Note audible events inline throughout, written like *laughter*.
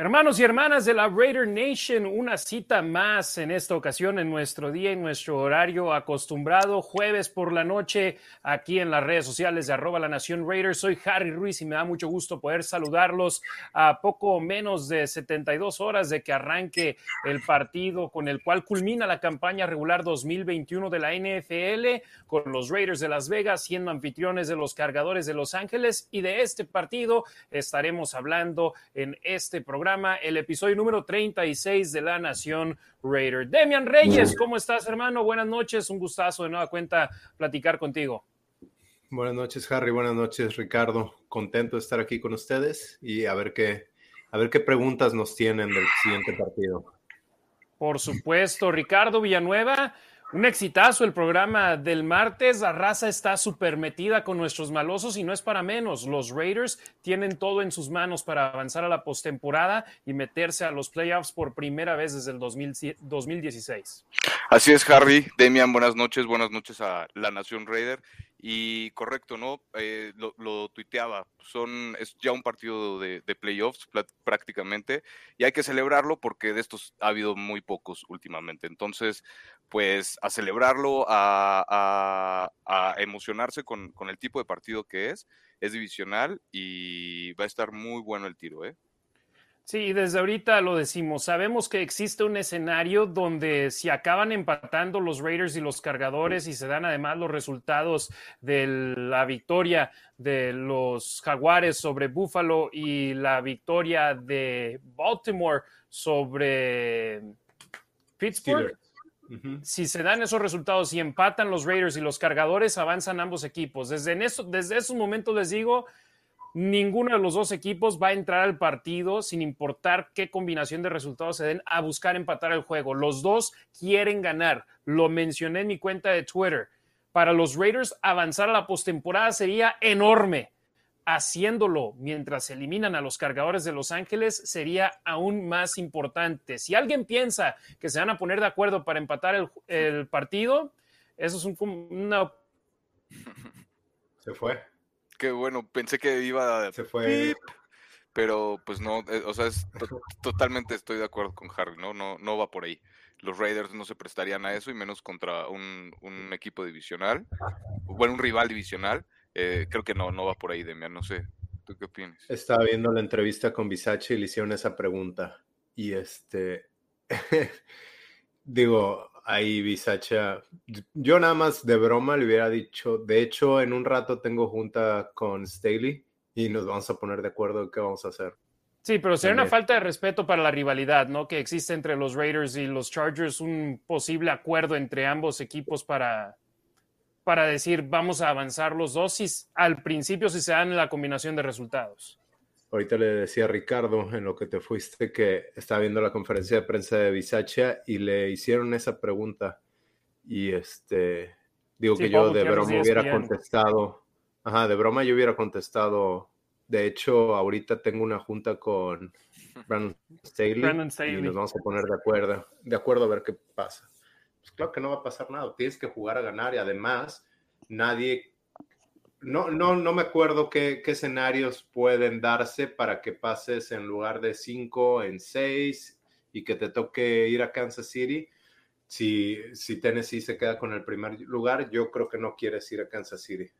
Hermanos y hermanas de la Raider Nation, una cita más en esta ocasión en nuestro día, en nuestro horario acostumbrado, jueves por la noche, aquí en las redes sociales de arroba la Nación Raider. Soy Harry Ruiz y me da mucho gusto poder saludarlos a poco menos de 72 horas de que arranque el partido con el cual culmina la campaña regular 2021 de la NFL, con los Raiders de Las Vegas siendo anfitriones de los cargadores de Los Ángeles y de este partido estaremos hablando en este programa el episodio número 36 de La Nación Raider. Demian Reyes, ¿cómo estás, hermano? Buenas noches, un gustazo de nueva cuenta platicar contigo. Buenas noches, Harry. Buenas noches, Ricardo. Contento de estar aquí con ustedes y a ver qué, a ver qué preguntas nos tienen del siguiente partido. Por supuesto, Ricardo Villanueva. Un exitazo el programa del martes. La raza está súper metida con nuestros malosos y no es para menos. Los Raiders tienen todo en sus manos para avanzar a la postemporada y meterse a los playoffs por primera vez desde el 2016. Así es, Harry. Demian, buenas noches. Buenas noches a la Nación Raider. Y correcto, ¿no? Eh, lo, tuiteaba, son, es ya un partido de, playoffs prácticamente y hay que celebrarlo porque de estos ha habido muy pocos últimamente. Entonces, pues a celebrarlo, a, emocionarse con, con, el tipo de partido que es, es divisional y va a estar muy bueno el tiro, ¿eh? Sí, desde ahorita lo decimos. Sabemos que existe un escenario donde si acaban empatando los Raiders y los cargadores y se dan además los resultados de la victoria de los Jaguares sobre Buffalo y la victoria de Baltimore sobre Pittsburgh. Si se dan esos resultados y empatan los Raiders y los cargadores, avanzan ambos equipos. Desde, desde esos momentos les digo, ninguno de los dos equipos va a entrar al partido sin importar qué combinación de resultados se den a buscar empatar el juego. Los dos quieren ganar. Lo mencioné en mi cuenta de Twitter. Para los Raiders, avanzar a la postemporada sería enorme. Haciéndolo mientras eliminan a los cargadores de Los Ángeles sería aún más importante. Si alguien piensa que se van a poner de acuerdo para empatar el, el partido, eso es un, una... Se fue que bueno, pensé que iba a... Se fue. pero pues no, eh, o sea, es totalmente estoy de acuerdo con Harry, ¿no? ¿no? No va por ahí. Los Raiders no se prestarían a eso y menos contra un, un equipo divisional, bueno, un rival divisional. Eh, creo que no, no va por ahí, Demian, no sé. ¿Tú qué opinas? Estaba viendo la entrevista con Bisachi y le hicieron esa pregunta. Y este, *laughs* digo, ahí Bisacha, yo nada más de broma le hubiera dicho, de hecho en un rato tengo junta con Staley y nos vamos a poner de acuerdo en qué vamos a hacer. Sí, pero sería una falta de respeto para la rivalidad, ¿no? Que existe entre los Raiders y los Chargers un posible acuerdo entre ambos equipos para, para decir vamos a avanzar los dos al principio si se dan la combinación de resultados. Ahorita le decía a Ricardo en lo que te fuiste que estaba viendo la conferencia de prensa de Bisacha y le hicieron esa pregunta. Y este, digo que yo de broma hubiera contestado. Ajá, de broma yo hubiera contestado. De hecho, ahorita tengo una junta con Brandon Staley, y nos vamos a poner de acuerdo, de acuerdo a ver qué pasa. Pues claro que no va a pasar nada. Tienes que jugar a ganar y además nadie no, no, no me acuerdo qué, escenarios pueden darse para que pases en lugar de 5 en 6 y que te toque ir a Kansas City. Si, si Tennessee se queda con el primer lugar, yo creo que no quieres ir a Kansas City.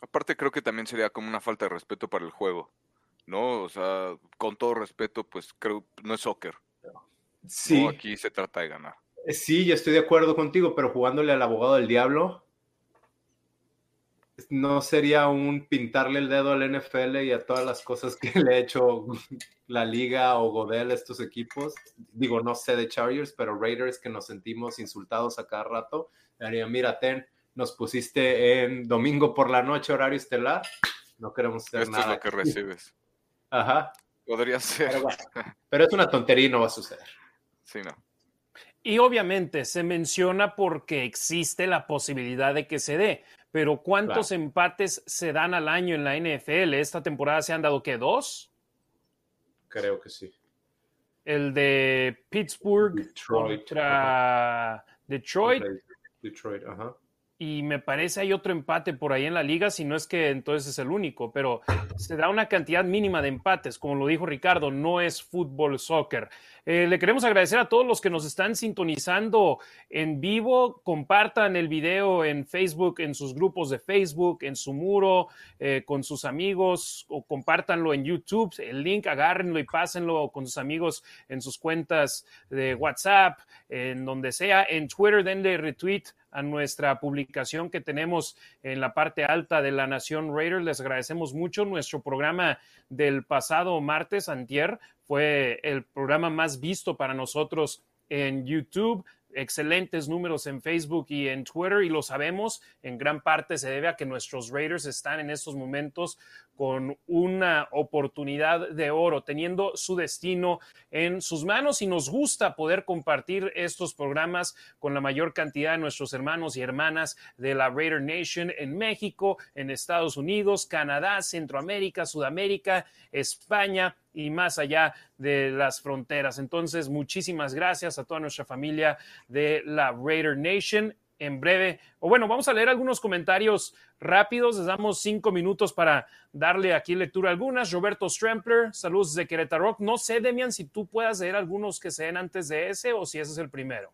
Aparte creo que también sería como una falta de respeto para el juego, ¿no? O sea, con todo respeto, pues creo no es soccer. Sí. Aquí se trata de ganar. Sí, yo estoy de acuerdo contigo, pero jugándole al abogado del diablo, no sería un pintarle el dedo al NFL y a todas las cosas que *laughs* le ha hecho la liga o Godel a estos equipos. Digo, no sé de Chargers, pero Raiders que nos sentimos insultados a cada rato. Daría, mira, ten, nos pusiste en domingo por la noche, horario estelar. No queremos hacer Esto nada. es lo que recibes. Ajá. Podría ser. Pero, pero, es una tontería y no va a suceder. Sí, no. Y obviamente se menciona porque existe la posibilidad de que se dé, pero ¿cuántos empates se dan al año en la NFL? Esta temporada se han dado que dos. Creo que sí. El de Pittsburgh contra Detroit. Detroit, ajá y me parece hay otro empate por ahí en la liga, si no es que entonces es el único, pero se da una cantidad mínima de empates, como lo dijo Ricardo, no es fútbol, soccer. Eh, le queremos agradecer a todos los que nos están sintonizando en vivo, compartan el video en Facebook, en sus grupos de Facebook, en su muro, eh, con sus amigos, o compártanlo en YouTube, el link agárrenlo y pásenlo con sus amigos en sus cuentas de WhatsApp, en donde sea, en Twitter denle retweet a nuestra publicación que tenemos en la parte alta de la Nación Raider. Les agradecemos mucho. Nuestro programa del pasado martes, antier, fue el programa más visto para nosotros en YouTube. Excelentes números en Facebook y en Twitter y lo sabemos, en gran parte se debe a que nuestros Raiders están en estos momentos con una oportunidad de oro, teniendo su destino en sus manos y nos gusta poder compartir estos programas con la mayor cantidad de nuestros hermanos y hermanas de la Raider Nation en México, en Estados Unidos, Canadá, Centroamérica, Sudamérica, España y más allá de las fronteras. Entonces, muchísimas gracias a toda nuestra familia de la Raider Nation. En breve, o bueno, vamos a leer algunos comentarios rápidos. Les damos cinco minutos para darle aquí lectura a algunas. Roberto Strampler, saludos de Querétaro. No sé, Demian, si tú puedas leer algunos que se den antes de ese o si ese es el primero.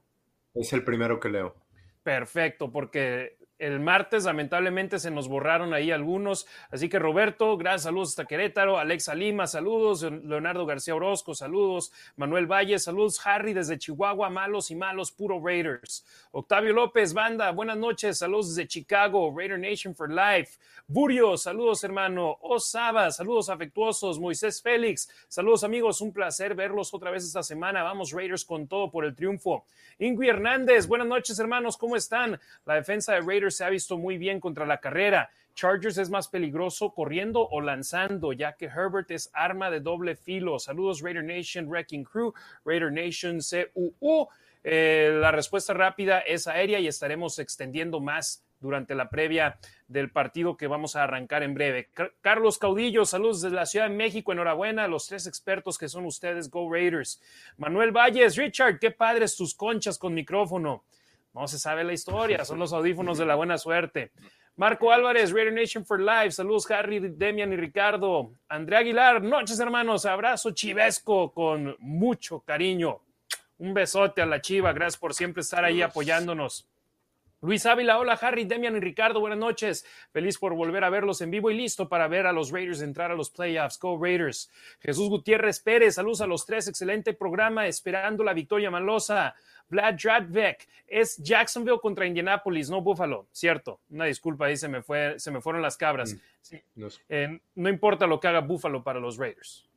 Es el primero que leo. Perfecto, porque el martes, lamentablemente, se nos borraron ahí algunos. Así que Roberto, gracias, saludos hasta Querétaro. Alexa Lima, saludos. Leonardo García Orozco, saludos. Manuel Valle, saludos. Harry desde Chihuahua, malos y malos, puro Raiders. Octavio López, banda, buenas noches. Saludos desde Chicago, Raider Nation for Life. Burio, saludos, hermano. Osaba, saludos afectuosos. Moisés Félix, saludos, amigos. Un placer verlos otra vez esta semana. Vamos, Raiders, con todo por el triunfo. Ingui Hernández, buenas noches, hermanos. ¿Cómo están? La defensa de Raiders se ha visto muy bien contra la carrera. Chargers es más peligroso corriendo o lanzando, ya que Herbert es arma de doble filo. Saludos Raider Nation Wrecking Crew, Raider Nation CUU. Eh, la respuesta rápida es aérea y estaremos extendiendo más durante la previa del partido que vamos a arrancar en breve. Carlos Caudillo, saludos desde la Ciudad de México, enhorabuena a los tres expertos que son ustedes, Go Raiders. Manuel Valles, Richard, qué padres tus conchas con micrófono. No se sabe la historia, son los audífonos de la buena suerte. Marco Álvarez, Radio Nation for Life. Saludos, Harry, Demian y Ricardo. Andrea Aguilar, noches, hermanos. Abrazo chivesco con mucho cariño. Un besote a la chiva. Gracias por siempre estar ahí apoyándonos. Luis Ávila, hola Harry, Demian y Ricardo, buenas noches. Feliz por volver a verlos en vivo y listo para ver a los Raiders entrar a los playoffs. Go Raiders. Jesús Gutiérrez Pérez, saludos a los tres, excelente programa, esperando la victoria malosa. Vlad Dradvek, es Jacksonville contra Indianapolis, no Buffalo, cierto. Una disculpa ahí, se me, fue, se me fueron las cabras. Mm, no, eh, no importa lo que haga Buffalo para los Raiders.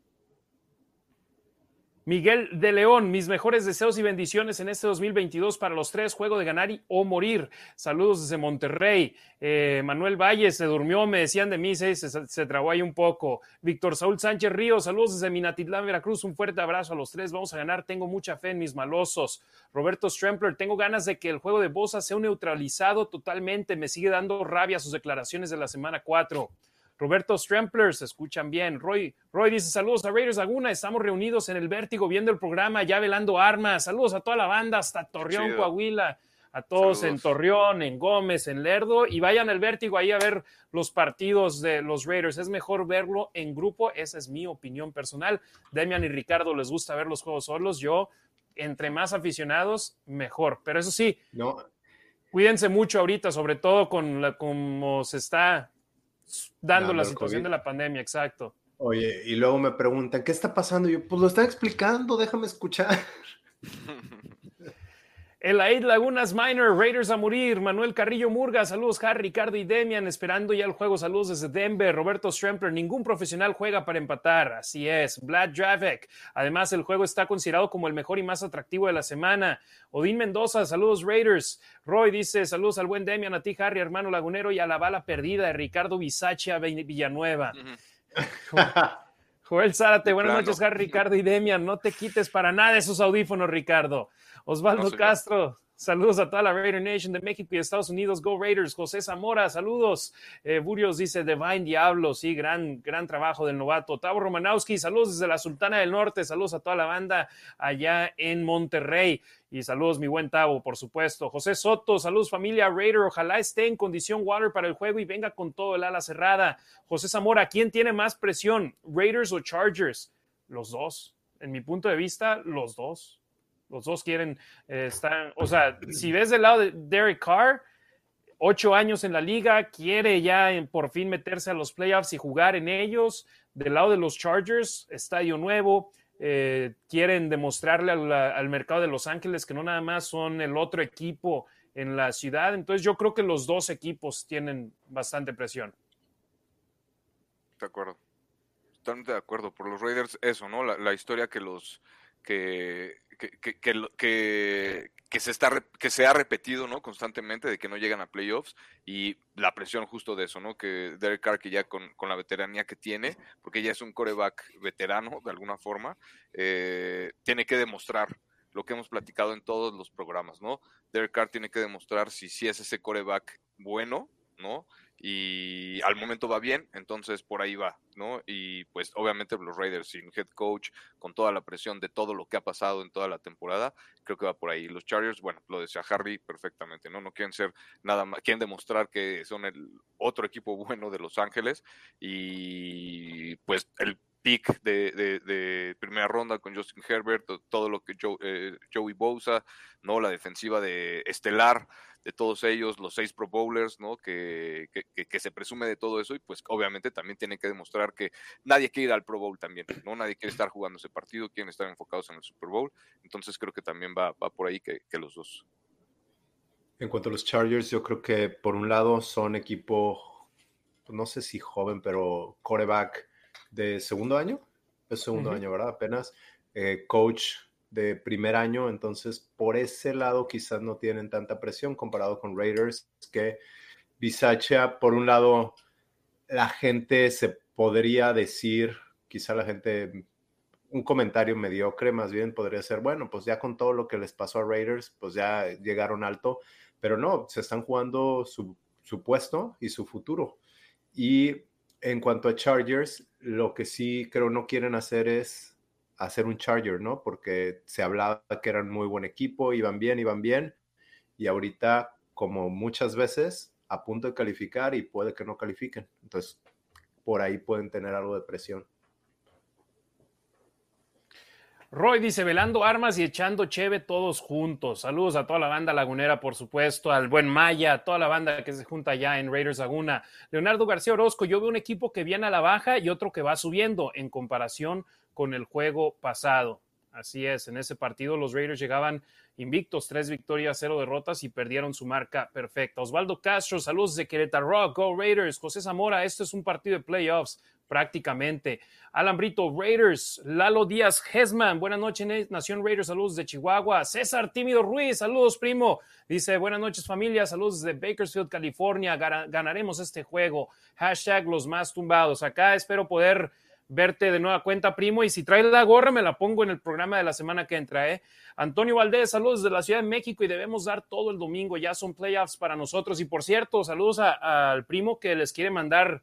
Miguel de León, mis mejores deseos y bendiciones en este 2022 para los tres, juego de ganar y, o morir. Saludos desde Monterrey. Eh, Manuel Valle se durmió, me decían de mí, se, se, ahí un poco. Víctor Saúl Sánchez Ríos, saludos desde Minatitlán, Veracruz. Un fuerte abrazo a los tres, vamos a ganar. Tengo mucha fe en mis malosos. Roberto Strempler, tengo ganas de que el juego de Bosa sea neutralizado totalmente. Me sigue dando rabia sus declaraciones de la semana 4. Roberto Strempler, se escuchan bien. Roy, Roy dice: Saludos a Raiders Laguna, estamos reunidos en el vértigo viendo el programa, ya velando armas. Saludos a toda la banda, hasta Torreón, Coahuila, a todos en Torreón, en Gómez, en Lerdo, y vayan al vértigo ahí a ver los partidos de los Raiders. Es mejor verlo en grupo, esa es mi opinión personal. Demian y Ricardo les gusta ver los juegos solos. Yo, entre más aficionados, mejor. Pero eso sí, no. cuídense mucho ahorita, sobre todo con la, como se está dando, la situación de la pandemia, exacto. Oye, y luego me preguntan, ¿qué está pasando? yo, pues lo están explicando, déjame escuchar. *laughs* El Aid Lagunas Minor, Raiders a morir. Manuel Carrillo Murga, saludos, Harry, Ricardo y Demian, esperando ya el juego. Saludos desde Denver. Roberto Strempler, ningún profesional juega para empatar. Así es. Vlad Dravek, además, el juego está considerado como el mejor y más atractivo de la semana. Odín Mendoza, saludos, Raiders. Roy dice, saludos al buen Demian, a ti, Harry, hermano lagunero, y a la bala perdida de Ricardo Bisacha Villanueva. *laughs* Joel Zárate, buenas noches, Harry, Ricardo y Demian. No te quites para nada esos audífonos, Ricardo. Osvaldo Castro, Saludos a toda la Raider Nation de México y Estados Unidos. Go Raiders. José Zamora, saludos. Eh, Burios dice Divine Diablo. Sí, gran, gran trabajo del novato. Tavo Romanowski, saludos desde la Sultana del Norte. Saludos a toda la banda allá en Monterrey. Y saludos, mi buen Tavo, por supuesto. José Soto, saludos familia Raider. Ojalá esté en condición Water para el juego y venga con todo el ala cerrada. José Zamora, ¿quién tiene más presión? ¿Raiders o Chargers? Los dos. En mi punto de vista, los dos. Los dos quieren eh, estar, o sea, si ves del lado de Derek Carr, ocho años en la liga, quiere ya por fin meterse a los playoffs y jugar en ellos. Del lado de los Chargers, estadio nuevo, eh, quieren demostrarle al, mercado de Los Ángeles que no nada más son el otro equipo en la ciudad. Entonces yo creo que los dos equipos tienen bastante presión. De acuerdo. Totalmente de acuerdo. Por los Raiders, eso, ¿no? la historia que los que, que, que, que, se está que se ha repetido no constantemente de que no llegan a playoffs y la presión justo de eso no que Derek Carr que ya con, con la veteranía que tiene porque ya es un coreback veterano de alguna forma eh, tiene que demostrar lo que hemos platicado en todos los programas no Derek Carr tiene que demostrar si si es ese coreback bueno no y al momento va bien, entonces por ahí va, ¿no? Y pues obviamente los Raiders sin head coach, con toda la presión de todo lo que ha pasado en toda la temporada, creo que va por ahí. Los Chargers, bueno, lo decía Harry perfectamente, ¿no? No quieren ser nada más, quieren demostrar que son el otro equipo *laughs* bueno de Los Ángeles y pues el pick de, primera ronda con Justin Herbert, todo lo que eh, Joey Bosa, ¿no? La defensiva de Estelar de todos ellos, los seis Pro Bowlers, ¿no? Que, que, se presume de todo eso y pues obviamente también tienen que demostrar que nadie quiere ir al Pro Bowl también, ¿no? Nadie quiere estar jugando ese partido, quieren estar enfocados en el Super Bowl, entonces creo que también va, va por ahí que, los dos. En cuanto a los Chargers, yo creo que por un lado son equipo, no sé si joven, pero coreback de segundo año, es segundo año, ¿verdad? Apenas. Eh, coach de primer año, entonces por ese lado quizás no tienen tanta presión comparado con Raiders, que Bisaccia, por un lado, la gente se podría decir, quizá la gente, un comentario mediocre más bien podría ser, bueno, pues ya con todo lo que les pasó a Raiders, pues ya llegaron alto, pero no, se están jugando su, su puesto y su futuro. Y en cuanto a Chargers, lo que sí creo no quieren hacer es hacer un Charger, ¿no? Porque se hablaba que eran muy buen equipo, iban bien, iban bien, y ahorita, como muchas veces, a punto de calificar y puede que no califiquen. Entonces, por ahí pueden tener algo de presión. Roy dice, velando armas y echando cheve todos juntos. Saludos a toda la banda lagunera, por supuesto, al buen Maya, a toda la banda que se junta ya en Raiders Laguna. Leonardo García Orozco, yo veo un equipo que viene a la baja y otro que va subiendo en comparación con el juego pasado. Así es, en ese partido los Raiders llegaban invictos, tres victorias, cero derrotas y perdieron su marca perfecta. Osvaldo Castro, saludos de Querétaro Go Raiders. José Zamora, esto es un partido de playoffs prácticamente. Alan Brito, Raiders. Lalo Díaz, Hesman, buenas noches, Nación Raiders, saludos de Chihuahua. César Tímido Ruiz, saludos, primo. Dice, buenas noches, familia, saludos de Bakersfield, California. Ganaremos este juego. Hashtag los más tumbados. Acá espero poder verte de nueva cuenta, primo. Y si traes la gorra, me la pongo en el programa de la semana que entra. ¿eh? Antonio Valdés, saludos de la Ciudad de México y debemos dar todo el domingo. Ya son playoffs para nosotros. Y por cierto, saludos al primo que les quiere mandar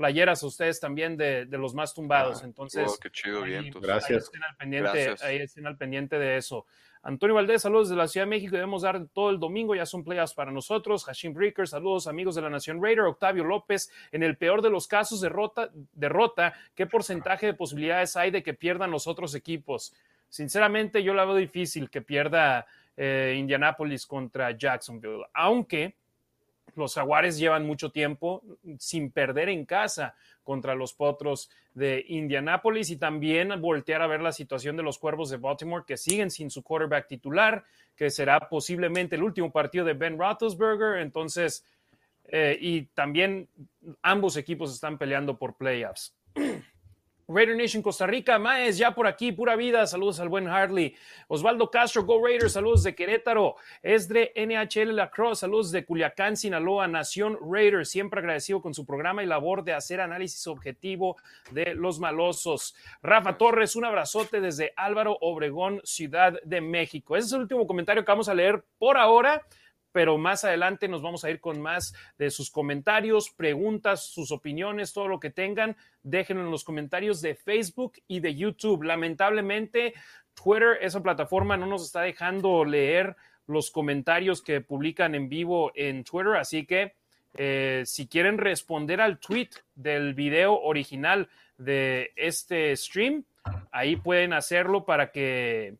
playeras a ustedes también de, los más tumbados. Ah, Entonces, qué chido, bien. Gracias. estén, al pendiente, ahí estén al pendiente de eso. Antonio Valdés, saludos de la Ciudad de México. Debemos dar todo el domingo, ya son playoffs para nosotros. Hashim Breaker, saludos amigos de la Nación Raider. Octavio López, en el peor de los casos, derrota, derrota. ¿Qué porcentaje de posibilidades hay de que pierdan los otros equipos? Sinceramente, yo la veo difícil que pierda eh, Indianapolis contra Jacksonville, aunque los Jaguares llevan mucho tiempo sin perder en casa contra los Potros de Indianápolis y también voltear a ver la situación de los Cuervos de Baltimore que siguen sin su quarterback titular, que será posiblemente el último partido de Ben Roethlisberger. Entonces, eh, y también ambos equipos están peleando por playoffs. *clears throat* Raider Nation Costa Rica, Maes, ya por aquí, pura vida, saludos al buen Harley. Osvaldo Castro, Go Raiders, saludos de Querétaro. Esdre NHL Lacrosse, saludos de Culiacán, Sinaloa, Nación Raiders, siempre agradecido con su programa y labor de hacer análisis objetivo de los malosos. Rafa Torres, un abrazote desde Álvaro Obregón, Ciudad de México. Ese es el último comentario que vamos a leer por ahora pero más adelante nos vamos a ir con más de sus comentarios, preguntas, sus opiniones, todo lo que tengan. Déjenlo en los comentarios de Facebook y de YouTube. Lamentablemente, Twitter, esa plataforma, no nos está dejando leer los comentarios que publican en vivo en Twitter, así que eh, si quieren responder al tweet del video original de este stream, ahí pueden hacerlo para que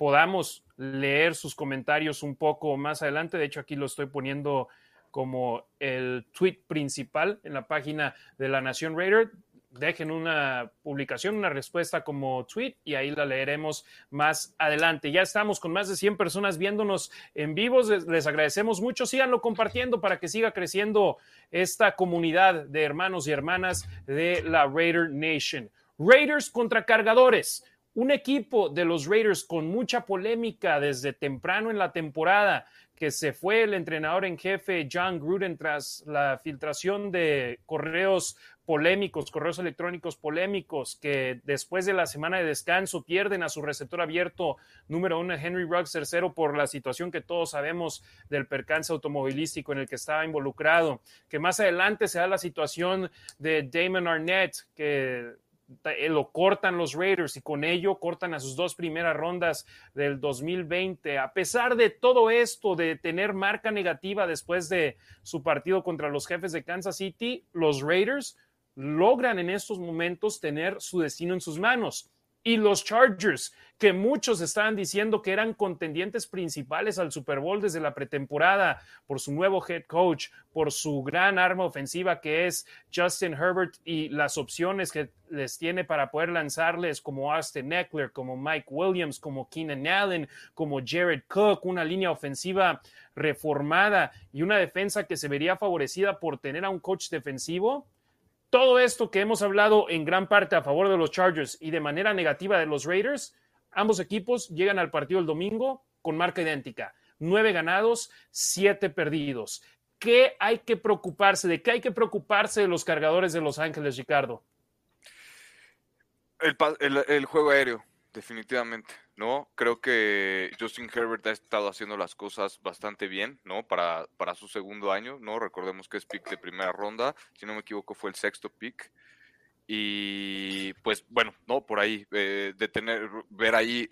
podamos leer sus comentarios un poco más adelante. De hecho, aquí lo estoy poniendo como el tweet principal en la página de la Nación Raider. Dejen una publicación, una respuesta como tweet y ahí la leeremos más adelante. Ya estamos con más de 100 personas viéndonos en vivo. Les agradecemos mucho. Síganlo compartiendo para que siga creciendo esta comunidad de hermanos y hermanas de la Raider Nation. Raiders contra cargadores un equipo de los Raiders con mucha polémica desde temprano en la temporada, que se fue el entrenador en jefe John Gruden tras la filtración de correos polémicos, correos electrónicos polémicos, que después de la semana de descanso pierden a su receptor abierto número uno, Henry Ruggs tercero, por la situación que todos sabemos del percance automovilístico en el que estaba involucrado, que más adelante se da la situación de Damon Arnett, que lo cortan los Raiders y con ello cortan a sus dos primeras rondas del 2020. A pesar de todo esto, de tener marca negativa después de su partido contra los jefes de Kansas City, los Raiders logran en estos momentos tener su destino en sus manos y los Chargers, que muchos estaban diciendo que eran contendientes principales al Super Bowl desde la pretemporada por su nuevo head coach, por su gran arma ofensiva que es Justin Herbert y las opciones que les tiene para poder lanzarles como Austin Eckler, como Mike Williams, como Keenan Allen, como Jared Cook, una línea ofensiva reformada y una defensa que se vería favorecida por tener a un coach defensivo todo esto que hemos hablado en gran parte a favor de los Chargers y de manera negativa de los Raiders, ambos equipos llegan al partido el domingo con marca idéntica. Nueve ganados, siete perdidos. ¿Qué hay que preocuparse? ¿De qué hay que preocuparse de los cargadores de Los Ángeles, Ricardo? el juego aéreo, definitivamente. ¿No? Creo que Justin Herbert ha estado haciendo las cosas bastante bien, ¿no? Para, para su segundo año, ¿no? Recordemos que es pick de primera ronda, si no me equivoco fue el sexto pick. Y pues bueno, ¿no? Por ahí, eh, de tener, ver ahí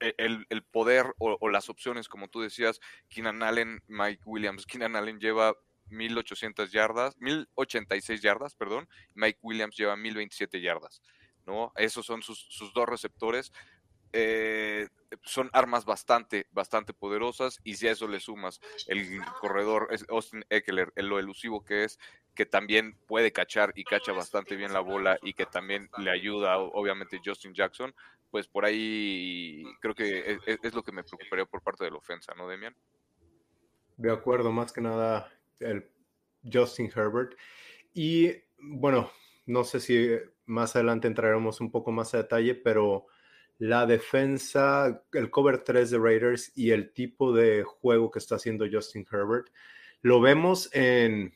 eh, el, poder o, las opciones, como tú decías, Keenan Allen, Mike Williams. Keenan Allen lleva 1800 yardas, 1086 yardas, perdón. Mike Williams lleva 1027 yardas, ¿no? Esos son sus, sus dos receptores eh, son armas bastante, bastante poderosas y si a eso le sumas el corredor Austin Eckler, lo elusivo que es, que también puede cachar y cacha bastante bien la bola y que también le ayuda obviamente Justin Jackson, pues por ahí creo que es, es lo que me preocuparía por parte de la ofensa, ¿no, Demian? De acuerdo, más que nada el Justin Herbert. Y bueno, no sé si más adelante entraremos un poco más a detalle, pero la defensa, el cover 3 de Raiders y el tipo de juego que está haciendo Justin Herbert. Lo vemos en,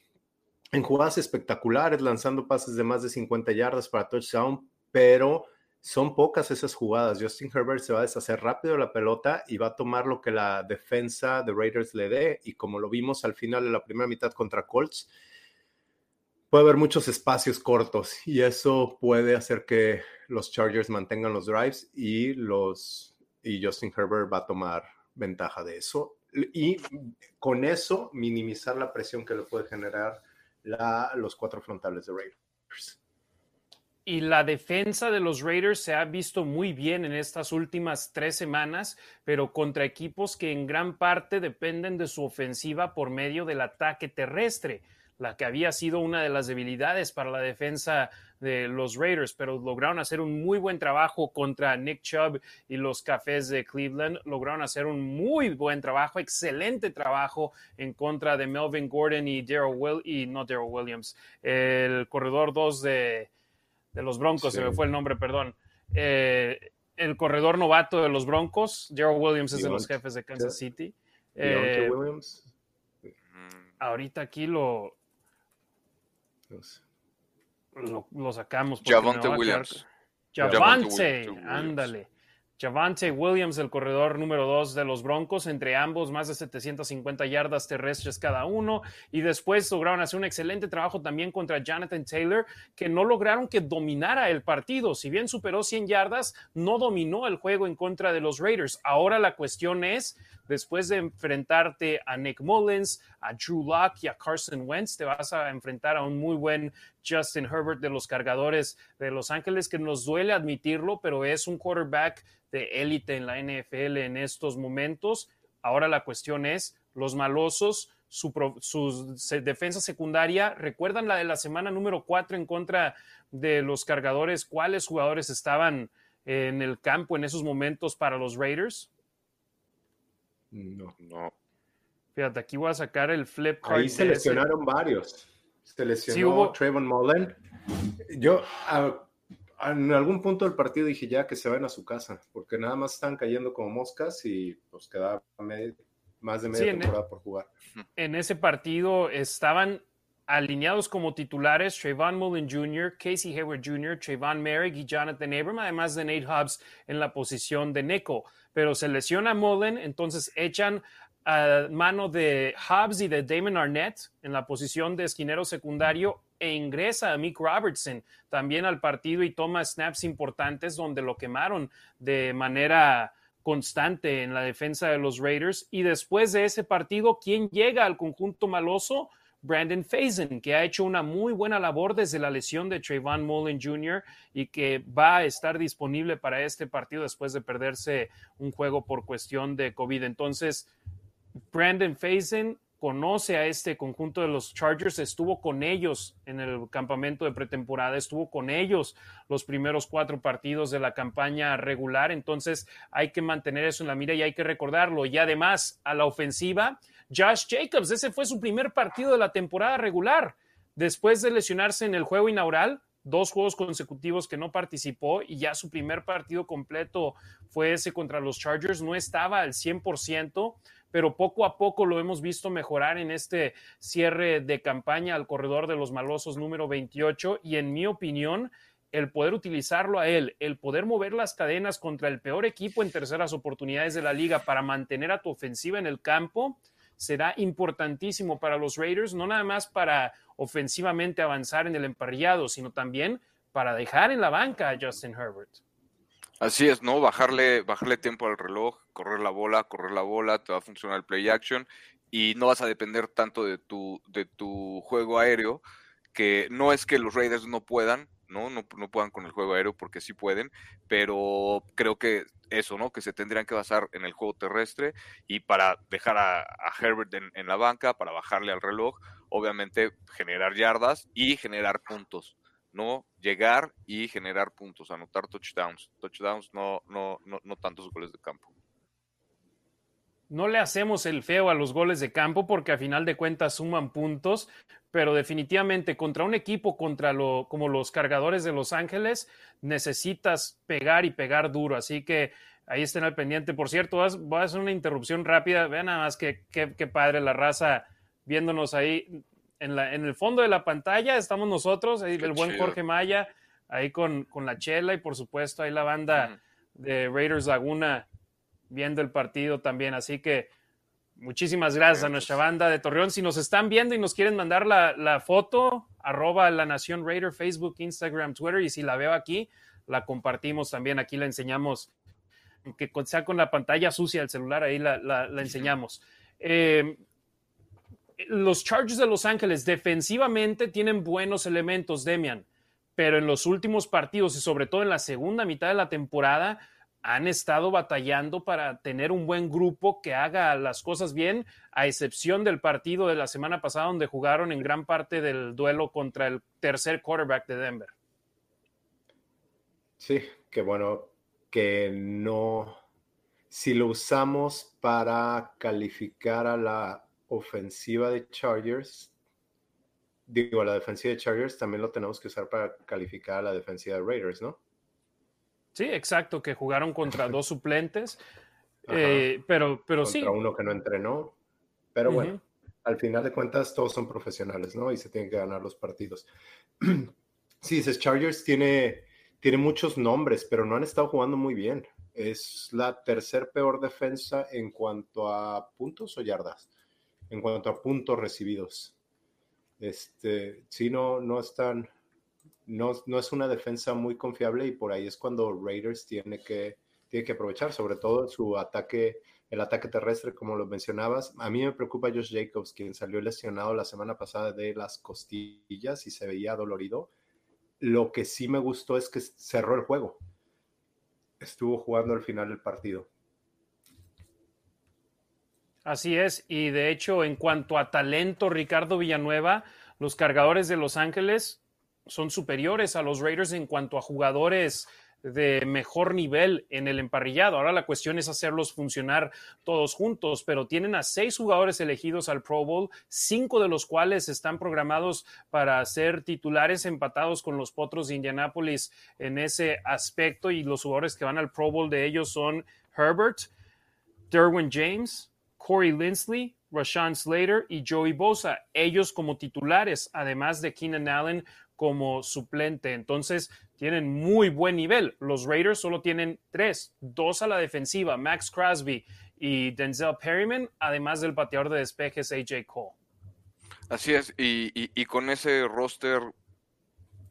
en jugadas espectaculares, lanzando pases de más de 50 yardas para touchdown, pero son pocas esas jugadas. Justin Herbert se va a deshacer rápido la pelota y va a tomar lo que la defensa de Raiders le dé. Y como lo vimos al final de la primera mitad contra Colts, puede haber muchos espacios cortos y eso puede hacer que los Chargers mantengan los drives y los y Justin Herbert va a tomar ventaja de eso y con eso minimizar la presión que le puede generar los cuatro frontales de Raiders. Y la defensa de los Raiders se ha visto muy bien en estas últimas tres semanas, pero contra equipos que en gran parte dependen de su ofensiva por medio del ataque terrestre la que había sido una de las debilidades para la defensa de los Raiders, pero lograron hacer un muy buen trabajo contra Nick Chubb y los Cafés de Cleveland. Lograron hacer un muy buen trabajo, excelente trabajo en contra de Melvin Gordon y Daryl Will y no Daryl Williams, el corredor 2 de, de los Broncos, se me fue el nombre, perdón. Eh, el corredor novato de los Broncos, Gerald Williams es de los jefes de Kansas City. Eh, Williams. Ahorita aquí lo, lo, sacamos. Javante Williams. Javante, ándale. Javante Williams, el corredor número dos de los Broncos, entre ambos más de 750 yardas terrestres cada uno. Y después lograron hacer un excelente trabajo también contra Jonathan Taylor, que no lograron que dominara el partido. Si bien superó 100 yardas, no dominó el juego en contra de los Raiders. Ahora la cuestión es, después de enfrentarte a Nick Mullins, a Drew Locke y a Carson Wentz, te vas a enfrentar a un muy buen Justin Herbert de los cargadores de Los Ángeles, que nos duele admitirlo, pero es un quarterback de élite en la NFL en estos momentos. Ahora la cuestión es, los malosos, su, defensa secundaria, ¿recuerdan la de la semana número 4 en contra de los cargadores? ¿Cuáles jugadores estaban en el campo en esos momentos para los Raiders? No, no. Fíjate, aquí voy a sacar el flip card. Ahí seleccionaron varios. Seleccionó Trayvon Mullen. Yo, en algún punto del partido dije ya que se van a su casa, porque nada más están cayendo como moscas y pues quedaba más de media temporada por jugar. En ese partido estaban alineados como titulares Trayvon Mullen Jr., Casey Hayward Jr., Trayvon Merrick y Jonathan Abram, además de Nate Hobbs en la posición de Nico. Pero se lesiona Mullen, entonces echan a mano de Hobbs y de Damon Arnett en la posición de esquinero secundario e ingresa a Mick Robertson también al partido y toma snaps importantes donde lo quemaron de manera constante en la defensa de los Raiders. Y después de ese partido, ¿quién llega al conjunto maloso? Brandon Faison, que ha hecho una muy buena labor desde la lesión de Trayvon Mullen Jr. y que va a estar disponible para este partido después de perderse un juego por cuestión de COVID. Entonces, Brandon Faison conoce a este conjunto de los Chargers, estuvo con ellos en el campamento de pretemporada, estuvo con ellos los primeros cuatro partidos de la campaña regular, entonces hay que mantener eso en la mira y hay que recordarlo. Y además, a la ofensiva, Josh Jacobs, ese fue su primer partido de la temporada regular, después de lesionarse en el juego inaugural, dos juegos consecutivos que no participó y ya su primer partido completo fue ese contra los Chargers, no estaba al 100%, pero poco a poco lo hemos visto mejorar en este cierre de campaña al corredor de los malosos número 28 y en mi opinión el poder utilizarlo a él, el poder mover las cadenas contra el peor equipo en terceras oportunidades de la liga para mantener a tu ofensiva en el campo, será importantísimo para los Raiders, no nada más para ofensivamente avanzar en el emparrillado, sino también para dejar en la banca a Justin Herbert. Así es, ¿no? Bajarle, bajarle tiempo al reloj, correr la bola, correr la bola, te va a funcionar el play action y no vas a depender tanto de tu, de tu juego aéreo, que no es que los Raiders no puedan, ¿no? ¿no? No, puedan con el juego aéreo porque sí pueden, pero creo que eso, ¿no? Que se tendrían que basar en el juego terrestre y para dejar a, Herbert en, en, la banca, para bajarle al reloj, obviamente generar yardas y generar puntos. ¿no? Llegar y generar puntos, anotar touchdowns. Touchdowns, no, no, no, no tantos goles de campo. No le hacemos el feo a los goles de campo porque a final de cuentas suman puntos, pero definitivamente contra un equipo contra lo, como los cargadores de Los Ángeles necesitas pegar y pegar duro. Así que ahí estén al pendiente. Por cierto, voy a hacer una interrupción rápida. Vean nada más que qué padre la raza viéndonos ahí en, la, en el fondo de la pantalla estamos nosotros, ahí el buen Jorge Maya, ahí con, con, la chela y por supuesto ahí la banda de Raiders Laguna viendo el partido también. Así que muchísimas gracias a nuestra banda de Torreón. Si nos están viendo y nos quieren mandar la, la foto, arroba la Nación Raider, Facebook, Instagram, Twitter, y si la veo aquí, la compartimos también. Aquí la enseñamos, que sea con la pantalla sucia del celular, ahí la, la, la enseñamos. Eh, los Chargers de Los Ángeles defensivamente tienen buenos elementos, Demian, pero en los últimos partidos y sobre todo en la segunda mitad de la temporada han estado batallando para tener un buen grupo que haga las cosas bien, a excepción del partido de la semana pasada donde jugaron en gran parte del duelo contra el tercer quarterback de Denver. Sí, que bueno, que no, si lo usamos para calificar a la ofensiva de Chargers, digo, la defensiva de Chargers también lo tenemos que usar para calificar a la defensiva de Raiders, ¿no? Sí, exacto, que jugaron contra dos suplentes, eh, pero, pero contra uno que no entrenó, pero bueno, al final de cuentas todos son profesionales, ¿no? Y se tienen que ganar los partidos. *clears throat* sí, dices, Chargers tiene, tiene muchos nombres, pero no han estado jugando muy bien. Es la tercer peor defensa en cuanto a puntos o yardas, en cuanto a puntos recibidos. Este, sí, no, no están, no, no es una defensa muy confiable y por ahí es cuando Raiders tiene que, tiene que aprovechar, sobre todo su ataque, el ataque terrestre, como lo mencionabas. A mí me preocupa Josh Jacobs, quien salió lesionado la semana pasada de las costillas y se veía dolorido. Lo que sí me gustó es que cerró el juego. Estuvo jugando al final del partido. Así es, y de hecho, en cuanto a talento, Ricardo Villanueva, los cargadores de Los Ángeles son superiores a los Raiders en cuanto a jugadores de mejor nivel en el emparrillado. Ahora la cuestión es hacerlos funcionar todos juntos, pero tienen a seis jugadores elegidos al Pro Bowl, cinco de los cuales están programados para ser titulares empatados con los Potros de Indianápolis en ese aspecto y los jugadores que van al Pro Bowl de ellos son Herbert, Derwin James, Corey Lindsley, Rashawn Slater y Joey Bosa, ellos como titulares, además de Keenan Allen como suplente. Entonces, tienen muy buen nivel. Los Raiders solo tienen tres, dos a la defensiva, Max Crosby y Denzel Perryman, además del pateador de despejes AJ Cole. Así es, y, con ese roster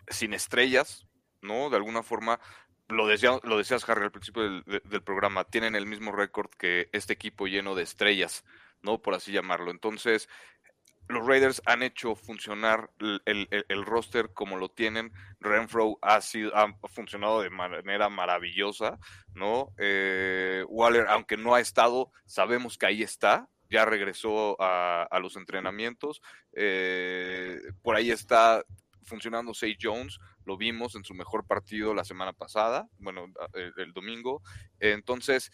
sin estrellas, ¿no? De alguna forma, lo, lo decías, Harry, al principio del programa, tienen el mismo récord que este equipo lleno de estrellas. ¿no? Por así llamarlo. Entonces, los Raiders han hecho funcionar el, roster como lo tienen. Renfro ha, sido, ha funcionado de manera maravillosa, ¿no? Eh, Waller, aunque no ha estado, sabemos que ahí está. Ya regresó a, los entrenamientos. Eh, por ahí está funcionando Say Jones. Lo vimos en su mejor partido la semana pasada, bueno, el, el domingo. Entonces,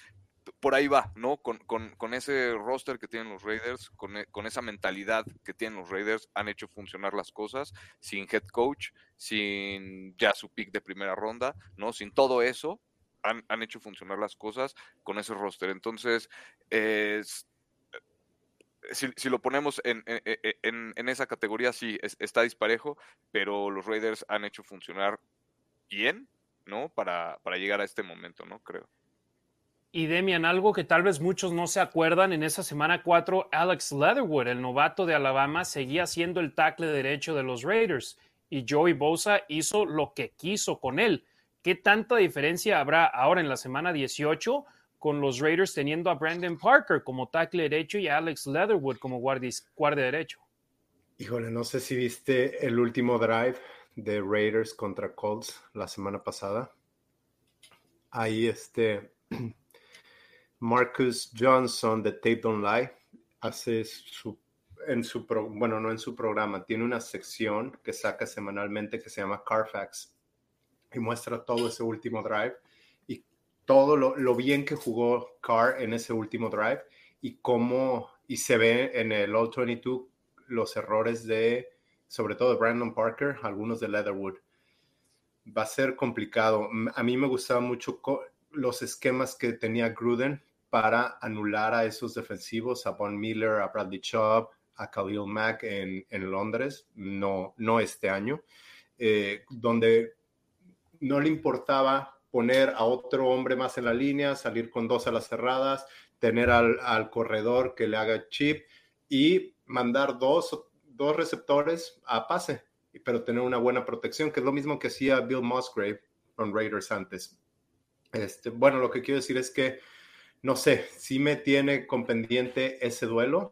por ahí va, ¿no? Con, ese roster que tienen los Raiders, e, con, esa mentalidad que tienen los Raiders, han hecho funcionar las cosas sin head coach, sin ya su pick de primera ronda, ¿no? Sin todo eso, han, hecho funcionar las cosas con ese roster. Entonces, si, lo ponemos en, en, esa categoría, sí, está disparejo, pero los Raiders han hecho funcionar bien, ¿no? Para, para llegar a este momento, ¿no? Creo. Y Demian, algo que tal vez muchos no se acuerdan, en esa semana 4, Alex Leatherwood, el novato de Alabama, seguía siendo el tackle derecho de los Raiders y Joey Bosa hizo lo que quiso con él. ¿Qué tanta diferencia habrá ahora en la semana 18 con los Raiders teniendo a Brandon Parker como tackle derecho y a Alex Leatherwood como guardia, guardia derecho? Híjole, no sé si viste el último drive de Raiders contra Colts la semana pasada. Ahí este Marcus Johnson de Tape Don't Lie hace su, en su, bueno, no en su programa, tiene una sección que saca semanalmente que se llama Carfax y muestra todo ese último drive y todo lo, bien que jugó Carr en ese último drive y cómo, y se ve en el All 22 los errores de, sobre todo de Brandon Parker, algunos de Leatherwood. Va a ser complicado. A mí me gustaba mucho los esquemas que tenía Gruden para anular a esos defensivos, a Von Miller, a Bradley Chubb, a Khalil Mack en, Londres, no, no este año, eh, donde no le importaba poner a otro hombre más en la línea, salir con dos a las cerradas, tener al, corredor que le haga chip y mandar dos, dos receptores a pase, pero tener una buena protección, que es lo mismo que hacía Bill Musgrave con Raiders antes. Este, bueno, lo que quiero decir es que no sé, si me tiene con pendiente ese duelo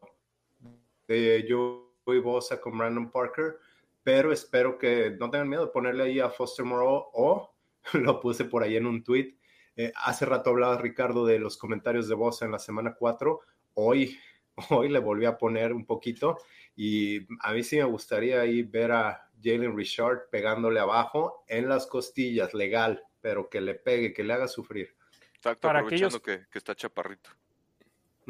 de Joey Bosa con Brandon Parker, pero espero que no tengan miedo de ponerle ahí a Foster Moreau o *laughs* lo puse por ahí en un tweet. Eh, hace rato hablaba Ricardo de los comentarios de Bosa en la semana 4. Hoy, *laughs* hoy le volví a poner un poquito y a mí sí me gustaría ahí ver a Jalen Richard pegándole abajo en las costillas, legal, pero que le pegue, que le haga sufrir. Exacto, para aprovechando que, que, está chaparrito.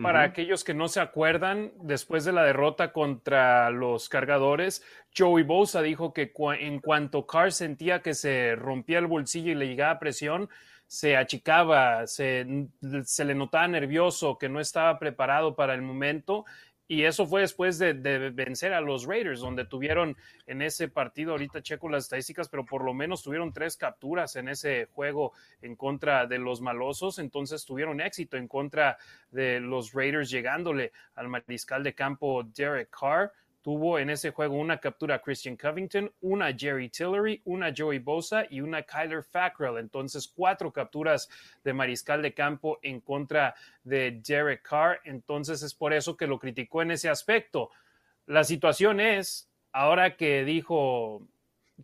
Para aquellos que no se acuerdan, después de la derrota contra los cargadores, Joey Bosa dijo que en cuanto Carr sentía que se rompía el bolsillo y le llegaba presión, se achicaba, se, se, le notaba nervioso, que no estaba preparado para el momento y eso fue después de, vencer a los Raiders, donde tuvieron en ese partido, ahorita checo las estadísticas, pero por lo menos tuvieron tres capturas en ese juego en contra de los malosos, entonces tuvieron éxito en contra de los Raiders llegándole al mariscal de campo Derek Carr tuvo en ese juego una captura a Christian Covington, una Jerry Tillery, una Joey Bosa y una Kyler Fackrell. Entonces, cuatro capturas de mariscal de campo en contra de Derek Carr. Entonces, es por eso que lo criticó en ese aspecto. La situación es, ahora que dijo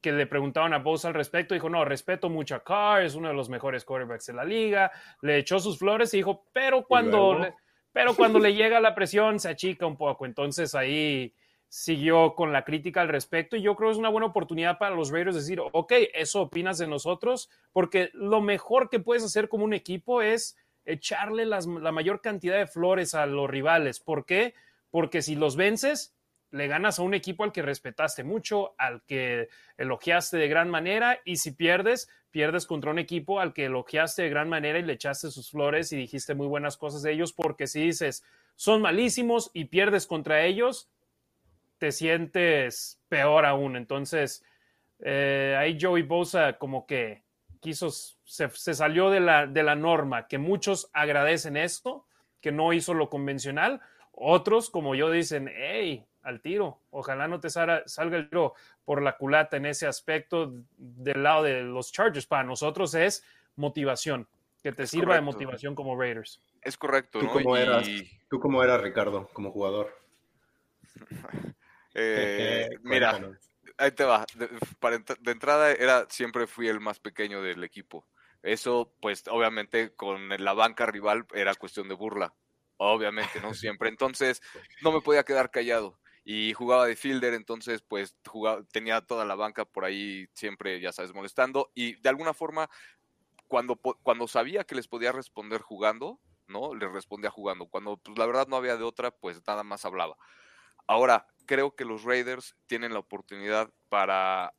que le preguntaban a Bosa al respecto, dijo, no, respeto mucho a Carr, es uno de los mejores quarterbacks de la liga, le echó sus flores y dijo, pero cuando, le, pero cuando le llega la presión se achica un poco. Entonces ahí siguió con la crítica al respecto y yo creo que es una buena oportunidad para los Raiders decir, ok, eso opinas de nosotros, porque lo mejor que puedes hacer como un equipo es echarle la mayor cantidad de flores a los rivales. ¿Por qué? Porque si los vences, le ganas a un equipo al que respetaste mucho, al que elogiaste de gran manera, y si pierdes, pierdes contra un equipo al que elogiaste de gran manera y le echaste sus flores y dijiste muy buenas cosas de ellos, porque si dices, son malísimos y pierdes contra ellos, te sientes peor aún. Entonces, eh, ahí Joey Bosa como que quiso, se, salió de la, de la norma, que muchos agradecen esto, que no hizo lo convencional. Otros, como yo, dicen, hey, al tiro, ojalá no te salga, salga el tiro por la culata en ese aspecto del lado de los Chargers. Para nosotros es motivación, que te sirva de motivación como Raiders. Es correcto, ¿Tú Cómo eras, ¿Tú cómo eras, Ricardo, como jugador? *laughs* Eh, *laughs* mira, ahí te va. De, de, entrada era siempre fui el más pequeño del equipo. Eso, pues, obviamente, con la banca rival era cuestión de burla. Obviamente, ¿no? *laughs* Siempre. Entonces, no me podía quedar callado. Y jugaba de fielder, entonces, pues, jugaba, tenía toda la banca por ahí siempre, ya sabes, molestando. Y de alguna forma, cuando, cuando sabía que les podía responder jugando, ¿no? Les respondía jugando. Cuando, pues, la verdad no había de otra, pues, nada más hablaba. Ahora, creo que los Raiders tienen la oportunidad para,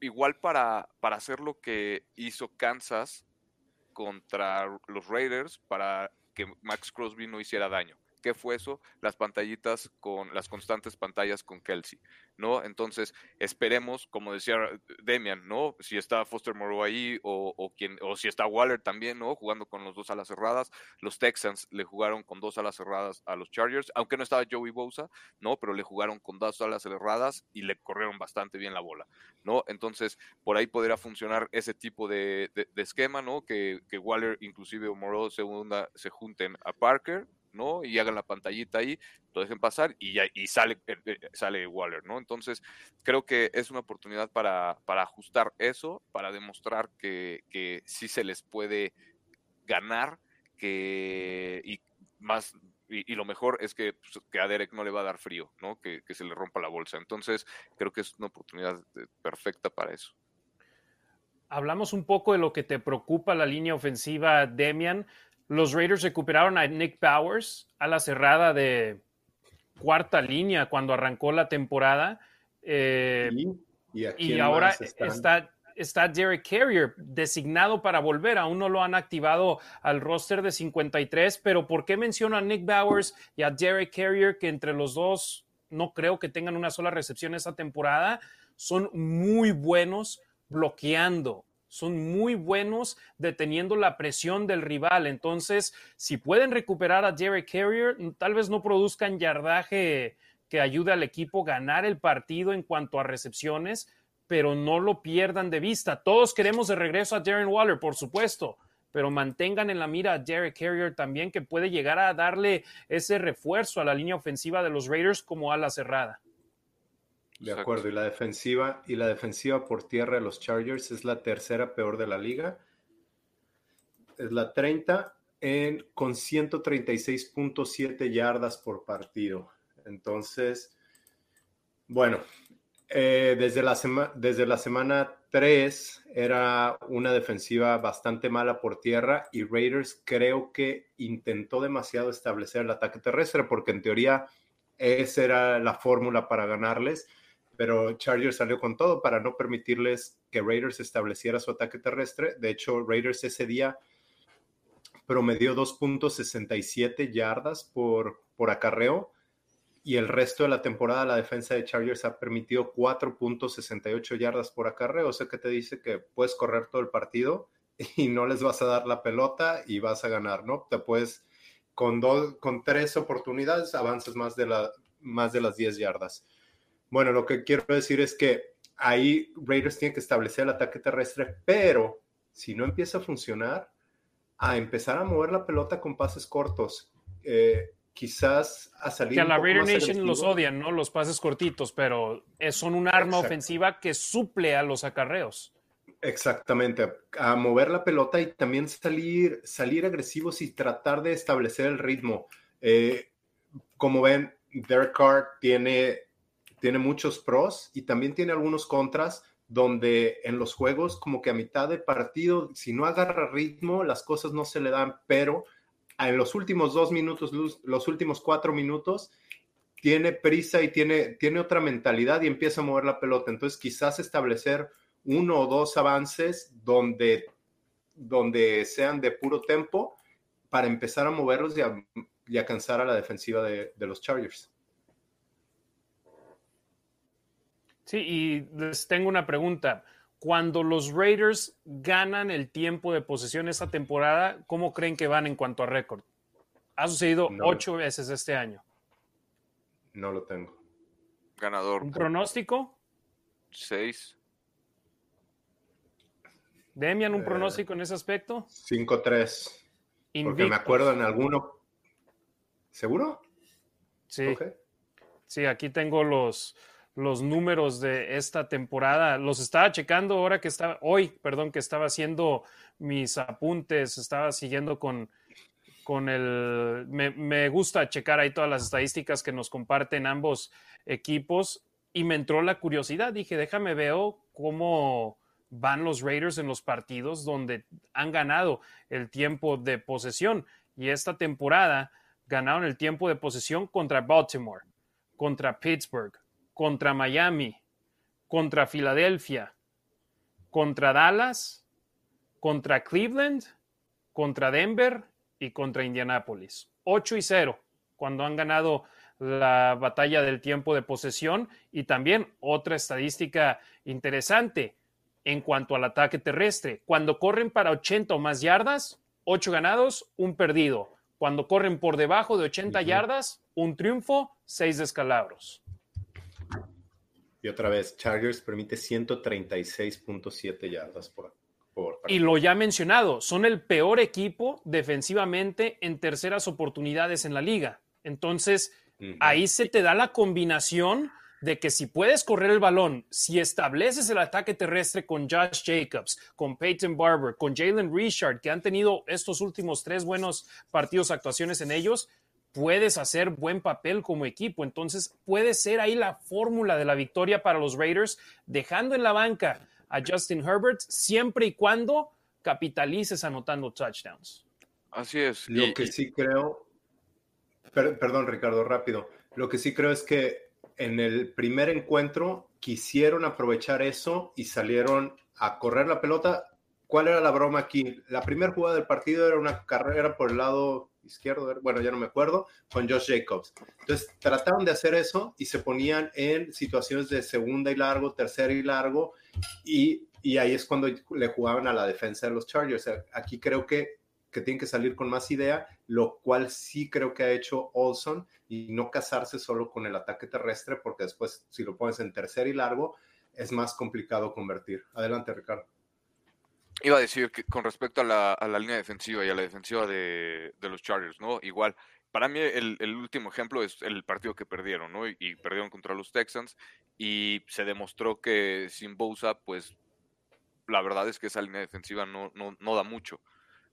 igual para, para hacer lo que hizo Kansas contra los Raiders, para que Max Crosby no hiciera daño. ¿Qué fue eso? Las pantallitas con las constantes pantallas con Kelsey, ¿no? Entonces, esperemos, como decía Demian, ¿no? Si está Foster Moreau ahí o, o, quien, o si está Waller también, ¿no? Jugando con los dos alas cerradas. Los Texans le jugaron con dos alas cerradas a los Chargers, aunque no estaba Joey Bosa, ¿no? Pero le jugaron con dos alas cerradas y le corrieron bastante bien la bola, ¿no? Entonces, por ahí podría funcionar ese tipo de, esquema, ¿no? Que, que Waller, inclusive o Moreau segunda, se junten a Parker, ¿no? Y hagan la pantallita ahí, lo dejen pasar y, ya, y sale, eh, eh, sale Waller, ¿no? Entonces, creo que es una oportunidad para, para ajustar eso, para demostrar que, que sí se les puede ganar, que y más y, lo mejor es que, pues, que, a Derek no le va a dar frío, ¿no? Que, que, se le rompa la bolsa. Entonces, creo que es una oportunidad eh, perfecta para eso. Hablamos un poco de lo que te preocupa la línea ofensiva, Demian. Los Raiders recuperaron a Nick Bowers a la cerrada de cuarta línea cuando arrancó la temporada. Eh, ¿Y, ahora está, está Derek Carrier designado para volver. Aún no lo han activado al roster de 53, pero ¿por qué menciono a Nick Bowers y a Derek Carrier que entre los dos no creo que tengan una sola recepción esta temporada? Son muy buenos bloqueando son muy buenos deteniendo la presión del rival. Entonces, si pueden recuperar a Derek Carrier, tal vez no produzcan yardaje que ayude al equipo a ganar el partido en cuanto a recepciones, pero no lo pierdan de vista. Todos queremos de regreso a Darren Waller, por supuesto, pero mantengan en la mira a Derek Carrier también, que puede llegar a darle ese refuerzo a la línea ofensiva de los Raiders como a la cerrada. De acuerdo, y la defensiva y la defensiva por tierra de los Chargers es la tercera peor de la liga. Es la 30 en, con 136.7 yardas por partido. Entonces, bueno, eh, desde, la desde la semana 3 era una defensiva bastante mala por tierra y Raiders creo que intentó demasiado establecer el ataque terrestre porque en teoría esa era la fórmula para ganarles, pero Chargers salió con todo para no permitirles que Raiders estableciera su ataque terrestre. De hecho, Raiders ese día promedió 2.67 yardas por, por acarreo y el resto de la temporada la defensa de Chargers ha permitido 4.68 yardas por acarreo, o sea que te dice que puedes correr todo el partido *laughs* y no les vas a dar la pelota y vas a ganar, ¿no? Te puedes, con, dos, con tres oportunidades, avanzas más de, la, más de las 10 yardas. Bueno, lo que quiero decir es que ahí Raiders tiene que establecer el ataque terrestre, pero si no empieza a funcionar, a empezar a mover la pelota con pases cortos. Eh, quizás a salir. Que a la Raider Nation los odian, ¿no? Los pases cortitos, pero son un arma ofensiva que suple a los acarreos. Exactamente, a mover la pelota y también salir, salir agresivos y tratar de establecer el ritmo. Eh, como ven, Derek Carr tiene, tiene muchos pros y también tiene algunos contras donde en los juegos como que a mitad de partido, si no agarra ritmo, las cosas no se le dan, pero en los últimos dos minutos, los últimos cuatro minutos, tiene prisa y tiene, tiene otra mentalidad y empieza a mover la pelota. Entonces, quizás establecer uno o dos avances donde, donde sean de puro tempo para empezar a moverlos y a, y cansar a la defensiva de, de los Chargers. Sí, y les tengo una pregunta cuando los Raiders ganan el tiempo de posesión esta temporada, ¿cómo creen que van en cuanto a récord? Ha sucedido ocho veces este año. No lo tengo. Ganador. ¿Un pronóstico? Seis. Demian, ¿un eh, pronóstico en ese aspecto? 5-3. Porque me acuerdo en alguno. ¿Seguro? Sí. Sí, aquí tengo los, los números de esta temporada. Los estaba checando ahora que estaba, hoy, perdón, que estaba haciendo mis apuntes, estaba siguiendo con, con el... Me, me, gusta checar ahí todas las estadísticas que nos comparten ambos equipos y me entró la curiosidad. Dije, déjame veo cómo van los Raiders en los partidos donde han ganado el tiempo de posesión. Y esta temporada ganaron el tiempo de posesión contra Baltimore, contra Pittsburgh, contra Miami, contra Filadelfia, contra Dallas, contra Cleveland, contra Denver y contra Indianápolis. 8 y 0 cuando han ganado la batalla del tiempo de posesión y también otra estadística interesante en cuanto al ataque terrestre. Cuando corren para 80 o más yardas, 8 ganados, un perdido. Cuando corren por debajo de 80 yardas, un triunfo, 6 descalabros. Y otra vez, Chargers permite 136.7 yardas por, por Y lo ya mencionado, son el peor equipo defensivamente en terceras oportunidades en la liga. Entonces, ahí se te da la combinación de que si puedes correr el balón, si estableces el ataque terrestre con Josh Jacobs, con Peyton Barber, con Jalen Richard, que han tenido estos últimos tres buenos partidos, actuaciones en ellos, puedes hacer buen papel como equipo. Entonces puede ser ahí la fórmula de la victoria para los Raiders, dejando en la banca a Justin Herbert siempre y cuando capitalices anotando touchdowns. Así es. Lo que sí creo, perdón Ricardo, rápido, lo que sí creo es que en el primer encuentro quisieron aprovechar eso y salieron a correr la pelota. ¿Cuál era la broma aquí? La primera jugada del partido era una carrera por el lado izquierdo, bueno, ya no me acuerdo, con Josh Jacobs. Entonces trataron de hacer eso y se ponían en situaciones de segunda y largo, tercera y largo, y, ahí es cuando le jugaban a la defensa de los Chargers. Aquí creo que, que tienen que salir con más idea, lo cual sí creo que ha hecho Olson y no casarse solo con el ataque terrestre, porque después si lo pones en tercera y largo, es más complicado convertir. Adelante, Ricardo. Iba a decir que con respecto a la, línea defensiva y a la defensiva de, los Chargers, ¿no? Igual, para mí el, último ejemplo es el partido que perdieron, ¿no? Y, perdieron contra los Texans y se demostró que sin Bosa, pues la verdad es que esa línea defensiva no, no, da mucho,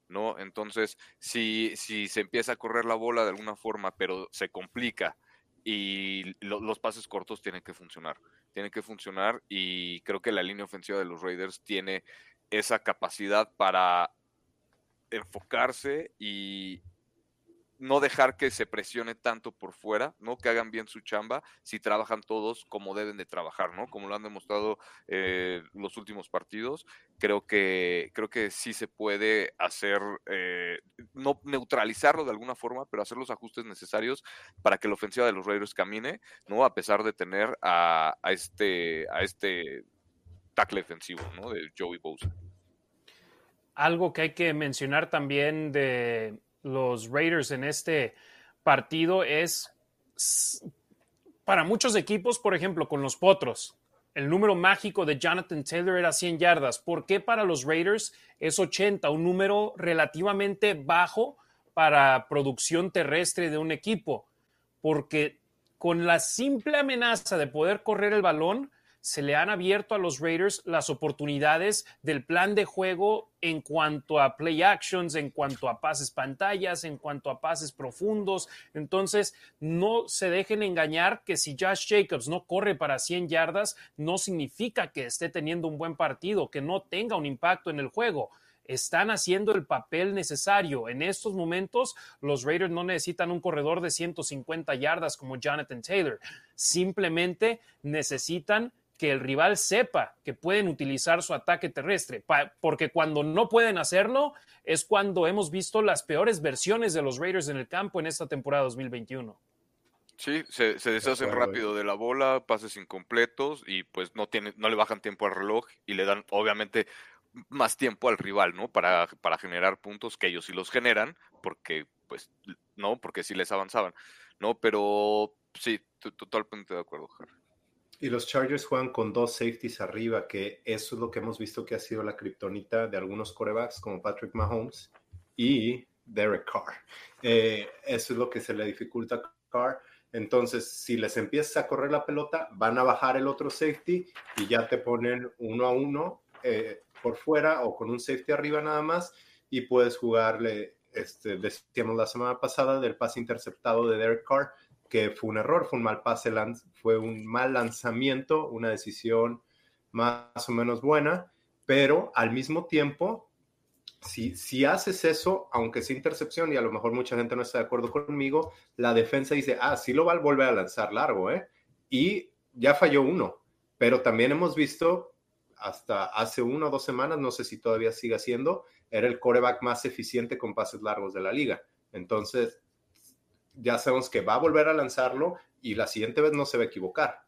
¿no? Entonces, si, si se empieza a correr la bola de alguna forma, pero se complica y los pases cortos tienen que funcionar. Tienen que funcionar y creo que la línea ofensiva de los Raiders tiene esa capacidad para enfocarse y, no dejar que se presione tanto por fuera, ¿no? Que hagan bien su chamba si trabajan todos como deben de trabajar, ¿no? Como lo han demostrado eh, los últimos partidos. Creo que, creo que sí se puede hacer, eh, no neutralizarlo de alguna forma, pero hacer los ajustes necesarios para que la ofensiva de los Raiders camine, ¿no? A pesar de tener a, este, a este tackle defensivo, ¿no? De Joey Bosa. Algo que hay que mencionar también de los Raiders en este partido es para muchos equipos, por ejemplo, con los Potros, el número mágico de Jonathan Taylor era 100 yardas. ¿Por qué para los Raiders es 80, un número relativamente bajo para producción terrestre de un equipo? Porque con la simple amenaza de poder correr el balón, se le han abierto a los Raiders las oportunidades del plan de juego en cuanto a play actions, en cuanto a pases pantallas, en cuanto a pases profundos. Entonces, no se dejen engañar que si Josh Jacobs no corre para 100 yardas, no significa que esté teniendo un buen partido, que no tenga un impacto en el juego están haciendo el papel necesario. En estos momentos, los Raiders no necesitan un corredor de 150 yardas como Jonathan Taylor. Simplemente necesitan que el rival sepa que pueden utilizar su ataque terrestre, porque cuando no pueden hacerlo es cuando hemos visto las peores versiones de los Raiders en el campo en esta temporada 2021. Sí, se, deshacen rápido de la bola, pases incompletos y pues no, tiene, no le bajan tiempo al reloj y le dan obviamente más tiempo al rival, ¿no? Para, para generar puntos que ellos sí los generan, porque pues no, porque sí les avanzaban, ¿no? Pero sí, totalmente de acuerdo, Harry. Y los Chargers juegan con dos safeties arriba, que eso es lo que hemos visto que ha sido la kriptonita de algunos corebacks como Patrick Mahomes y Derek Carr. Eh, eso es lo que se le dificulta a Carr. Entonces, si les empiezas a correr la pelota, van a bajar el otro safety y ya te ponen uno a uno eh, por fuera o con un safety arriba nada más y puedes jugarle, este, decíamos la semana pasada del pase interceptado de Derek Carr que fue un error, fue un mal pase, fue un mal lanzamiento, una decisión más o menos buena, pero al mismo tiempo, si, si haces eso, aunque sea intercepción, y a lo mejor mucha gente no está de acuerdo conmigo, la defensa dice, ah, sí lo va a volver a lanzar largo, ¿eh? Y ya falló uno, pero también hemos visto hasta hace una o dos semanas, no sé si todavía sigue siendo, era el coreback más eficiente con pases largos de la liga. Entonces, ya sabemos que va a volver a lanzarlo y la siguiente vez no se va a equivocar.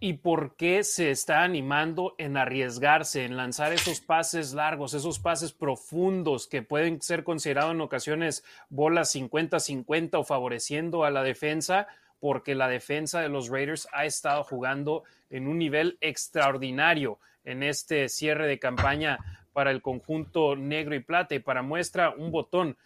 ¿Y por qué se está animando en arriesgarse, en lanzar esos pases largos, esos pases profundos que pueden ser considerados en ocasiones bolas 50-50 o favoreciendo a la defensa? Porque la defensa de los Raiders ha estado jugando en un nivel extraordinario en este cierre de campaña para el conjunto negro y plata. Y para muestra, un botón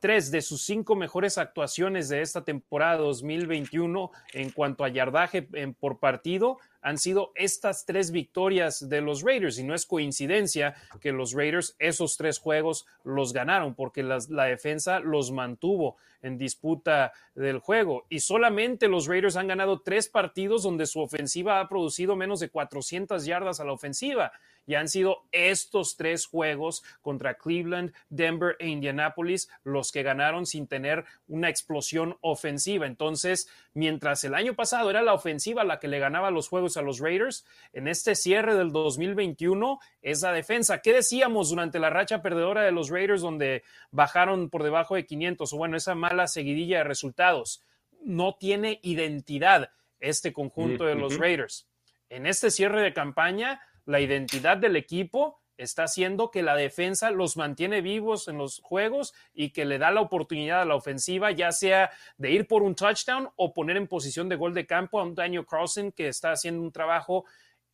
tres de sus cinco mejores actuaciones de esta temporada 2021 en cuanto a yardaje por partido han sido estas tres victorias de los Raiders. Y no es coincidencia que los Raiders esos tres juegos los ganaron porque la defensa los mantuvo en disputa del juego. Y solamente los Raiders han ganado tres partidos donde su ofensiva ha producido menos de 400 yardas a la ofensiva y han sido estos tres juegos contra Cleveland, Denver e Indianapolis los que ganaron sin tener una explosión ofensiva. Entonces, mientras el año pasado era la ofensiva la que le ganaba los juegos a los Raiders, en este cierre del 2021 es la defensa. ¿Qué decíamos durante la racha perdedora de los Raiders donde bajaron por debajo de 500 o bueno, esa mala seguidilla de resultados? No tiene identidad este conjunto de los Raiders. En este cierre de campaña, la identidad del equipo está haciendo que la defensa los mantiene vivos en los juegos y que le da la oportunidad a la ofensiva, ya sea de ir por un touchdown o poner en posición de gol de campo a un Daniel Carlson que está haciendo un trabajo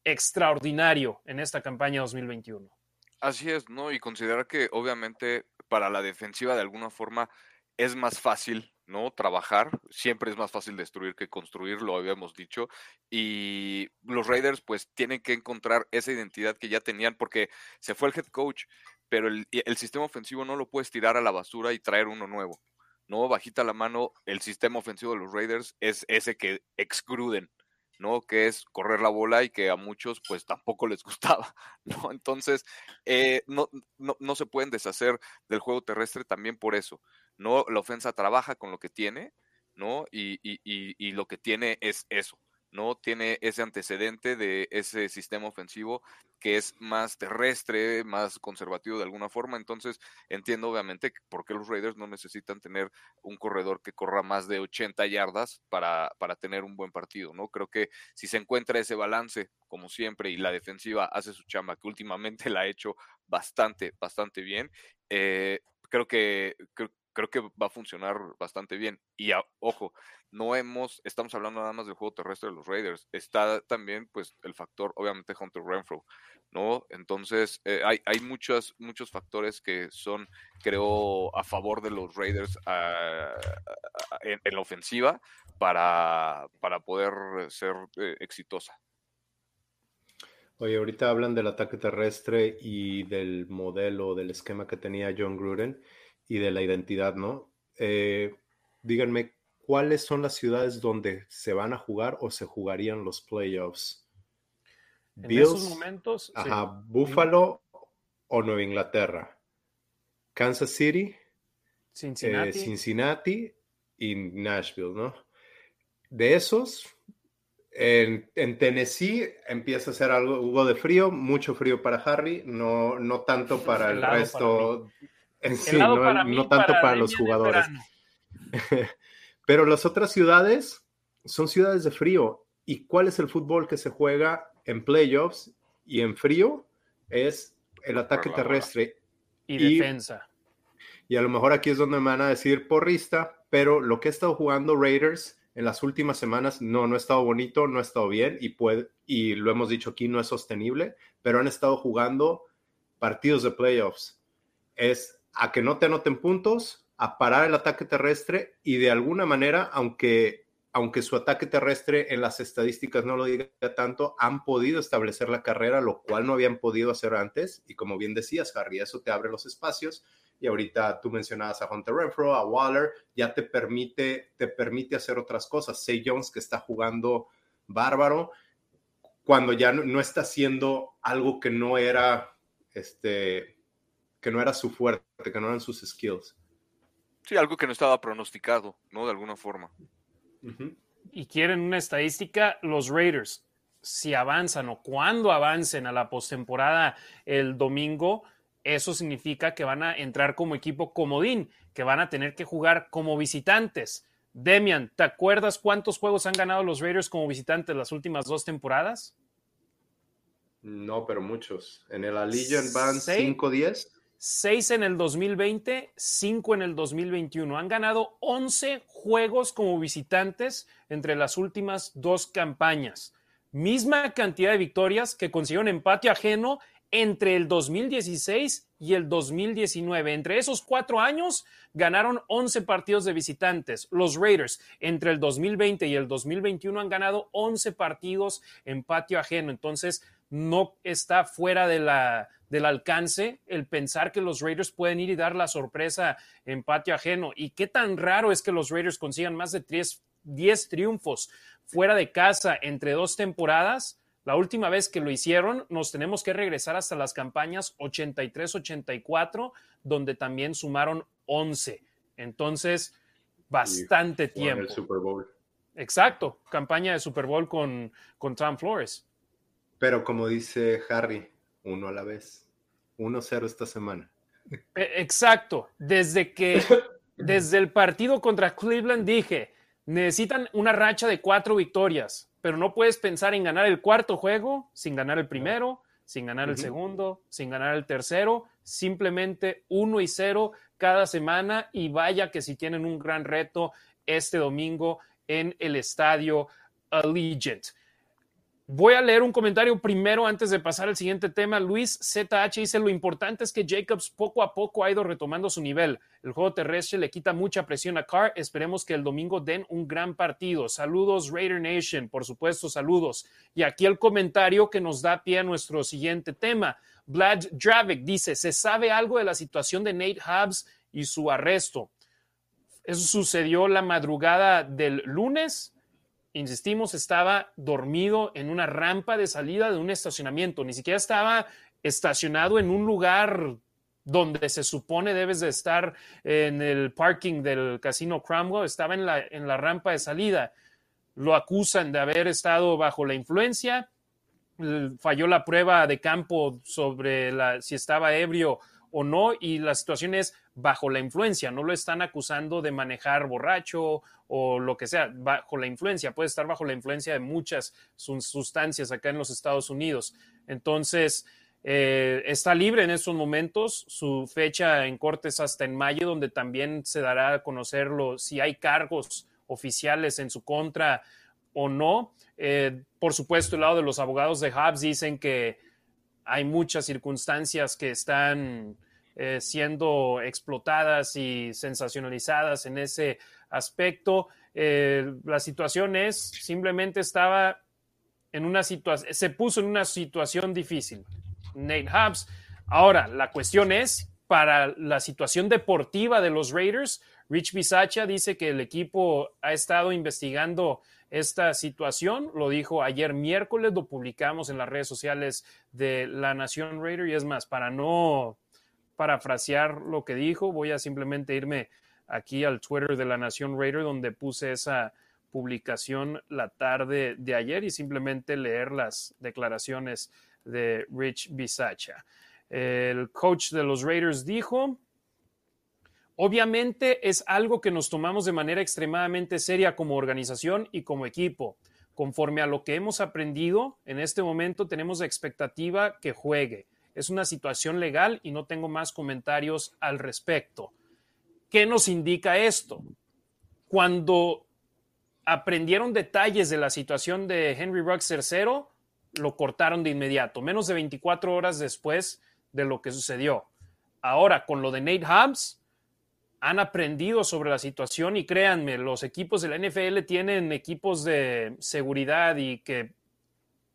extraordinario en esta campaña 2021. Así es, ¿no? Y considerar que obviamente para la defensiva de alguna forma es más fácil ¿no? Trabajar, siempre es más fácil destruir que construir, lo habíamos dicho, y los Raiders pues tienen que encontrar esa identidad que ya tenían porque se fue el head coach, pero el, sistema ofensivo no lo puedes tirar a la basura y traer uno nuevo. ¿no? Bajita la mano, el sistema ofensivo de los Raiders es ese que excruden, ¿no? Que es correr la bola y que a muchos pues tampoco les *laughs* gustaba, ¿no? Entonces, eh, no, no, no, se pueden deshacer del juego terrestre también por eso, ¿no? La ofensa trabaja con lo que tiene, ¿no? Y, y, y lo que tiene es eso, ¿no? Tiene ese antecedente de ese sistema ofensivo que es más terrestre, más conservativo de alguna forma. Entonces, entiendo obviamente por qué los Raiders no necesitan tener un corredor que corra más de 80 yardas para, para tener un buen partido, ¿no? Creo que si se encuentra ese balance, como siempre, y la defensiva hace su chamba, que últimamente *laughs* la ha hecho bastante, bastante bien, eh, creo que, que va a funcionar bastante bien. Y ojo, no hemos, estamos hablando nada más del juego terrestre de los Raiders, está también pues el factor, obviamente, Hunter Renfro, ¿no? Entonces, eh, hay, hay muchos, muchos factores que son, creo, a favor de los Raiders ah, en, la ofensiva para, para poder ser eh, exitosa. Oye, ahorita hablan del ataque terrestre y del modelo, del esquema que tenía John Gruden y de la identidad, ¿no? Eh, díganme, ¿cuáles son las ciudades donde se van a jugar o se jugarían los playoffs? En esos momentos. Ajá, Buffalo o Nueva Inglaterra. Kansas City, Cincinnati. Eh, Cincinnati y Nashville, ¿no? De esos, en, Tennessee empieza a ser algo, de frío, mucho frío para Harry, no, no tanto *laughs* para el resto sí, no, tanto para, los jugadores. *laughs* Pero las otras ciudades son ciudades de frío. ¿Y cuál es el fútbol que se juega en playoffs y en frío? Es el ataque terrestre. Y, defensa. Y a lo mejor aquí es donde me van a decir porrista, pero lo que ha estado jugando Raiders en las últimas semanas no, no ha estado bonito, no ha estado bien y, puede, y lo hemos dicho aquí, no es sostenible, pero han estado jugando partidos de playoffs. Es a que no te anoten puntos, a parar el ataque terrestre y de alguna manera, aunque, aunque su ataque terrestre en las estadísticas no lo diga tanto, han podido establecer la carrera, lo cual no habían podido hacer antes. Y como bien decías, Harry, eso te abre los espacios. Y ahorita tú mencionabas a Hunter Renfro, a Waller, ya te permite, te permite hacer otras cosas. Say Jones, que está jugando bárbaro, cuando ya no, no está haciendo algo que no era este, que no era su fuerte, que no eran sus skills. Sí, algo que no estaba pronosticado, ¿no? De alguna forma. Y quieren una estadística, los Raiders, si avanzan o cuando avancen a la postemporada el domingo, eso significa que van a entrar como equipo comodín, que van a tener que jugar como visitantes. Demian, ¿te acuerdas cuántos juegos han ganado los Raiders como visitantes las últimas dos temporadas? No, pero muchos. En el Allegiant van 5-10. 6 en el 2020, 5 en el 2021. Han ganado 11 juegos como visitantes entre las últimas dos campañas. Misma cantidad de victorias que consiguieron empate ajeno entre el 2016 y el 2019. Entre esos cuatro años ganaron 11 partidos de visitantes. Los Raiders entre el 2020 y el 2021 han ganado 11 partidos en patio ajeno. Entonces, no está fuera de la, del alcance el pensar que los Raiders pueden ir y dar la sorpresa en patio ajeno. Y qué tan raro es que los Raiders consigan más de 10, triunfos fuera de casa entre dos temporadas. La última vez que lo hicieron, nos tenemos que regresar hasta las campañas 83-84, donde también sumaron 11. Entonces, bastante tiempo. El Super Bowl. Exacto, campaña de Super Bowl con, con Tom Flores. Pero como dice Harry, uno a la vez. 1-0 esta semana. E, exacto. Desde que, *coughs* desde el partido contra Cleveland dije, necesitan una racha de cuatro victorias, pero no puedes pensar en ganar el cuarto juego sin ganar el primero, sin ganar el segundo, sin ganar el tercero, simplemente uno y cero cada semana y vaya que si tienen un gran reto este domingo en el estadio Allegiant. Voy a leer un comentario primero antes de pasar al siguiente tema. Luis ZH dice, lo importante es que Jacobs poco a poco ha ido retomando su nivel. El juego terrestre le quita mucha presión a Carr. Esperemos que el domingo den un gran partido. Saludos Raider Nation, por supuesto, saludos. Y aquí el comentario que nos da pie a nuestro siguiente tema. Vlad Dravik dice, ¿se sabe algo de la situación de Nate Hobbs y su arresto? Eso sucedió la madrugada del lunes. Insistimos, estaba dormido en una rampa de salida de un estacionamiento. Ni siquiera estaba estacionado en un lugar donde se supone debes de estar en el parking del casino Cromwell. Estaba en la, en la rampa de salida. Lo acusan de haber estado bajo la influencia. Falló la prueba de campo sobre si estaba ebrio o no y la situación es bajo la influencia, no lo están acusando de manejar borracho o lo que sea, bajo la influencia, puede estar bajo la influencia de muchas sustancias acá en los Estados Unidos. Entonces, eh, está libre en estos momentos, su fecha en cortes hasta en mayo, donde también se dará a conocerlo si hay cargos oficiales en su contra o no. Eh, por supuesto, el lado de los abogados de Hobbs dicen que hay muchas circunstancias que están eh, siendo explotadas y sensacionalizadas en ese aspecto. Eh, la situación es, simplemente estaba en una situación, se puso en una situación difícil. Nate Hobbs. Ahora, la cuestión es, para la situación deportiva de los Raiders, Rich Bisacha dice que el equipo ha estado investigando esta situación. Lo dijo ayer miércoles, lo publicamos en las redes sociales de La Nación Raider. Y es más, para no parafrasear lo que dijo, voy a simplemente irme aquí al Twitter de La Nación Raider, donde puse esa publicación la tarde de ayer y simplemente leer las declaraciones de Rich Bisacha. El coach de los Raiders dijo, Obviamente es algo que nos tomamos de manera extremadamente seria como organización y como equipo. Conforme a lo que hemos aprendido, en este momento tenemos la expectativa que juegue. Es una situación legal y no tengo más comentarios al respecto. ¿Qué nos indica esto? Cuando aprendieron detalles de la situación de Henry Ruggs III, lo cortaron de inmediato, menos de 24 horas después de lo que sucedió. Ahora, con lo de Nate Hobbs, han aprendido sobre la situación y créanme, los equipos de la NFL tienen equipos de seguridad y que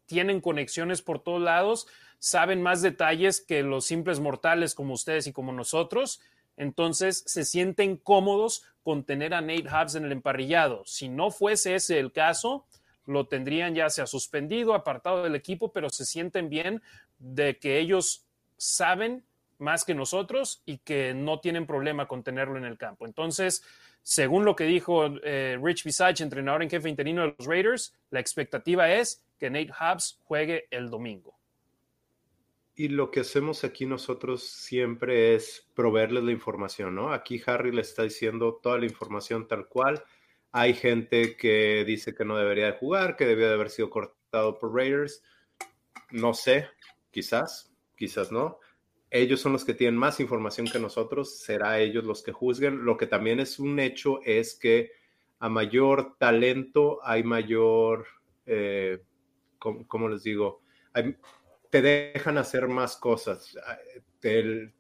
tienen conexiones por todos lados, saben más detalles que los simples mortales como ustedes y como nosotros, entonces se sienten cómodos con tener a Nate Hobbs en el emparrillado. Si no fuese ese el caso, lo tendrían ya sea suspendido, apartado del equipo, pero se sienten bien de que ellos saben más que nosotros y que no tienen problema con tenerlo en el campo. Entonces, según lo que dijo eh, Rich Visage, entrenador en jefe interino de los Raiders, la expectativa es que Nate Hobbs juegue el domingo. Y lo que hacemos aquí nosotros siempre es proveerles la información, ¿no? Aquí Harry le está diciendo toda la información tal cual. Hay gente que dice que no debería de jugar, que debió de haber sido cortado por Raiders. No sé, quizás, quizás no ellos son los que tienen más información que nosotros, será ellos los que juzguen. Lo que también es un hecho es que a mayor talento hay mayor, eh, ¿cómo, les digo? te dejan hacer más cosas.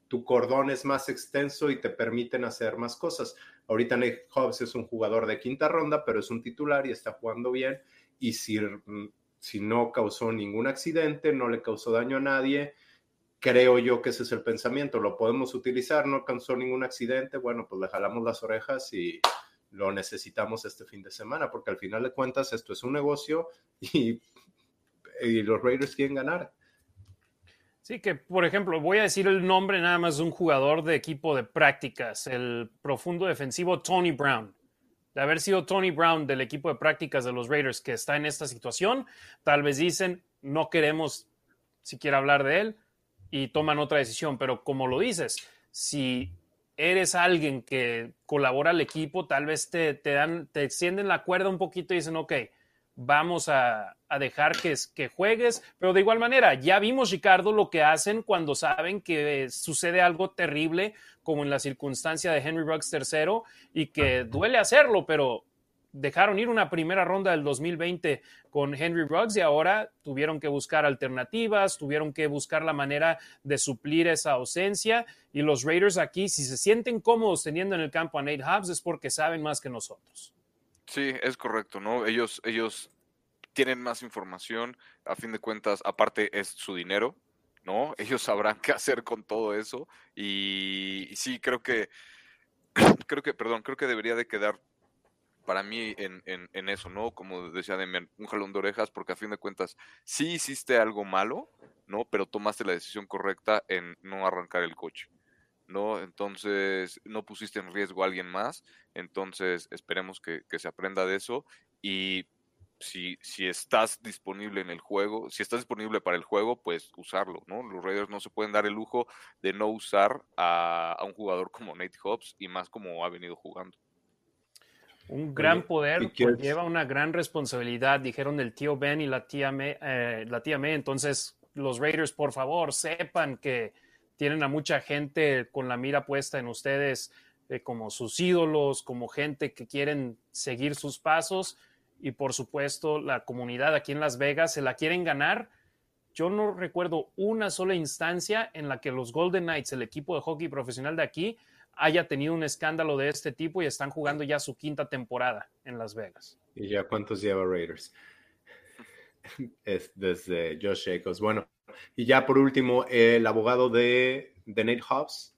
tu cordón es más extenso y te permiten hacer más cosas. Ahorita Nick Hobbs es un jugador de quinta ronda, pero es un titular y está jugando bien. Y si, si no causó ningún accidente, no le causó daño a nadie, creo yo que ese es el pensamiento. Lo podemos utilizar, no causó ningún accidente, bueno, pues le jalamos las orejas y lo necesitamos este fin de semana, porque al final de cuentas esto es un negocio *laughs* y, y los Raiders quieren ganar. Sí, que por ejemplo, voy a decir el nombre nada más de un jugador de equipo de prácticas, el profundo defensivo Tony Brown. De haber sido Tony Brown del equipo de prácticas de los Raiders que está en esta situación, tal vez dicen, no queremos siquiera hablar de él, y toman otra decisión. Pero como lo dices, si eres alguien que colabora al equipo, tal vez te, te dan, te extienden la cuerda un poquito y dicen, ok, vamos a, dejar que, que, juegues, pero de igual manera, ya vimos, Ricardo, lo que hacen cuando saben que sucede algo terrible, como en la circunstancia de Henry Ruggs III, y que duele hacerlo, pero dejaron ir una primera ronda del 2020 con Henry Ruggs y ahora tuvieron que buscar alternativas, tuvieron que buscar la manera de suplir esa ausencia y los Raiders aquí, si se sienten cómodos teniendo en el campo a Nate Hobbs es porque saben más que nosotros. Sí, es correcto, ¿no? Ellos, ellos tienen más información, a fin de cuentas, aparte es su dinero, ¿no? Ellos sabrán qué hacer con todo eso y sí, creo que *clears throat* creo que, perdón, creo que debería de quedar para mí en, eso, ¿no? Como decía Demian, un jalón de orejas, porque a fin de cuentas sí hiciste algo malo, ¿no? Pero tomaste la decisión correcta en no arrancar el coche, ¿no? Entonces, no pusiste en riesgo a alguien más, entonces esperemos que, se aprenda de eso y si, si estás disponible en el juego, si estás disponible para el juego, pues usarlo, ¿no? Los Raiders no se pueden dar el lujo de no usar a, a un jugador como Nate Hobbs y más como ha venido jugando. Un gran poder lleva una gran responsabilidad, dijeron el tío Ben y la tía May, eh, la tía May. Entonces, los Raiders, por favor, sepan que tienen a mucha gente con la mira puesta en ustedes eh, como sus ídolos, como gente que quieren seguir sus pasos y por supuesto la comunidad aquí en Las Vegas se la quieren ganar. Yo no recuerdo una sola instancia en la que los Golden Knights, el equipo de hockey profesional de aquí, haya tenido un escándalo de este tipo y están jugando ya su quinta temporada en Las Vegas. ¿Y ya cuántos lleva Raiders? *laughs* Es desde Josh Jacobs. Bueno, y ya por último, el abogado de, de Nate Hobbs,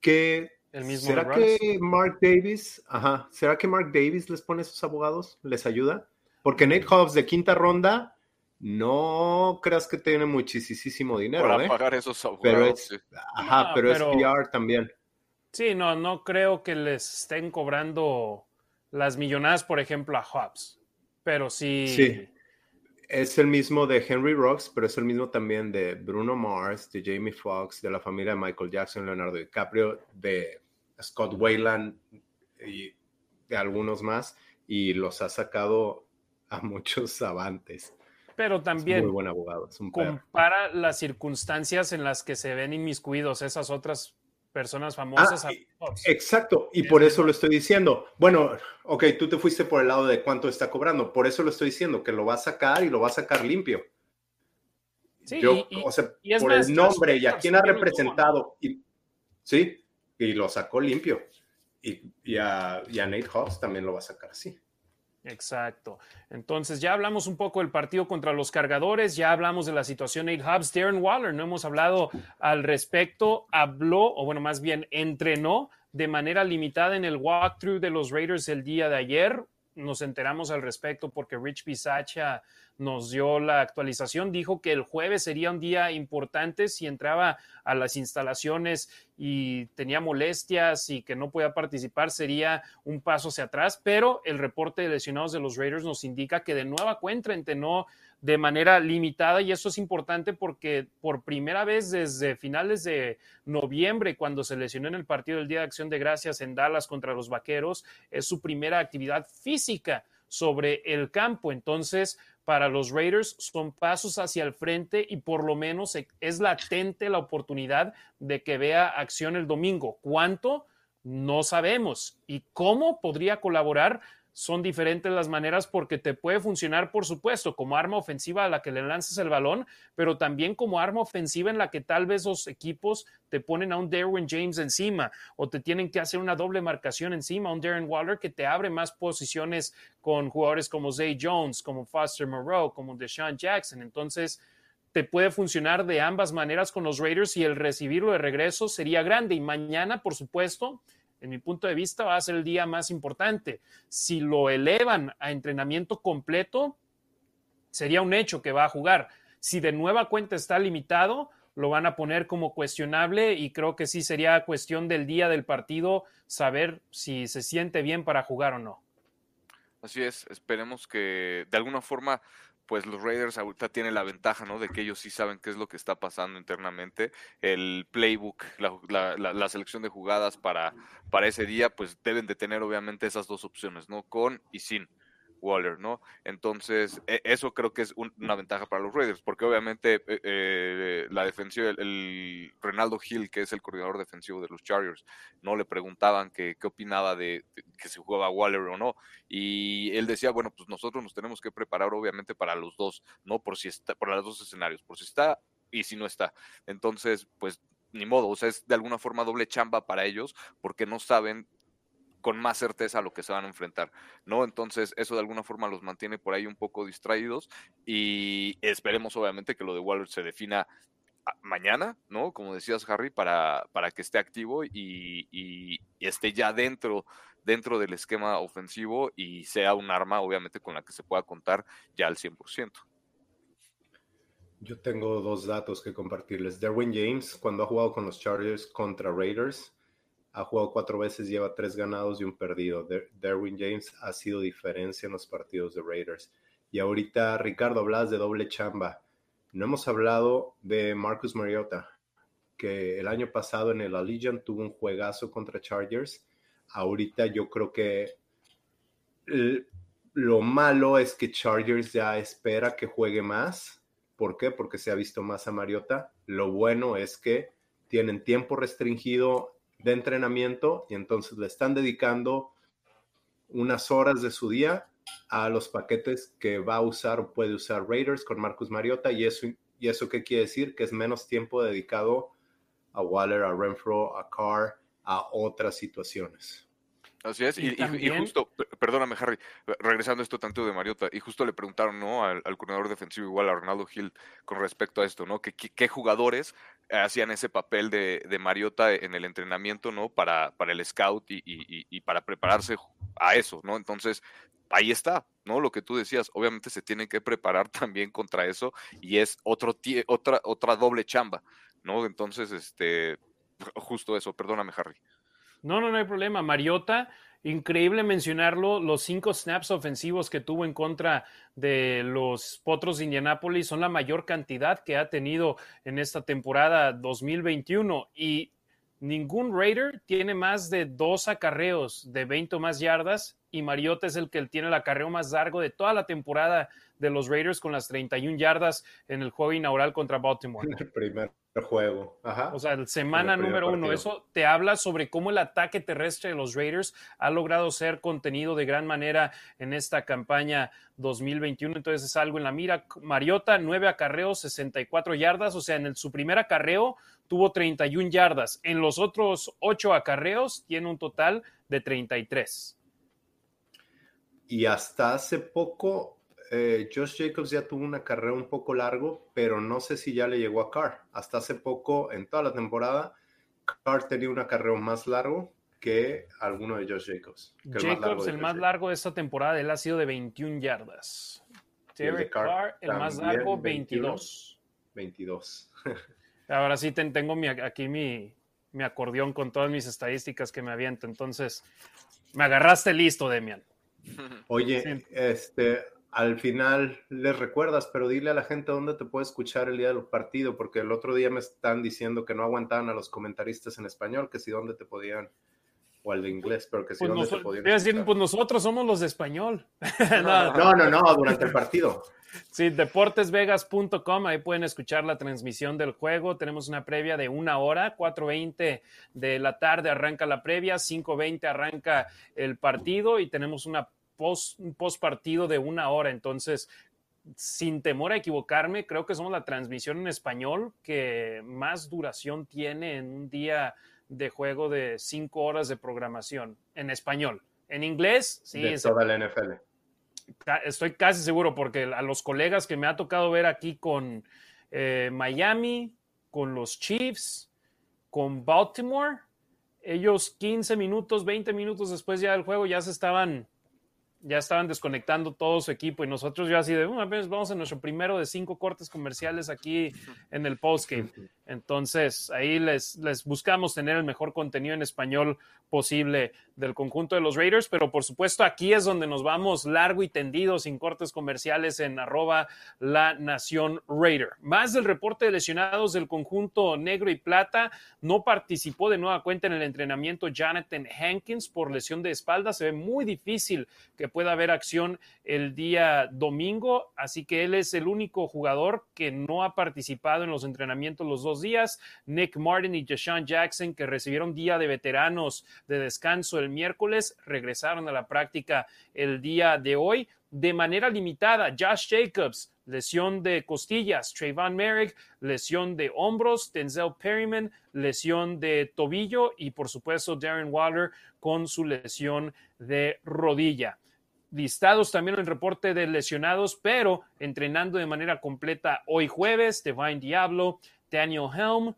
que el mismo ¿Será que Mark Davis, ajá, será que Mark Davis les pone esos abogados? ¿Les ayuda? Porque Nate Hobbs de quinta ronda, no creas que tiene muchísimo dinero. Para ¿eh? pagar esos abogados. Pero es, ajá, pero, es PR también. Sí, no, no creo que les estén cobrando las millonadas, por ejemplo, a Hobbs. Pero sí. Sí. Es el mismo de Henry Rocks, pero es el mismo también de Bruno Mars, de Jamie Foxx, de la familia de Michael Jackson, Leonardo DiCaprio, de Scott Wayland y de algunos más. Y los ha sacado a *laughs* muchos avantes. Pero también muy buen abogado, compara las circunstancias en las que se ven inmiscuidos esas otras personas famosas. Ah, exacto, y por eso lo estoy diciendo. Bueno, ok, tú te fuiste por el lado de cuánto está cobrando, por eso lo estoy diciendo, que lo va a sacar y lo va a sacar limpio. Sí, o sea, por el nombre y a quién ha representado, y, sí, y lo sacó limpio. Y, a, y a Nate Hobbs también lo va a sacar así. Exacto. Entonces ya hablamos un poco del partido contra los cargadores, ya hablamos de la situación Nate Hubs, Darren Waller, no hemos hablado al respecto, habló, o bueno, más bien entrenó de manera limitada en el walkthrough de los Raiders el día de ayer. Nos enteramos al respecto porque Rich Pisacha nos dio la actualización, dijo que el jueves sería un día importante si entraba a las instalaciones y tenía molestias y que no podía participar, sería un paso hacia atrás, pero el reporte de lesionados de los Raiders nos indica que de nueva cuenta entrenó de manera limitada y eso es importante porque por primera vez desde finales de noviembre, cuando se lesionó en el partido del Día de Acción de Gracias en Dallas contra los Vaqueros, es su primera actividad física sobre el campo. Entonces, para los Raiders son pasos hacia el frente y por lo menos e, es latente la oportunidad de que vea acción el domingo. ¿Cuánto? No sabemos. ¿Y cómo podría colaborar? Son diferentes las maneras porque te puede funcionar, por supuesto, como arma ofensiva a la que le lanzas el balón, pero también como arma ofensiva en la que tal vez los equipos te ponen a un Darren James encima o te tienen que hacer una doble marcación encima, un Darren Waller que te abre más posiciones con jugadores como Zay Jones, como Foster Moreau, como Deshaun Jackson. Entonces, te puede funcionar de ambas maneras con los Raiders y el recibirlo de regreso sería grande. Y mañana, por supuesto, en mi punto de vista, va a ser el día más importante. Si lo elevan a entrenamiento completo, sería un hecho que va a jugar. Si de nueva cuenta está limitado, lo van a poner como cuestionable y creo que sí sería cuestión del día del partido saber si se siente bien para jugar o no. Así es, esperemos que de alguna forma pues los Raiders ahorita tienen la ventaja, ¿no? De que ellos sí saben qué es lo que está pasando internamente. El playbook, la, selección de jugadas para, para ese día, pues deben de tener obviamente esas dos opciones, ¿no? Con y sin. Waller, ¿no? Entonces, e, eso creo que es una ventaja para los Raiders, porque obviamente eh, eh, la defensiva, el, el, Renaldo Hill, que es el coordinador defensivo de los Chargers, no le preguntaban qué opinaba de, que se jugaba Waller o no, y él decía, bueno, pues nosotros nos tenemos que preparar obviamente para los dos, ¿no? Por si está, por los dos escenarios, por si está y si no está. Entonces, pues ni modo, o sea, es de alguna forma doble chamba para ellos, porque no saben con más certeza a lo que se van a enfrentar, ¿no? Entonces, eso de alguna forma los mantiene por ahí un poco distraídos y esperemos obviamente que lo de Waller se defina mañana, ¿no? Como decías, Harry, para, para que esté activo y, esté ya dentro, dentro del esquema ofensivo y sea un arma, obviamente, con la que se pueda contar ya al 100%. Yo tengo dos datos que compartirles. Derwin James, cuando ha jugado con los Chargers contra Raiders, ha jugado cuatro veces, lleva tres ganados y un perdido. Derwin James ha sido diferencia en los partidos de Raiders. Y ahorita, Ricardo, hablas de doble chamba. No hemos hablado de Marcus Mariota, que el año pasado en el Allegiant tuvo un juegazo contra Chargers. Ahorita yo creo que lo malo es que Chargers ya espera que juegue más. ¿Por qué? Porque se ha visto más a Mariota. Lo bueno es que tienen tiempo restringido de entrenamiento y entonces le están dedicando unas horas de su día a los paquetes que va a usar o puede usar Raiders con Marcus Mariota y eso, y eso qué quiere decir que es menos tiempo dedicado a Waller, a Renfro, a Carr, a otras situaciones. Así es, y, justo, perdóname Harry, regresando a esto tanto de Mariota, y justo le preguntaron ¿no? al, coordinador defensivo igual a Ronaldo Hill con respecto a esto, ¿no? ¿Qué, qué, jugadores hacían ese papel de, de, Mariota en el entrenamiento, ¿no? Para, para el scout y, y, y, para prepararse a eso, ¿no? Entonces, ahí está, ¿no? Lo que tú decías, obviamente se tiene que preparar *laughs* también contra eso y es otro otra, otra doble chamba, ¿no? Entonces, este, justo eso, perdóname, Harry. No, no, no hay problema. Mariota, increíble mencionarlo, los cinco snaps ofensivos que tuvo en contra de los Potros de Indianápolis son la mayor cantidad que ha tenido en esta temporada 2021 y ningún Raider tiene más de dos acarreos de 20 o más yardas y Mariota es el que tiene el acarreo más largo de toda la temporada de los Raiders con las 31 yardas en el juego inaugural contra Baltimore. *laughs* juego. Ajá. O sea, semana número uno. Eso te habla sobre cómo el ataque terrestre de los Raiders ha logrado ser contenido de gran manera en esta campaña 2021. Entonces es algo en la mira. Mariota, nueve acarreos, 64 yardas. O sea, en su primer acarreo tuvo 31 yardas. En los otros ocho acarreos tiene un total de 33. Y hasta hace poco eh, Josh Jacobs ya tuvo una carrera un poco largo, pero no sé si ya le llegó a Carr. Hasta hace poco, en toda la temporada, Carr tenía una carrera más largo que alguno de Josh Jacobs. Jacobs, el más largo de esta temporada, él ha sido de 21 yardas. Terry Carr, el más largo, 22. 22. *laughs* Ahora sí tengo aquí mi, mi acordeón con todas mis estadísticas que me aviento. Entonces, me agarraste listo, Demian. *laughs* Oye, este, al final les recuerdas, pero dile a la gente dónde te puede escuchar el día del partido, porque el otro día me están diciendo que no aguantaban a los comentaristas en español, que si dónde te podían, o al de inglés, pero que si pues dónde te podían. Decir, pues nosotros somos los de español. no, no, *laughs* no, durante el partido. Sí, deportesvegas.com, ahí pueden escuchar la transmisión del juego. Tenemos una previa de una hora, 4.20 de la tarde arranca la previa, 5.20 arranca el partido y tenemos una post, un post partido de una hora. Entonces, sin temor a equivocarme, creo que somos la transmisión en español que más duración tiene en un día de juego de cinco horas de programación en español. En inglés, sí. De toda la NFL. Estoy casi seguro porque a los colegas que me ha tocado ver aquí con eh, Miami, con los Chiefs, con Baltimore, ellos 15 minutos, 20 minutos después ya del juego ya se estaban ya estaban desconectando todo su equipo y nosotros ya así de, una vez vamos a nuestro primero de cinco cortes comerciales aquí en el postgame. Entonces, ahí les, les buscamos tener el mejor contenido en español posible del conjunto de los Raiders, pero por supuesto aquí es donde nos vamos largo y tendido sin cortes comerciales en arroba la nación Raider. Más del reporte de lesionados del conjunto negro y plata, no participó de nueva cuenta en el entrenamiento Jonathan Hankins por lesión de espalda, se ve muy difícil que pueda haber acción el día domingo, así que él es el único jugador que no ha participado en los entrenamientos los dos días. Nick Martin y Deshaun Jackson, que recibieron día de veteranos de descanso el miércoles, regresaron a la práctica el día de hoy de manera limitada. Josh Jacobs, lesión de costillas. Trayvon Merrick, lesión de hombros. Denzel Perryman, lesión de tobillo. Y por supuesto, Darren Waller con su lesión de rodilla listados también en el reporte de lesionados, pero entrenando de manera completa hoy jueves, Divine Diablo, Daniel Helm,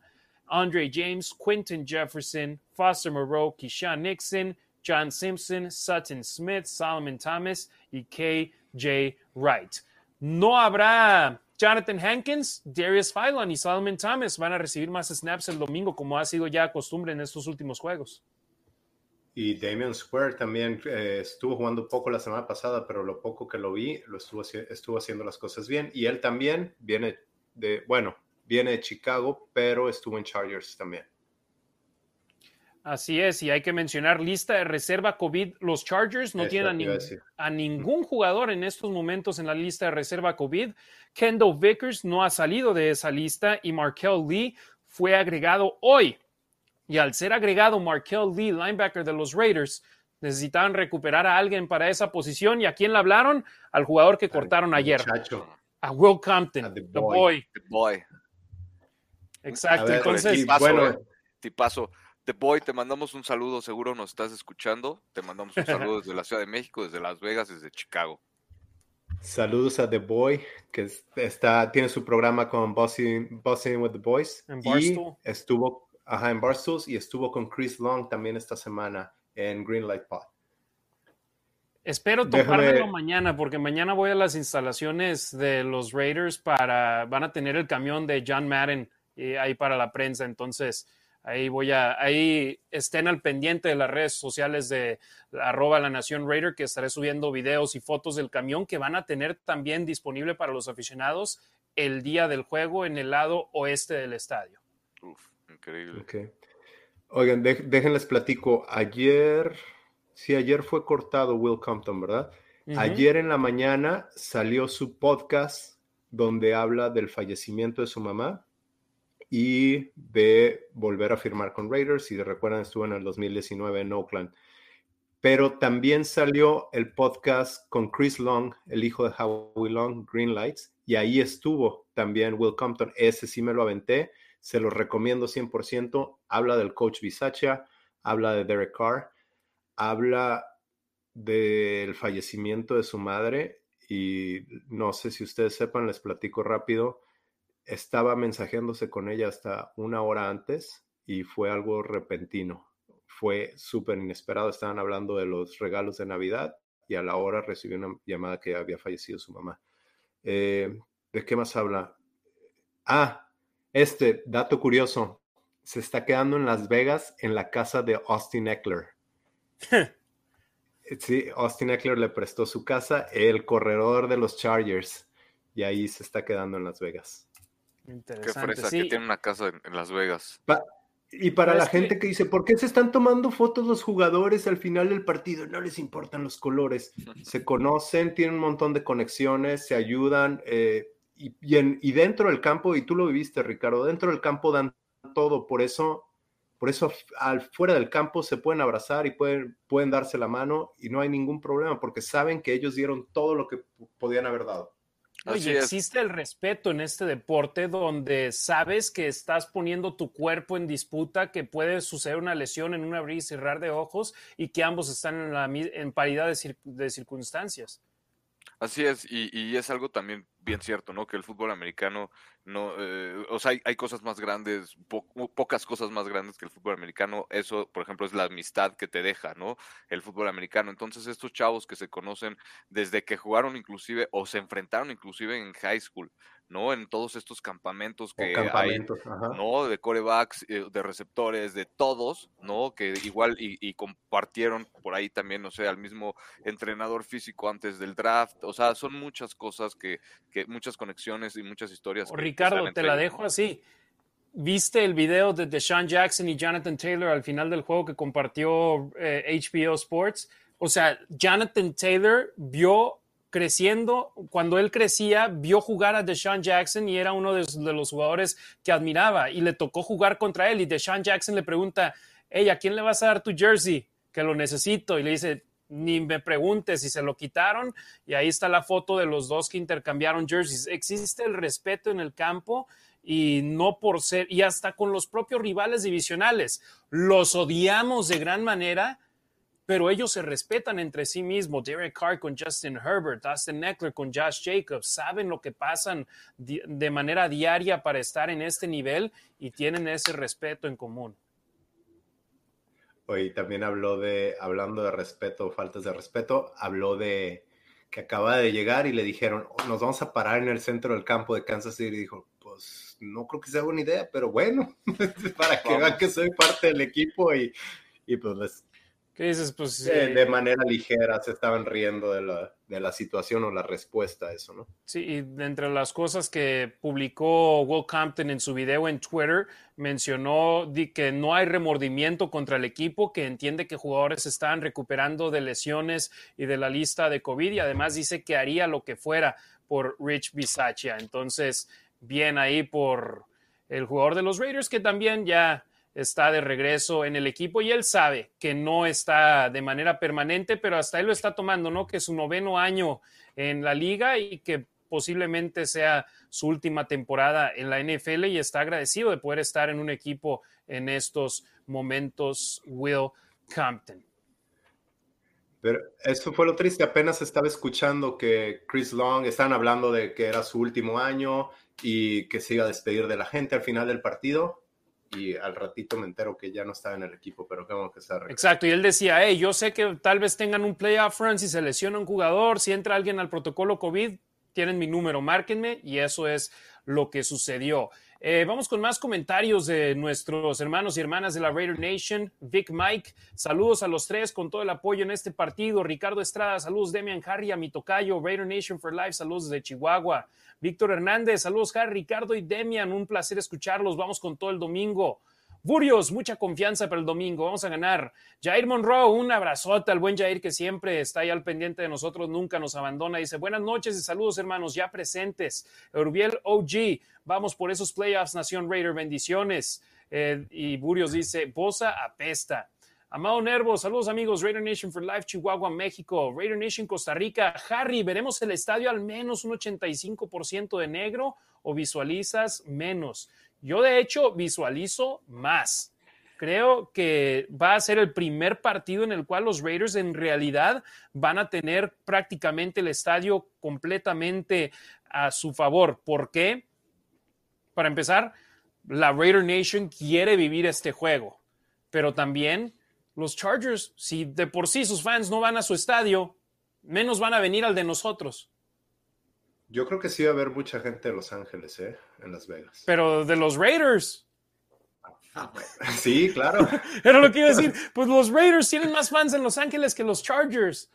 Andre James, Quinton Jefferson, Foster Moreau, Keyshawn Nixon, John Simpson, Sutton Smith, Solomon Thomas y KJ Wright. No habrá Jonathan Hankins, Darius Phylon y Solomon Thomas van a recibir más snaps el domingo, como ha sido ya costumbre en estos últimos juegos. Y Damian Square también eh, estuvo jugando poco la semana pasada, pero lo poco que lo vi, lo estuvo, estuvo haciendo las cosas bien. Y él también viene de, bueno, viene de Chicago, pero estuvo en Chargers también. Así es, y hay que mencionar lista de reserva COVID. Los Chargers no tienen a, ningún jugador en estos momentos en la lista de reserva COVID. Kendall Vickers no ha salido de esa lista y Markel Lee fue agregado hoy. Y al ser agregado Markel Lee, linebacker de los Raiders, necesitaban recuperar a alguien para esa posición. ¿Y a quién le hablaron? Al jugador que cortaron ayer. A Will Compton, the, boy. The boy. Exacto. Entonces, bueno, tipazo. The Boy, te mandamos un saludo, seguro nos estás escuchando. Te mandamos un saludo desde la Ciudad de México, desde Las Vegas, desde Chicago. Saludos a The Boy, que está, tiene su programa con Bossing, with the Boys. En Barstool. Y estuvo ajá, en Barstool y estuvo con Chris Long también esta semana en Greenlight Pod. Espero topármelo mañana, porque mañana voy a las instalaciones de los Raiders para, van a tener el camión de John Madden eh, ahí para la prensa, entonces Ahí voy a, ahí estén al pendiente de las redes sociales de arroba la Nación Raider, que estaré subiendo videos y fotos del camión que van a tener también disponible para los aficionados el día del juego en el lado oeste del estadio. Uf, increíble. Oigan, déjenles platico. Ayer, sí, ayer fue cortado Will Compton, ¿verdad? Ayer en la mañana salió su podcast donde habla del fallecimiento de su mamá y de volver a firmar con Raiders. Si recuerdan, estuvo en el 2019 en Oakland. Pero también salió el podcast con Chris Long, el hijo de Howie Long, Green Lights, y ahí estuvo también Will Compton. Ese sí me lo aventé, se lo recomiendo 100%. Habla del coach Bisaccia, habla de Derek Carr, habla del fallecimiento de su madre y no sé si ustedes sepan, les platico rápido estaba mensajeándose con ella hasta una hora antes y fue algo repentino. Fue súper inesperado. Estaban hablando de los regalos de Navidad y a la hora recibió una llamada que había fallecido su mamá. Eh, ¿De qué más habla? Ah, este dato curioso. Se está quedando en Las Vegas en la casa de Austin Eckler. *laughs* sí, Austin Eckler le prestó su casa, el corredor de los Chargers, y ahí se está quedando en Las Vegas. Qué fresa que tiene una casa en, Las Vegas. y para la gente que... dice, ¿por qué se están tomando fotos los jugadores al final del partido? No les importan los colores. *laughs* Se conocen, tienen un montón de conexiones, se ayudan. Eh, y, y, dentro del campo, y tú lo viviste, Ricardo, dentro del campo dan todo. Por eso, por eso al fuera del campo se pueden abrazar y pueden, pueden darse la mano y no hay ningún problema porque saben que ellos dieron todo lo que podían haber dado. Oye, existe el respeto en este deporte donde sabes que estás poniendo tu cuerpo en disputa, que puede suceder una lesión en un abrir y cerrar de ojos y que ambos están en, la, en paridad de circunstancias. Así es, y, es algo también bien cierto, ¿no? Que el fútbol americano no, eh, o sea, hay, cosas más grandes, pocas cosas más grandes que el fútbol americano. Eso, por ejemplo, es la amistad que te deja, ¿no? El fútbol americano. Entonces, estos chavos que se conocen desde que jugaron inclusive o se enfrentaron inclusive en high school, ¿no? En todos estos campamentos que hay, ¿no? De corebacks, eh, de receptores, de todos, ¿no? Que igual y, compartieron por ahí también, no sé, al mismo entrenador físico antes del draft. O sea, son muchas cosas que, que muchas conexiones y muchas historias. Ricardo, te la dejo así. ¿Viste el video de Deshaun Jackson y Jonathan Taylor al final del juego que compartió HBO eh, Sports? O sea, Jonathan Taylor vio creciendo, cuando él crecía, vio jugar a Deshaun Jackson y era uno de, los jugadores que admiraba y le tocó jugar contra él y Deshaun Jackson le pregunta, hey, ¿a quién le vas a dar tu jersey? Que lo necesito. Y le dice, ni me preguntes si se lo quitaron. Y ahí está la foto de los dos que intercambiaron jerseys. Existe el respeto en el campo y no por ser, y hasta con los propios rivales divisionales. Los odiamos de gran manera, pero ellos se respetan entre sí mismos. Derek Carr con Justin Herbert, Austin Eckler con Josh Jacobs, saben lo que pasan de manera diaria para estar en este nivel y tienen ese respeto en común. Hoy también habló de, hablando de respeto, faltas de respeto, habló de que acaba de llegar y le dijeron, oh, nos vamos a parar en el centro del campo de Kansas City. Y dijo, pues no creo que sea buena idea, pero bueno, *laughs* para que vean que soy parte del equipo y, y pues les pues, de, manera ligera se estaban riendo de la, de la, situación o la respuesta a eso, ¿no? Sí, y entre las cosas que publicó Will Compton en su video en Twitter, mencionó que no hay remordimiento contra el equipo, que entiende que jugadores están recuperando de lesiones y de la lista de COVID, y además dice que haría lo que fuera por Rich Bisaccia. Entonces, bien ahí por el jugador de los Raiders, que también ya está de regreso en el equipo y él sabe que no está de manera permanente, pero hasta él lo está tomando, ¿no? Que es su noveno año en la liga y que posiblemente sea su última temporada en la NFL y está agradecido de poder estar en un equipo en estos momentos, Will Compton. Pero eso fue lo triste, apenas estaba escuchando que Chris Long, estaban hablando de que era su último año y que se iba a despedir de la gente al final del partido y al ratito me entero que ya no estaba en el equipo, pero como que se Exacto, y él decía, hey, yo sé que tal vez tengan un playoff run si se lesiona un jugador, si entra alguien al protocolo COVID, tienen mi número, márquenme, y eso es lo que sucedió. Eh, vamos con más comentarios de nuestros hermanos y hermanas de la Raider Nation. Vic Mike, saludos a los tres con todo el apoyo en este partido. Ricardo Estrada, saludos Demian Harry, a mi tocayo. Raider Nation for Life, saludos de Chihuahua. Víctor Hernández, saludos Harry, Ricardo y Demian, un placer escucharlos. Vamos con todo el domingo. Burios, mucha confianza para el domingo. Vamos a ganar. Jair Monroe, un abrazote al buen Jair que siempre está ahí al pendiente de nosotros, nunca nos abandona. Dice, buenas noches y saludos hermanos ya presentes. Urbiel OG, vamos por esos playoffs, Nación Raider, bendiciones. Eh, y Burios dice, Bosa apesta. Amado Nervo, saludos amigos, Raider Nation for Life, Chihuahua, México, Raider Nation, Costa Rica. Harry, ¿veremos el estadio al menos un 85% de negro o visualizas menos? Yo de hecho visualizo más. Creo que va a ser el primer partido en el cual los Raiders en realidad van a tener prácticamente el estadio completamente a su favor. ¿Por qué? Para empezar, la Raider Nation quiere vivir este juego, pero también los Chargers, si de por sí sus fans no van a su estadio, menos van a venir al de nosotros. Yo creo que sí va a haber mucha gente de Los Ángeles, ¿eh? En Las Vegas. Pero de los Raiders. Ah, *laughs* sí, claro. *laughs* Era lo que iba a decir. Pues los Raiders tienen más fans en Los Ángeles que los Chargers.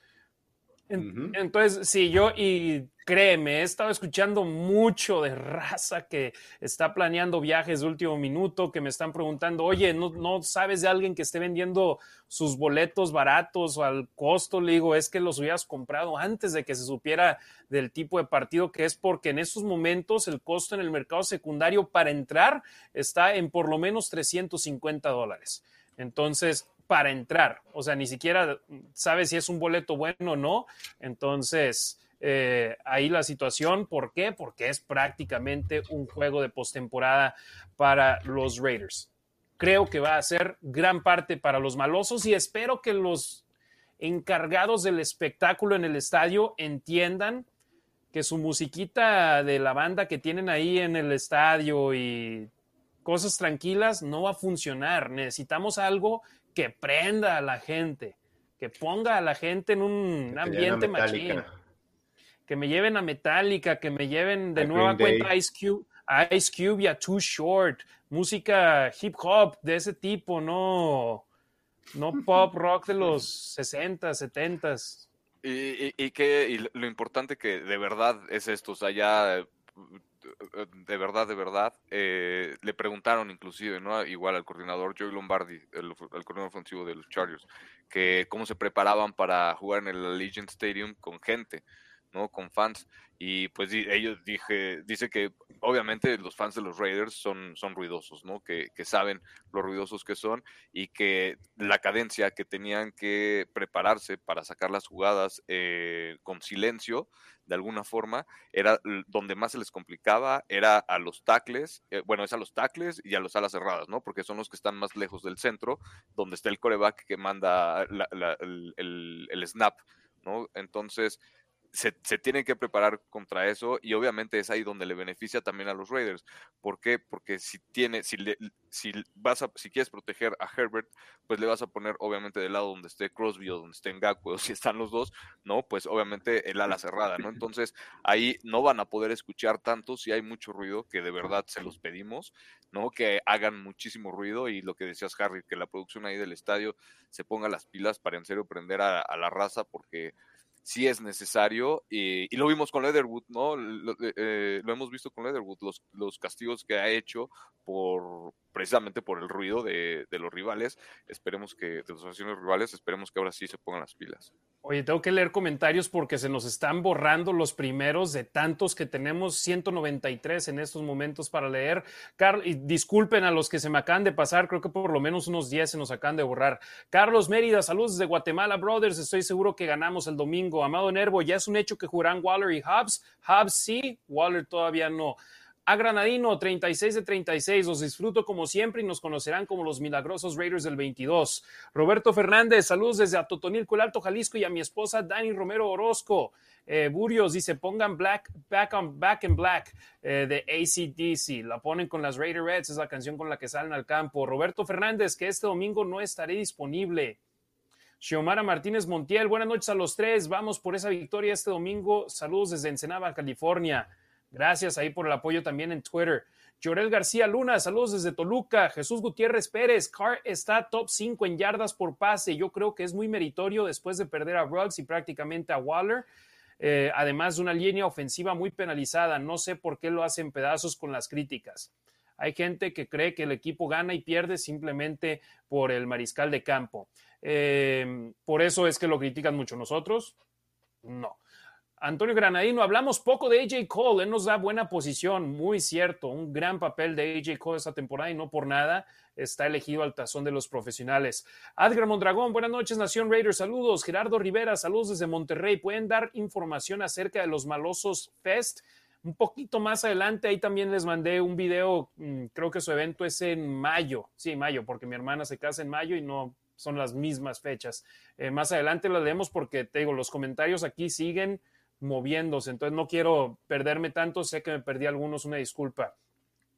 Entonces, sí, yo, y créeme, he estado escuchando mucho de *laughs* raza que está planeando viajes de último minuto, que me están preguntando, oye, ¿no, ¿no, sabes de alguien que esté vendiendo sus boletos baratos o al costo? Le digo, es que los hubieras comprado antes de que se supiera del tipo de partido que es, porque en estos momentos el costo en el mercado secundario para entrar está en por lo menos 350 dólares. Entonces, para entrar. O sea, ni siquiera sabe si es un boleto bueno o no. Entonces, eh, ahí la situación. ¿Por qué? Porque es prácticamente un juego de postemporada para los Raiders. Creo que va a ser gran parte para los malosos y espero que los encargados del espectáculo en el estadio entiendan que su musiquita de la banda que tienen ahí en el estadio y cosas tranquilas no va a funcionar. Necesitamos algo que prenda a la gente, que ponga a la gente en un ambiente machín. Que me lleven a Metallica, que me lleven de nueva cuenta Ice Cube, Ice Cube y a Too Short, música hip hop de ese tipo, no, no *laughs* pop rock de los 60, 70. Y, y, que y lo importante que de verdad es esto, o sea, ya de verdad, de verdad, eh, le preguntaron inclusive, ¿no? Igual al coordinador Joey Lombardi, el, coordinador ofensivo de los Chargers, que cómo se preparaban para jugar en el Allegiant Stadium con gente, ¿no? Con fans. Y pues ellos dije, dice que obviamente los fans de los Raiders son, son ruidosos, ¿no? Que, que, saben lo ruidosos que son y que la cadencia que tenían que prepararse para sacar las jugadas eh, con silencio, de alguna forma, era donde más se les complicaba, era a los tackles, eh, bueno, es a los tackles y a los alas cerradas, ¿no? Porque son los que están más lejos del centro, donde está el coreback que manda el, el snap, ¿no? Entonces, se, tienen que preparar contra eso y obviamente es ahí donde le beneficia también a los Raiders. ¿Por qué? Porque si tiene, si, si vas a, si quieres proteger a Herbert, pues le vas a poner obviamente del lado donde esté Crosby o donde esté Ngakwe o si están los dos, ¿no? Pues obviamente el ala cerrada, ¿no? Entonces ahí no van a poder escuchar tanto si hay mucho ruido, que de verdad se los pedimos, ¿no? Que hagan muchísimo ruido y lo que decías Harry, que la producción ahí del estadio se ponga las pilas para en serio prender a la raza porque si es necesario, y, lo vimos con Leatherwood, ¿no? Lo, eh, eh, lo, hemos visto con Leatherwood, los, los castigos que ha hecho por, precisamente por el ruido de, los rivales. Esperemos que, de las asociaciones rivales, esperemos que ahora sí se pongan las pilas. Oye, tengo que leer comentarios porque se nos están borrando los primeros de tantos que tenemos, 193 en estos momentos para leer. Disculpen a los que se me acaban de pasar, creo que por lo menos unos 10 se nos acaban de borrar. Carlos Mérida, saludos desde Guatemala, brothers. Estoy seguro que ganamos el domingo. Amado Nervo, ya es un hecho que jugarán Waller y Hobbs. Hobbs sí, Waller todavía no. A Granadino, 36 de 36. Los disfruto como siempre y nos conocerán como los milagrosos Raiders del 22. Roberto Fernández, saludos desde Atotonilco, el Alto Jalisco y a mi esposa Dani Romero Orozco. Eh, Burios dice, pongan Black, Back on Back in Black eh, de ACDC. La ponen con las Raider Reds, es la canción con la que salen al campo. Roberto Fernández, que este domingo no estaré disponible. Xiomara Martínez Montiel, buenas noches a los tres. Vamos por esa victoria este domingo. Saludos desde Ensenada, California. Gracias ahí por el apoyo también en Twitter. Llorel García Luna, saludos desde Toluca. Jesús Gutiérrez Pérez, Carr está top 5 en yardas por pase. Yo creo que es muy meritorio después de perder a Ruggs y prácticamente a Waller. Eh, además de una línea ofensiva muy penalizada. No sé por qué lo hacen pedazos con las críticas. Hay gente que cree que el equipo gana y pierde simplemente por el mariscal de campo. Eh, por eso es que lo critican mucho nosotros. No. Antonio Granadino, hablamos poco de AJ Cole, él nos da buena posición, muy cierto, un gran papel de AJ Cole esta temporada y no por nada está elegido al tazón de los profesionales. Adgar Mondragón, buenas noches, Nación Raiders, saludos. Gerardo Rivera, saludos desde Monterrey. ¿Pueden dar información acerca de los malosos Fest? Un poquito más adelante, ahí también les mandé un video, mm, creo que su evento es en mayo, sí, mayo, porque mi hermana se casa en mayo y no son las mismas fechas. Eh, más adelante lo leemos porque te digo, los comentarios aquí siguen moviéndose. Entonces no quiero perderme tanto, sé que me perdí algunos, una disculpa.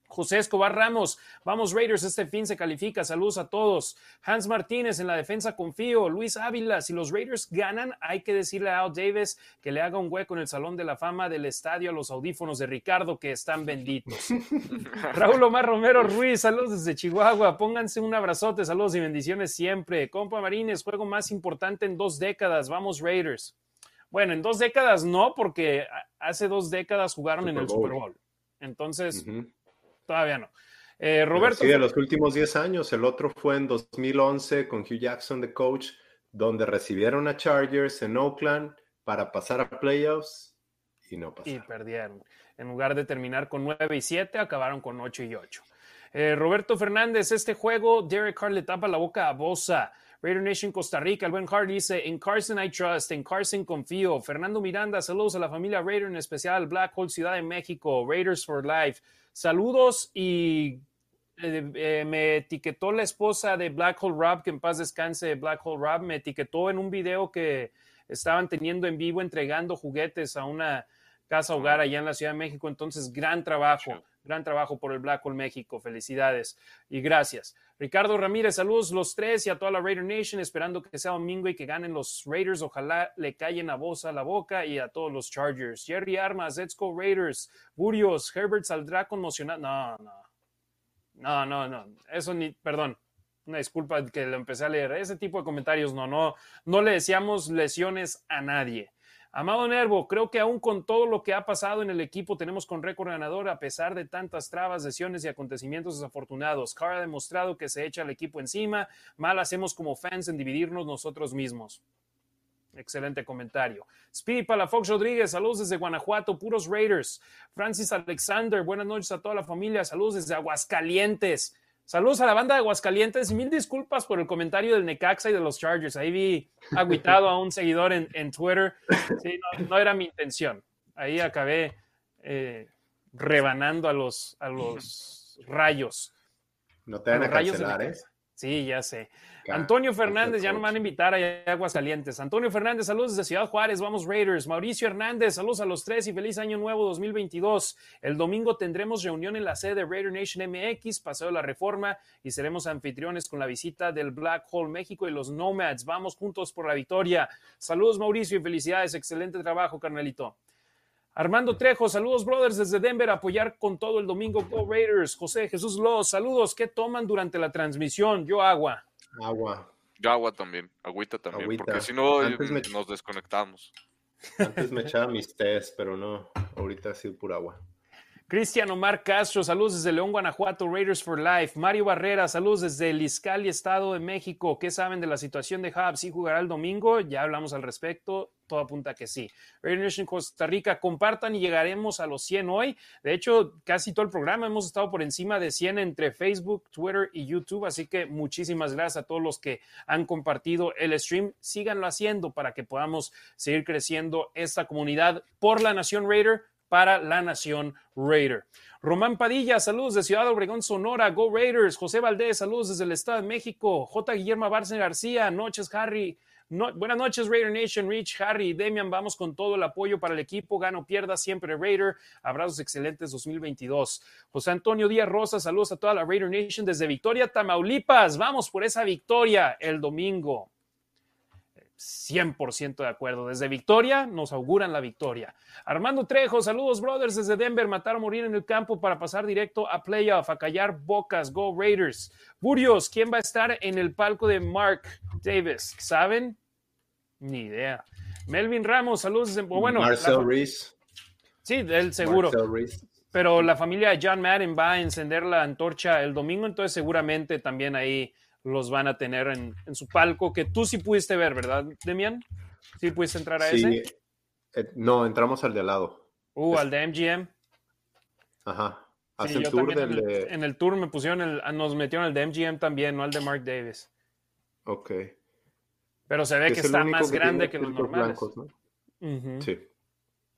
José Escobar Ramos, vamos Raiders, este fin se califica, saludos a todos. Hans Martínez en la defensa confío, Luis Ávila, si los Raiders ganan, hay que decirle a Al Davis que le haga un hueco en el Salón de la Fama del estadio a los audífonos de Ricardo que están benditos. *laughs* Raúl Omar Romero Ruiz, saludos desde Chihuahua, pónganse un abrazote, saludos y bendiciones siempre. Compa Marines, juego más importante en dos décadas, vamos Raiders. Bueno, en dos décadas no, porque hace dos décadas jugaron en el Super Bowl. Entonces, todavía no. Eh, Roberto. Sí, de los últimos 10 años. El otro fue en 2011 con Hugh Jackson de coach, donde recibieron a Chargers en Oakland para pasar a playoffs y no pasaron. Y perdieron. En lugar de terminar con 9 y 7, acabaron con 8 y 8. Eh, Roberto Fernández, este juego, Derek Carr le tapa la boca a Bosa. Raider Nation Costa Rica, el buen Hart dice, en Carson I trust, en Carson confío. Fernando Miranda, saludos a la familia Raider, en especial Black Hole Ciudad de México, Raiders for Life. Saludos y eh, eh, me etiquetó la esposa de Black Hole Rob, que en paz descanse Black Hole Rob, me etiquetó en un video que estaban teniendo en vivo entregando juguetes a una casa hogar allá en la Ciudad de México. Entonces, gran trabajo, gran trabajo por el Black Hole México. Felicidades y gracias. Ricardo Ramírez, saludos los tres y a toda la Raider Nation, esperando que sea domingo y que ganen los Raiders. Ojalá le callen a voz a la boca y a todos los Chargers. Jerry Armas, Let's Go Raiders. Burios, Herbert saldrá conmocionado. No, no. No, no, no. Eso ni, perdón. Una disculpa que lo empecé a leer. Ese tipo de comentarios no, no, no le decíamos lesiones a nadie. Amado Nervo, creo que aún con todo lo que ha pasado en el equipo tenemos con récord ganador a pesar de tantas trabas, lesiones y acontecimientos desafortunados. Carr ha demostrado que se echa el equipo encima, mal hacemos como fans en dividirnos nosotros mismos. Excelente comentario. Speedy Palafox Rodríguez, saludos desde Guanajuato, puros Raiders. Francis Alexander, buenas noches a toda la familia, saludos desde Aguascalientes. Saludos a la banda de Aguascalientes y mil disculpas por el comentario del Necaxa y de los Chargers. Ahí vi aguitado a un seguidor en, Twitter. Sí, no, era mi intención. Ahí acabé eh, rebanando a los, a los rayos. No te van a, cancelar, ¿eh? Sí, ya sé. Antonio Fernández, ya no me van a invitar a Aguascalientes. Antonio Fernández, saludos desde Ciudad Juárez, vamos Raiders. Mauricio Hernández, saludos a los tres y feliz año nuevo 2022. El domingo tendremos reunión en la sede de Raider Nation MX, Paseo de la Reforma, y seremos anfitriones con la visita del Black Hole México y los Nomads. Vamos juntos por la victoria. Saludos Mauricio y felicidades, excelente trabajo, carnalito. Armando Trejo, saludos, brothers, desde Denver, apoyar con todo el domingo Go Raiders. José Jesús Los, saludos, ¿qué toman durante la transmisión? Yo agua. Agua. Yo agua también, agüita también, porque si no nos desconectamos. Antes me echaba mis tés, pero no, ahorita sí pura agua. Cristian Omar Castro, saludos desde León, Guanajuato, Raiders for Life. Mario Barrera, saludos desde Liscali, Estado de México. ¿Qué saben de la situación de Hub? ¿Sí jugará el domingo? Ya hablamos al respecto. Todo apunta que sí. Raiders en Costa Rica, compartan y llegaremos a los 100 hoy. De hecho, casi todo el programa hemos estado por encima de 100 entre Facebook, Twitter y YouTube. Así que muchísimas gracias a todos los que han compartido el stream. Síganlo haciendo para que podamos seguir creciendo esta comunidad por la Nación Raider para la Nación Raider. Román Padilla, saludos de Ciudad Obregón, Sonora, Go Raiders. José Valdés, saludos desde el Estado de México. J. Guillermo Barce García, noches, Harry. Buenas noches, Raider Nation, Rich, Harry, Demian. Vamos con todo el apoyo para el equipo. Gano, pierda, siempre Raider. Abrazos excelentes 2022. José Antonio Díaz Rosa, saludos a toda la Raider Nation desde Victoria, Tamaulipas. Vamos por esa victoria el domingo. 100% de acuerdo. Desde Victoria nos auguran la victoria. Armando Trejo, saludos, brothers, desde Denver. Matar o morir en el campo para pasar directo a playoff, a callar bocas. Go Raiders. Burios, ¿quién va a estar en el palco de Mark Davis? ¿Saben? Ni idea. Melvin Ramos, saludos. Desde, bueno, Marcel Reese. Sí, él seguro. Pero la familia de John Madden va a encender la antorcha el domingo, entonces seguramente también ahí los van a tener en, su palco, que tú sí pudiste ver, ¿verdad, Demian? ¿Sí pudiste entrar a ese? Eh, no, entramos al de al lado. Uh, al de MGM. Ajá. el tour del en, el, en el tour me pusieron, el, nos metieron el de MGM también, no al de Mark Davis. Ok. Pero se ve que, está más grande que los normales. Sí.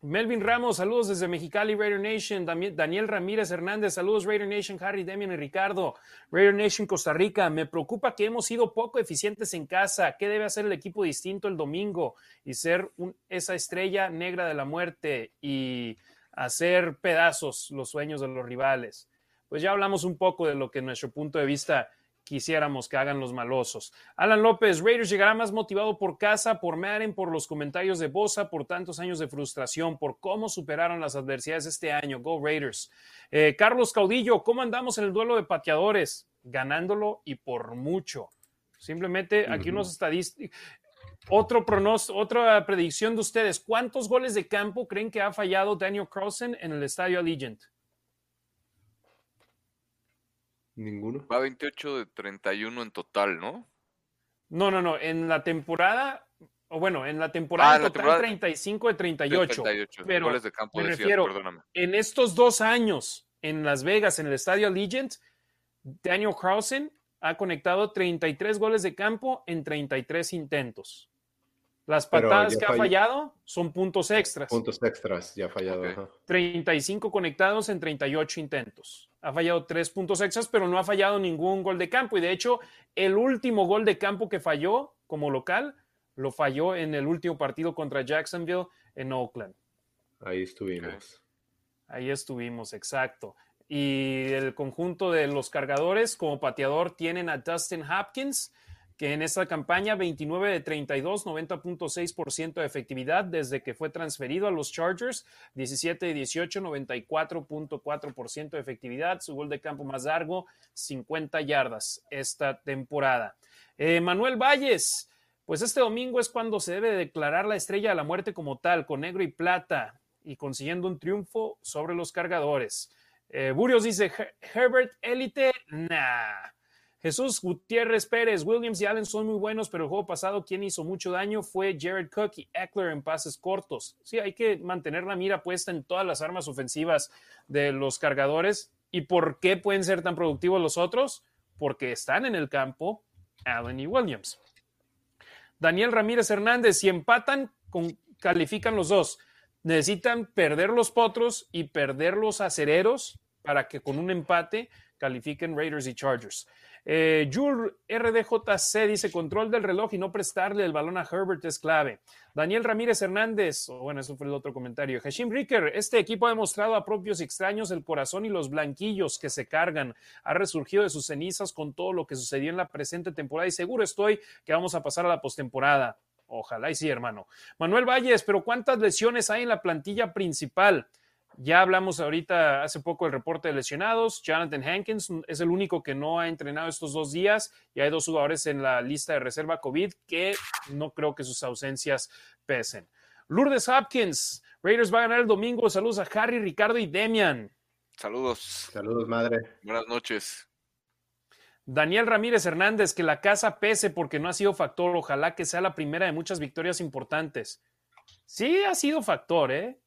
Melvin Ramos, saludos desde Mexicali, Raider Nation. Daniel Ramírez Hernández, saludos Raider Nation, Harry, Demian y Ricardo. Raider Nation Costa Rica, me preocupa que hemos sido poco eficientes en casa. ¿Qué debe hacer el equipo distinto el domingo? Y ser esa estrella negra de la muerte y hacer pedazos los sueños de los rivales. Pues ya hablamos un poco de lo que nuestro punto de vista quisiéramos que hagan los malosos. Alan López, Raiders llegará más motivado por casa, por Madden, por los comentarios de Bosa, por tantos años de frustración, por cómo superaron las adversidades este año. Go Raiders. Eh, Carlos Caudillo, ¿cómo andamos en el duelo de pateadores? Ganándolo y por mucho. Simplemente aquí unos estadísticos. Otro pronóstico, otra predicción de ustedes. ¿Cuántos goles de campo creen que ha fallado Daniel Carlson en el estadio Allegiant? Ninguno. Va 28 de 31 en total, ¿no? No, no, no. En la temporada, o bueno, en la temporada ah, total 35 de 38. 38 pero goles de campo, me refiero, en estos dos años en Las Vegas, en el estadio Allegiant, Daniel Carlson ha conectado 33 goles de campo en 33 intentos. Las patadas que ha fallado son puntos extras. Puntos extras, ya ha fallado. 35 conectados en 38 intentos. Ha fallado tres puntos extras, pero no ha fallado ningún gol de campo. Y de hecho, el último gol de campo que falló como local lo falló en el último partido contra Jacksonville en Oakland. Ahí estuvimos. Ahí estuvimos, exacto. Y el conjunto de los cargadores como pateador tienen a Dustin Hopkins, que en esta campaña 29 de 32, 90.6% de efectividad desde que fue transferido a los Chargers, 17 de 18, 94.4% de efectividad, su gol de campo más largo, 50 yardas esta temporada. Eh, Manuel Valles, pues este domingo es cuando se debe declarar la estrella de la muerte como tal, con negro y plata, y consiguiendo un triunfo sobre los cargadores. Eh, Burios dice, Herbert Elite, nah. Jesús Gutiérrez Pérez, Williams y Allen son muy buenos, pero el juego pasado quien hizo mucho daño fue Jared Cook y Eckler en pases cortos. Sí, hay que mantener la mira puesta en todas las armas ofensivas de los cargadores. ¿Y por qué pueden ser tan productivos los otros? Porque están en el campo Allen y Williams. Daniel Ramírez Hernández, si empatan, califican los dos. Necesitan perder los potros y perder los acereros para que con un empate califiquen Raiders y Chargers. Eh, RDJC dice control del reloj y no prestarle el balón a Herbert es clave. Daniel Ramírez Hernández, bueno, eso fue el otro comentario. Hashim Ricker, este equipo ha demostrado a propios extraños el corazón y los blanquillos que se cargan. Ha resurgido de sus cenizas con todo lo que sucedió en la presente temporada y seguro estoy que vamos a pasar a la postemporada. Ojalá y sí, hermano. Manuel Valles, pero ¿cuántas lesiones hay en la plantilla principal? Ya hablamos ahorita hace poco del reporte de lesionados. Jonathan Hankins es el único que no ha entrenado estos dos días y hay dos jugadores en la lista de reserva COVID que no creo que sus ausencias pesen. Lourdes Hopkins, Raiders va a ganar el domingo. Saludos a Harry, Ricardo y Demian. Saludos. Saludos, madre. Buenas noches. Daniel Ramírez Hernández, que la casa pese porque no ha sido factor. Ojalá que sea la primera de muchas victorias importantes. Sí, ha sido factor, ¿eh?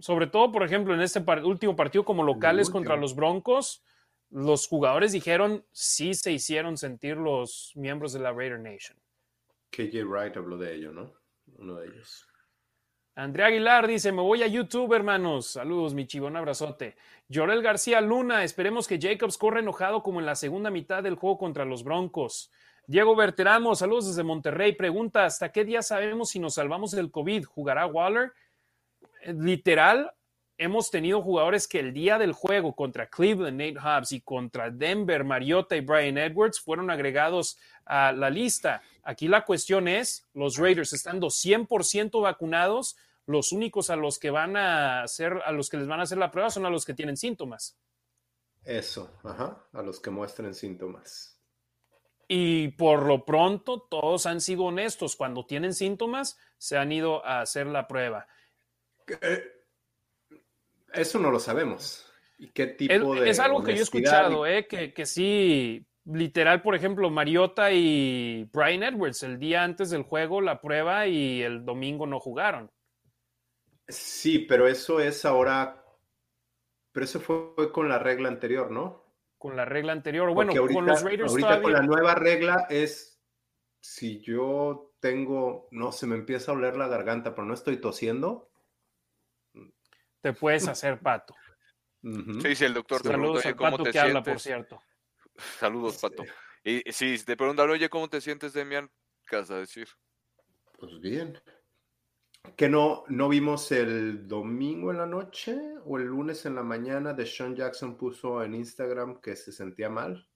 Sobre todo, por ejemplo, en este último partido como locales contra los Broncos, los jugadores dijeron sí se hicieron sentir los miembros de la Raider Nation. KJ Wright habló de ello, ¿no? Uno de ellos. Andrea Aguilar dice, me voy a YouTube, hermanos. Saludos, mi chivo, un abrazote. Llorel García Luna, esperemos que Jacobs corra enojado como en la segunda mitad del juego contra los Broncos. Diego Berteramo, saludos desde Monterrey. Pregunta, ¿hasta qué día sabemos si nos salvamos del COVID? ¿Jugará Waller? Literal, hemos tenido jugadores que el día del juego contra Cleveland, Nate Hobbs y contra Denver, Mariota y Brian Edwards fueron agregados a la lista. Aquí la cuestión es, los Raiders estando 100% vacunados, los únicos a los que van a hacer, a los que les van a hacer la prueba son a los que tienen síntomas. Eso, ajá, a los que muestren síntomas. Y por lo pronto, todos han sido honestos. Cuando tienen síntomas, se han ido a hacer la prueba. Eh, eso no lo sabemos. ¿Y qué tipo es, de es algo que yo he escuchado, eh, que, que sí, literal, por ejemplo, Mariota y Brian Edwards, el día antes del juego, la prueba y el domingo no jugaron. Sí, pero eso es ahora, pero eso fue con la regla anterior, ¿no? Con la regla anterior. Bueno, con los Raiders ahorita con la nueva regla es si yo tengo, no se me empieza a oler la garganta, pero no estoy tosiendo, te puedes hacer pato. Sí, sí, el doctor te Saludos pregunta, ¿cómo pato te que sientes? habla, por cierto. Saludos, pato. Y si te preguntan, oye, ¿cómo te sientes, Demian? ¿Qué vas a decir? Pues bien. ¿Que no, no vimos el domingo en la noche o el lunes en la mañana de Sean Jackson puso en Instagram que se sentía mal?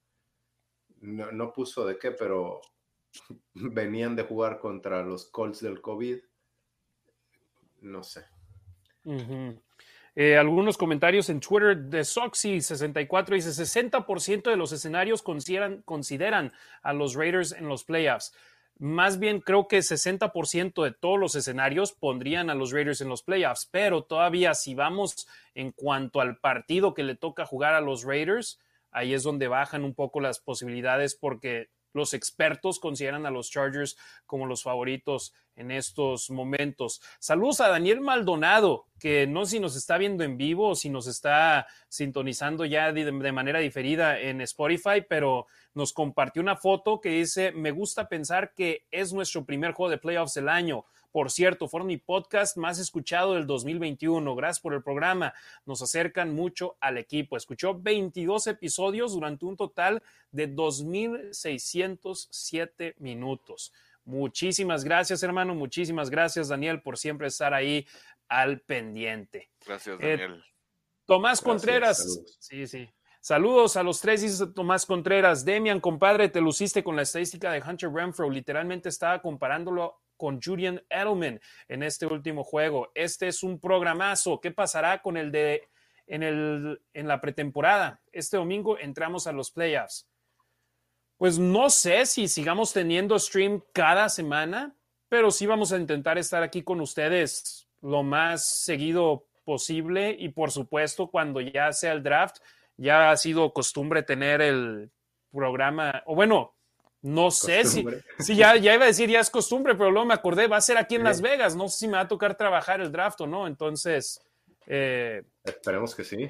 No, no puso de qué, pero *laughs* venían de jugar contra los Colts del COVID. No sé. Eh, algunos comentarios en Twitter de Soxy64 dice 60% de los escenarios consideran, consideran a los Raiders en los playoffs. Más bien creo que 60% de todos los escenarios pondrían a los Raiders en los playoffs, pero todavía si vamos en cuanto al partido que le toca jugar a los Raiders, ahí es donde bajan un poco las posibilidades porque los expertos consideran a los Chargers como los favoritos en estos momentos. Saludos a Daniel Maldonado, que no sé si nos está viendo en vivo o si nos está sintonizando ya de, manera diferida en Spotify, pero nos compartió una foto que dice, me gusta pensar que es nuestro primer juego de playoffs del año. Por cierto, fueron mi podcast más escuchado del 2021. Gracias por el programa. Nos acercan mucho al equipo. Escuchó 22 episodios durante un total de 2.607 minutos. Muchísimas gracias, hermano. Muchísimas gracias, Daniel, por siempre estar ahí al pendiente. Gracias, eh, Daniel. Tomás Contreras. Sí, sí. Saludos a los tres, dice Tomás Contreras. Demian, compadre, te luciste con la estadística de Hunter Renfro. Literalmente estaba comparándolo con Julian Edelman en este último juego. Este es un programazo. ¿Qué pasará con el de en, el, en la pretemporada? Este domingo entramos a los playoffs. Pues no sé si sigamos teniendo stream cada semana, pero sí vamos a intentar estar aquí con ustedes lo más seguido posible y por supuesto cuando ya sea el draft, ya ha sido costumbre tener el programa, o bueno, no sé si, si ya, ya, iba a decir ya es costumbre, pero luego me acordé, va a ser aquí en Las Vegas, no sé si me va a tocar trabajar el draft o no, entonces... Eh, Esperemos que sí.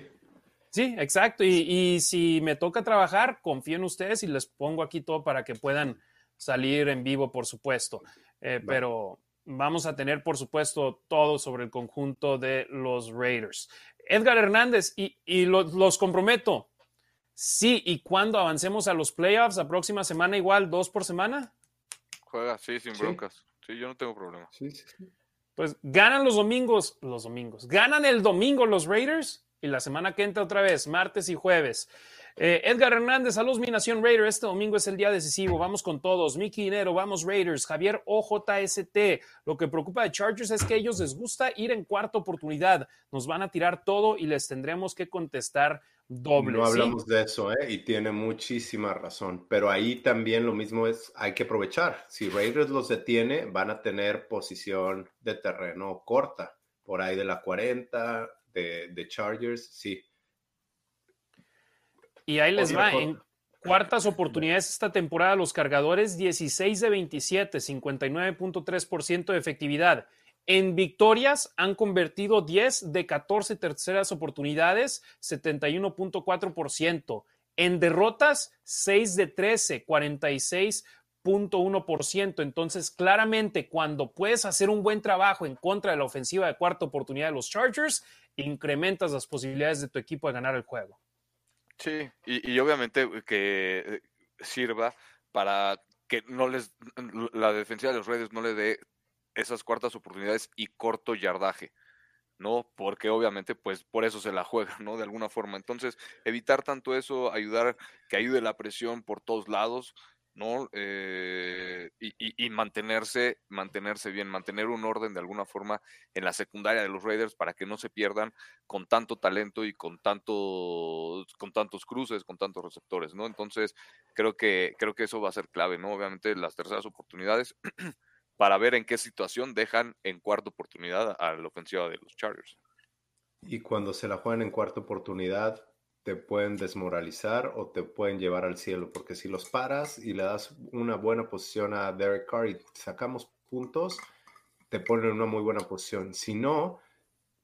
Sí, exacto, y, y, si me toca trabajar, confío en ustedes y les pongo aquí todo para que puedan salir en vivo, por supuesto, eh, pero vamos a tener, por supuesto, todo sobre el conjunto de los Raiders. Edgar Hernández, y, y los comprometo, Sí, y cuando avancemos a los playoffs, la próxima semana igual, dos por semana. Juega, sí, sin broncas. Sí, yo no tengo problema. Sí, sí, Pues ganan los domingos, los domingos, ganan el domingo los Raiders y la semana que entra otra vez, martes y jueves. Eh, Edgar Hernández, saludos mi nación Raider. Este domingo es el día decisivo. Vamos con todos. Miki Dinero, vamos Raiders. Javier OJST. Lo que preocupa de Chargers es que a ellos les gusta ir en cuarta oportunidad. Nos van a tirar todo y les tendremos que contestar doble. No hablamos de eso, ¿eh? y tiene muchísima razón. Pero ahí también lo mismo es, hay que aprovechar. Si Raiders los detiene, van a tener posición de terreno corta, por ahí de la 40 de, de Chargers, sí y ahí les va. En cuartas oportunidades esta temporada, los cargadores 16 de 27, 59.3% de efectividad. En victorias han convertido 10 de 14 terceras oportunidades, 71.4%. En derrotas, 6 de 13, 46.1%. Entonces, claramente, cuando puedes hacer un buen trabajo en contra de la ofensiva de cuarta oportunidad de los Chargers, incrementas las posibilidades de tu equipo de ganar el juego. Sí, y, obviamente que eh, sirva para que no les la defensiva de los Raiders no le dé esas cuartas oportunidades y corto yardaje, ¿no? Porque obviamente, pues por eso se la juega, ¿no? De alguna forma. Entonces, evitar tanto eso, ayudar, que ayude la presión por todos lados, ¿no? Eh, y, mantenerse, mantenerse bien, mantener un orden de alguna forma en la secundaria de los Raiders para que no se pierdan con tanto talento y con tanto, con tantos cruces, con tantos receptores, ¿no? Entonces, creo que, creo que eso va a ser clave, ¿no? Obviamente las terceras oportunidades *clears throat* para ver en qué situación dejan en cuarta oportunidad a la ofensiva de los Chargers. Y cuando se la juegan en cuarta oportunidad, te pueden desmoralizar o te pueden llevar al cielo, porque si los paras y le das una buena posición a Derek Carr y sacamos puntos, te ponen en una muy buena posición. Si no,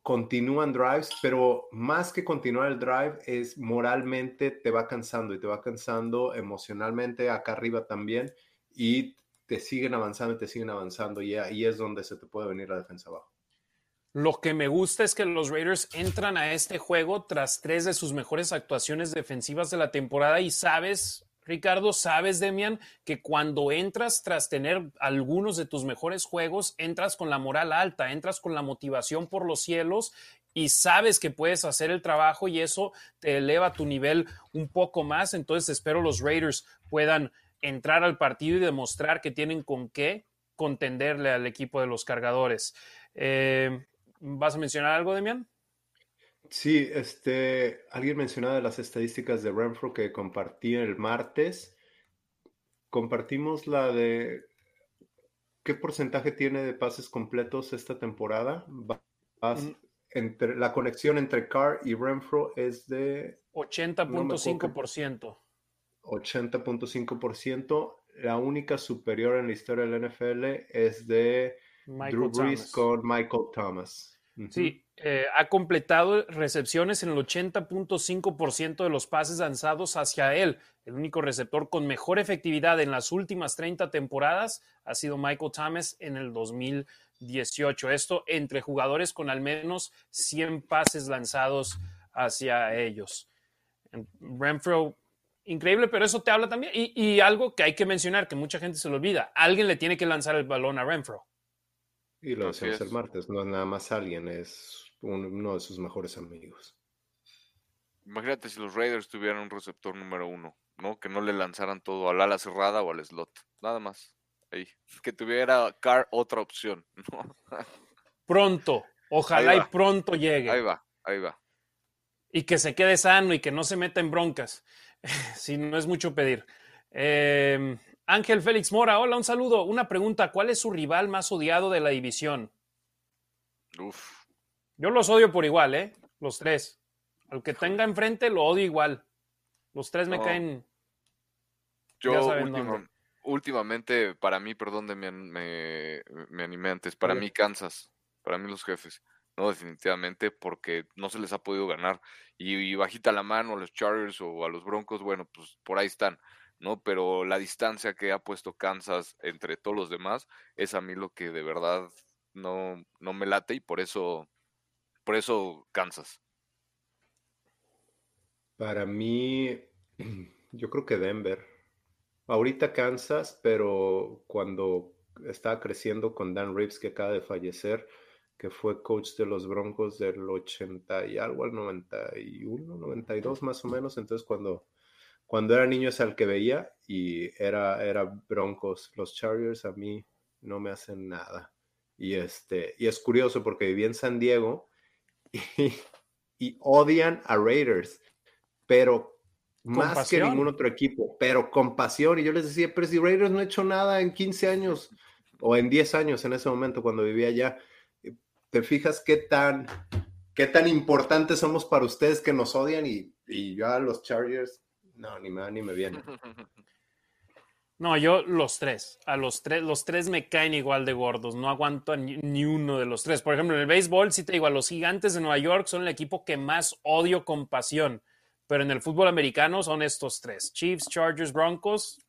continúan drives, pero más que continuar el drive es moralmente te va cansando y te va cansando emocionalmente acá arriba también y te siguen avanzando y te siguen avanzando y ahí es donde se te puede venir la defensa abajo. Lo que me gusta es que los Raiders entran a este juego tras tres de sus mejores actuaciones defensivas de la temporada y sabes, Ricardo, sabes, Demian, que cuando entras tras tener algunos de tus mejores juegos, entras con la moral alta, entras con la motivación por los cielos y sabes que puedes hacer el trabajo y eso te eleva tu nivel un poco más. Entonces espero los Raiders puedan entrar al partido y demostrar que tienen con qué contenderle al equipo de los cargadores. Eh, ¿Vas a mencionar algo, Demian? Sí, este, alguien mencionaba las estadísticas de Renfro que compartí el martes. Compartimos la de qué porcentaje tiene de pases completos esta temporada. Mm. entre, la conexión entre Carr y Renfro es de 80.5%. 80.5%. La única superior en la historia del NFL es de Drew Brees con Michael Thomas. Sí, eh, ha completado recepciones en el 80.5% de los pases lanzados hacia él. El único receptor con mejor efectividad en las últimas 30 temporadas ha sido Michael Thomas en el 2018. Esto entre jugadores con al menos 100 pases lanzados hacia ellos. Renfro, increíble, pero eso te habla también. Y, y algo que hay que mencionar, que mucha gente se lo olvida, alguien le tiene que lanzar el balón a Renfro. Y lo hacemos el martes, no es nada más alguien, es uno de sus mejores amigos. Imagínate si los Raiders tuvieran un receptor número uno, ¿no? Que no le lanzaran todo al ala cerrada o al slot, nada más. Ahí. Que tuviera Carr otra opción, *laughs* Pronto, ojalá y pronto llegue. Ahí va, ahí va. Y que se quede sano y que no se meta en broncas, *laughs* si no es mucho pedir. Eh, Ángel Félix Mora, hola, un saludo. Una pregunta, ¿cuál es su rival más odiado de la división? Uf. Yo los odio por igual, ¿eh? Los tres. Al que tenga enfrente lo odio igual. Los tres me caen. Yo últimamente, para mí, perdón, me, me, animé antes, para mí Kansas, para mí los jefes. No, definitivamente, porque no se les ha podido ganar. Y, bajita la mano a los Chargers o a los Broncos, bueno, pues por ahí están, ¿no? Pero la distancia que ha puesto Kansas entre todos los demás es a mí lo que de verdad no, no me late y por eso, por eso Kansas. Para mí, *clears throat* yo creo que Denver. Ahorita Kansas, pero cuando estaba creciendo con Dan Reeves, que acaba de fallecer, que fue coach de los Broncos del 80 y algo al 91, 92 más o menos. Entonces, cuando, cuando era niño es al que veía y era, era Broncos. Los Chargers a mí no me hacen nada. Y, este, y es curioso porque viví en San Diego *laughs* y, y odian a Raiders, pero más que ningún otro equipo, pero con pasión. Y yo les decía, pero si Raiders no ha hecho nada en 15 años o en 10 años en ese momento cuando vivía allá, ¿te fijas qué tan, qué tan importantes somos para ustedes que nos odian y, y yo a los Chargers, no, ni me, ni me viene. *laughs* No, yo los tres. A los tres, los tres me caen igual de gordos. No aguanto ni, ni, uno de los tres. Por ejemplo, en el béisbol, sí te digo, a los gigantes de Nueva York son el equipo que más odio con pasión pero en el fútbol americano son estos tres: Chiefs, Chargers, Broncos.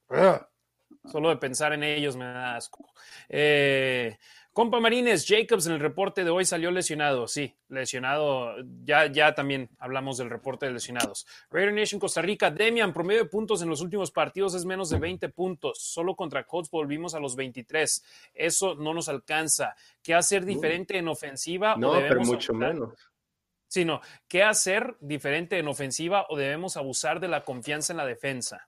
Solo de pensar en ellos me da asco. Eh, compa Marines, Jacobs en el reporte de hoy salió lesionado. Sí, lesionado. Ya, ya también hablamos del reporte de lesionados. Raider Nation Costa Rica, Demian, promedio de puntos en los últimos partidos es menos de 20 puntos. Solo contra Colts volvimos a los 23. Eso no nos alcanza. ¿Qué hacer diferente en ofensiva? No, pero mucho menos sino qué hacer diferente en ofensiva o debemos abusar de la confianza en la defensa.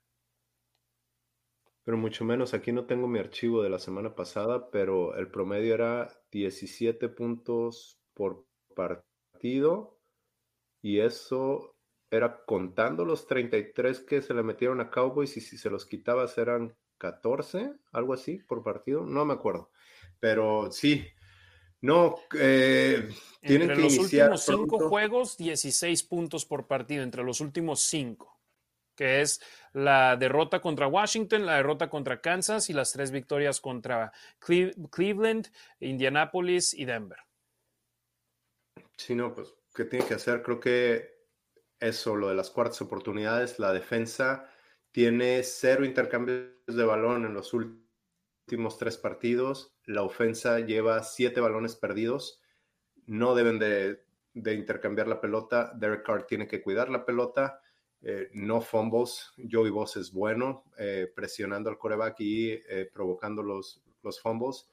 Pero mucho menos, aquí no tengo mi archivo de la semana pasada, pero el promedio era 17 puntos por partido y eso era contando los 33 que se le metieron a Cowboys y si se los quitabas eran 14, algo así por partido, no me acuerdo. Pero sí, no, eh, tienen entre los últimos cinco juegos, 16 puntos por partido, entre los últimos cinco, que es la derrota contra Washington, la derrota contra Kansas y las tres victorias contra Cleveland, Indianapolis y Denver. Sí, no, pues, ¿qué tiene que hacer? Creo que eso, lo de las cuartas oportunidades, la defensa tiene cero intercambios de balón en los últimos tres partidos. La ofensa lleva siete balones perdidos. No deben de, intercambiar la pelota. Derek Carr tiene que cuidar la pelota. Eh, no fumbles. Joey Boss es bueno, eh, presionando al coreback y eh, provocando los, los fumbles.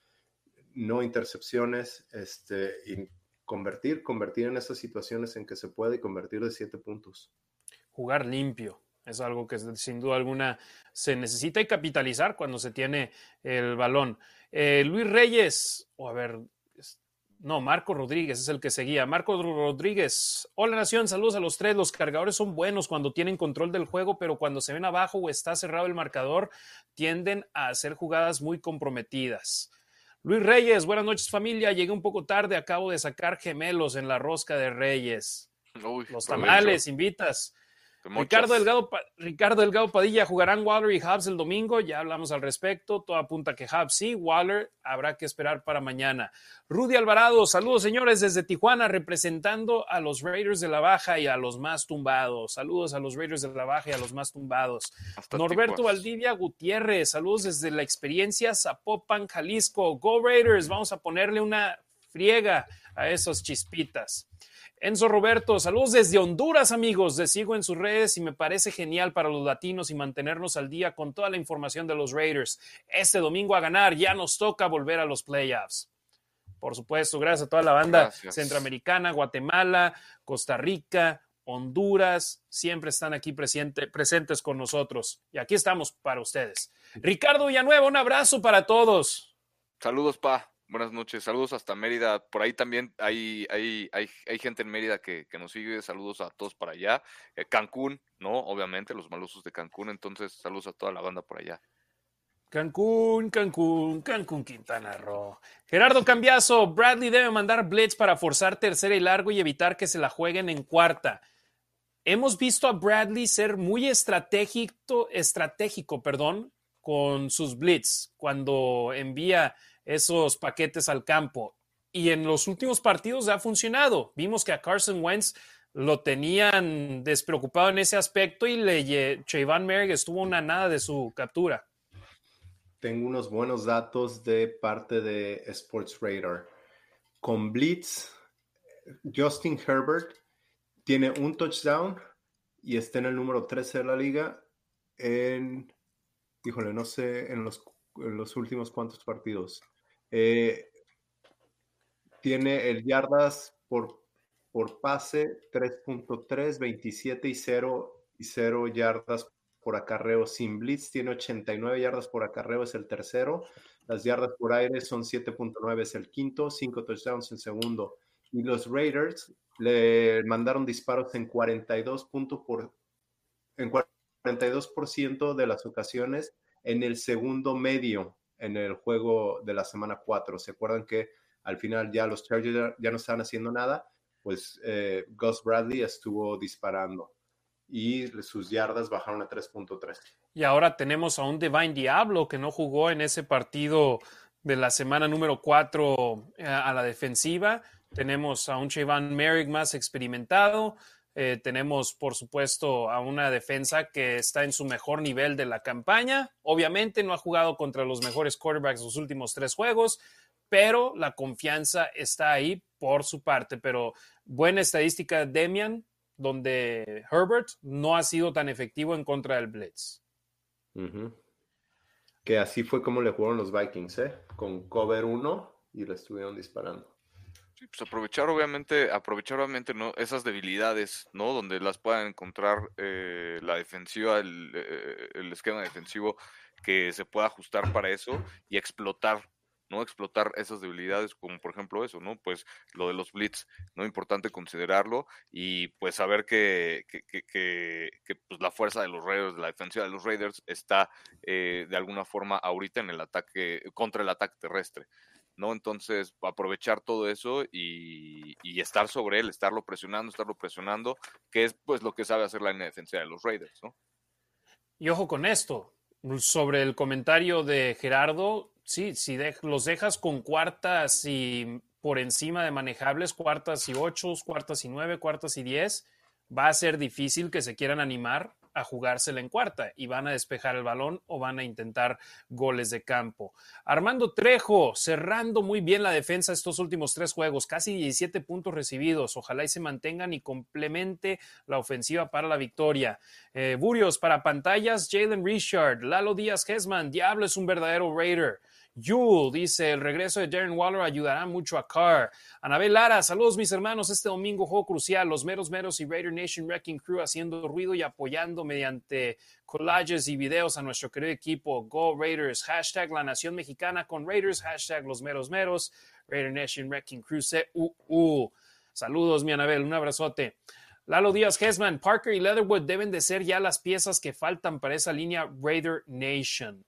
No intercepciones. Este, convertir, convertir en esas situaciones en que se puede convertir de siete puntos. Jugar limpio. Es algo que sin duda alguna se necesita y capitalizar cuando se tiene el balón. Eh, Luis Reyes, o a ver, no, Marco Rodríguez es el que seguía. Marco Rodríguez, hola Nación, saludos a los tres. Los cargadores son buenos cuando tienen control del juego, pero cuando se ven abajo o está cerrado el marcador, tienden a hacer jugadas muy comprometidas. Luis Reyes, buenas noches familia. Llegué un poco tarde, acabo de sacar gemelos en la rosca de Reyes. los tamales, invitas. Ricardo Delgado, Ricardo Delgado Padilla jugarán Waller y Hubs el domingo. Ya hablamos al respecto. Todo apunta que Hubs sí. Waller habrá que esperar para mañana. Rudy Alvarado, saludos señores desde Tijuana, representando a los Raiders de la Baja y a los más tumbados. Saludos a los Raiders de la Baja y a los más tumbados. Norberto Valdivia Gutiérrez, saludos desde la experiencia Zapopan, Jalisco. Go Raiders, vamos a ponerle una friega a esos chispitas. Enzo Roberto, saludos desde Honduras, amigos. Les sigo en sus redes y me parece genial para los latinos y mantenernos al día con toda la información de los Raiders. Este domingo a ganar, ya nos toca volver a los playoffs. Por supuesto, gracias a toda la banda centroamericana, Guatemala, Costa Rica, Honduras, siempre están aquí presentes con nosotros. Y aquí estamos para ustedes. Ricardo Villanueva, un abrazo para todos. Saludos, pa. Buenas noches, saludos hasta Mérida. Por ahí también hay, hay, hay, hay gente en Mérida que, nos sigue. Saludos a todos para allá. Eh, Cancún, ¿no? Obviamente, los malosos de Cancún. Entonces, saludos a toda la banda por allá. Cancún, Cancún, Cancún, Quintana Roo. Gerardo Cambiazo, Bradley debe mandar blitz para forzar tercera y largo y evitar que se la jueguen en cuarta. hemos visto a Bradley ser muy estratégico, estratégico perdón, con sus blitz cuando envía esos paquetes al campo. Y en los últimos partidos ha funcionado. Vimos que a Carson Wentz lo tenían despreocupado en ese aspecto y le Trayvon Merrick estuvo una nada de su captura. Tengo unos buenos datos de parte de Sports Radar. Con Blitz, Justin Herbert tiene un touchdown y está en el número 13 de la liga en, híjole, no sé, en los, los últimos cuantos partidos. Eh, tiene el yardas por, por pase 3.3, 27 y 0 y 0 yardas por acarreo sin blitz, tiene 89 yardas por acarreo, es el tercero. Las yardas por aire son 7.9, es el quinto, 5 touchdowns el segundo. Y los Raiders le mandaron disparos en 42 puntos por en 42% de las ocasiones en el segundo medio en el juego de la semana 4. ¿Se acuerdan que al final ya los Chargers ya no estaban haciendo nada? Pues eh, Gus Bradley estuvo disparando y sus yardas bajaron a 3.3. Y ahora tenemos a un Divine Diablo que no jugó en ese partido de la semana número 4 eh, a la defensiva. Tenemos a un Chayvon Merrick más experimentado. Eh, tenemos, por supuesto, a una defensa que está en su mejor nivel de la campaña. Obviamente no ha jugado contra los mejores quarterbacks los últimos tres juegos, pero la confianza está ahí por su parte. Pero buena estadística, Demian, donde Herbert no ha sido tan efectivo en contra del Blitz. Que así fue como le jugaron los Vikings, ¿eh? Con cover 1 y le estuvieron disparando. Sí, pues aprovechar obviamente, aprovechar obviamente ¿no? esas debilidades, ¿no? Donde las puedan encontrar eh, la defensiva, el, eh, el, esquema defensivo que se pueda ajustar para eso y explotar ¿no? Explotar esas debilidades, como por ejemplo eso, ¿no? Pues lo de los blitz, ¿no? Importante considerarlo y pues saber que, que, que, que pues, la fuerza de los Raiders, la defensiva de los Raiders está eh, de alguna forma ahorita en el ataque, contra el ataque terrestre. ¿No? Entonces, aprovechar todo eso y, estar sobre él, estarlo presionando, estarlo presionando, que es pues lo que sabe hacer la defensa de los Raiders, ¿no? Y ojo con esto, sobre el comentario de Gerardo, sí, si los dejas con cuartas y por encima de manejables, cuartas y ocho, cuartas y nueve, cuartas y diez, va a ser difícil que se quieran animar a jugársela en cuarta y van a despejar el balón o van a intentar goles de campo. Armando Trejo, cerrando muy bien la defensa estos últimos tres juegos, casi 17 puntos recibidos. Ojalá y se mantengan y complemente la ofensiva para la victoria. Eh, Burios para pantallas, Jalen Richard, Lalo Díaz Hesman, Diablo es un verdadero Raider. Yule dice, el regreso de Darren Waller ayudará mucho a Carr. Anabel Lara, saludos mis hermanos, este domingo juego crucial, los meros meros y Raider Nation Wrecking Crew haciendo ruido y apoyando mediante collages y videos a nuestro querido equipo Go Raiders, hashtag la nación mexicana con Raiders, hashtag los meros meros, Raider Nation Wrecking Crew CUU. Saludos mi Anabel, un abrazote. Lalo Díaz Hesman, Parker y Leatherwood deben de ser ya las piezas que faltan para esa línea Raider Nation.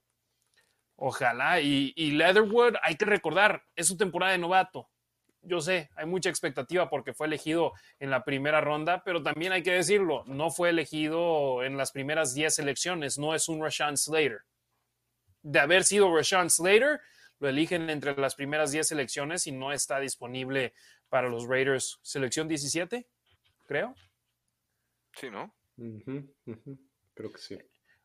Ojalá. Y, Leatherwood, hay que recordar, es su temporada de novato. Yo sé, hay mucha expectativa porque fue elegido en la primera ronda, pero también hay que decirlo, no fue elegido en las primeras 10 elecciones, no es un Rashawn Slater. De haber sido Rashawn Slater, lo eligen entre las primeras 10 elecciones y no está disponible para los Raiders. Selección 17, creo. Sí, ¿no? Creo que sí.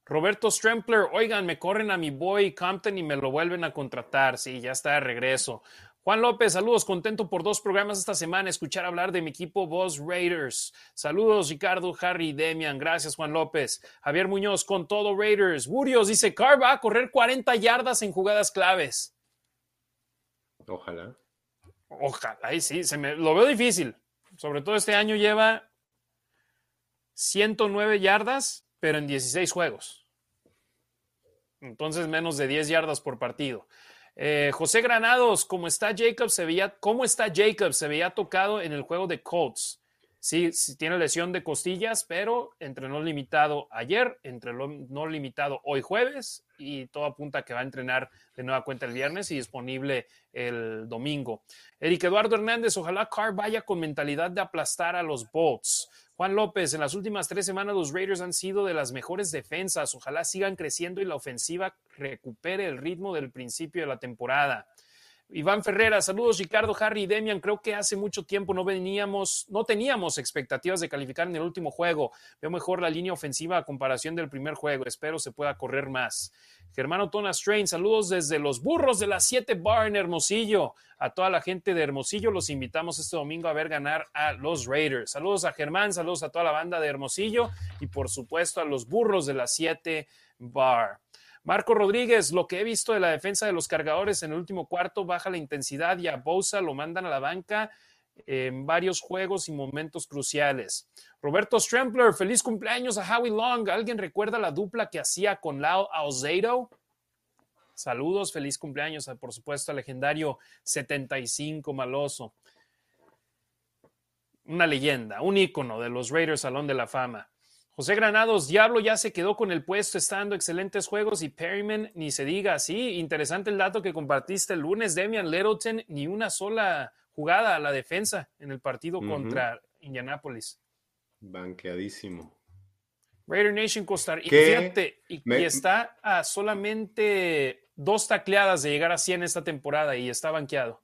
Roberto Strempler, oigan, me corren a mi boy Compton y me lo vuelven a contratar. Sí, ya está de regreso. Juan López, saludos, contento por dos programas esta semana, escuchar hablar de mi equipo Boss Raiders. Saludos, Ricardo, Harry y Demian. Gracias, Juan López. Javier Muñoz, con todo Raiders. Burios dice, Carr va a correr 40 yardas en jugadas claves. Ojalá. Ojalá, sí, se me, lo veo difícil. Sobre todo este año lleva 109 yardas pero en 16 juegos. Entonces, menos de 10 yardas por partido. Eh, José Granados, ¿cómo está Jacob? Se veía, ¿Cómo está Jacob? Se tocado en el juego de Colts. Sí, tiene lesión de costillas, pero entrenó limitado ayer, entrenó limitado hoy jueves y todo apunta a que va a entrenar de nueva cuenta el viernes y disponible el domingo. Eric Eduardo Hernández, ojalá Carr vaya con mentalidad de aplastar a los Bolts. Juan López, en las últimas tres semanas los Raiders han sido de las mejores defensas. Ojalá sigan creciendo y la ofensiva recupere el ritmo del principio de la temporada. Iván Ferrera, saludos Ricardo, Harry y Demian. Creo que hace mucho tiempo no veníamos, no teníamos expectativas de calificar en el último juego. Veo mejor la línea ofensiva a comparación del primer juego. Espero se pueda correr más. Germano Tona Strain, saludos desde los burros de las 7 Bar en Hermosillo. A toda la gente de Hermosillo los invitamos este domingo a ver ganar a los Raiders. Saludos a Germán, saludos a toda la banda de Hermosillo y por supuesto a los burros de las 7 Bar. Marco Rodríguez, lo que he visto de la defensa de los cargadores en el último cuarto, baja la intensidad y a Bosa lo mandan a la banca en varios juegos y momentos cruciales. Roberto Strempler, feliz cumpleaños a Howie Long. ¿Alguien recuerda la dupla que hacía con Lau Alzado? Saludos, feliz cumpleaños, por supuesto, al legendario 75 Maloso. Una leyenda, un ícono de los Raiders Salón de la Fama. José Granados, Diablo ya se quedó con el puesto, estando excelentes juegos y Perryman ni se diga. Sí, interesante el dato que compartiste el lunes. Demian Littleton, ni una sola jugada a la defensa en el partido contra Indianapolis. Banqueadísimo. Raider Nation Costa Rica. Fíjate, y, está a solamente dos tacleadas de llegar a 100 esta temporada y está banqueado.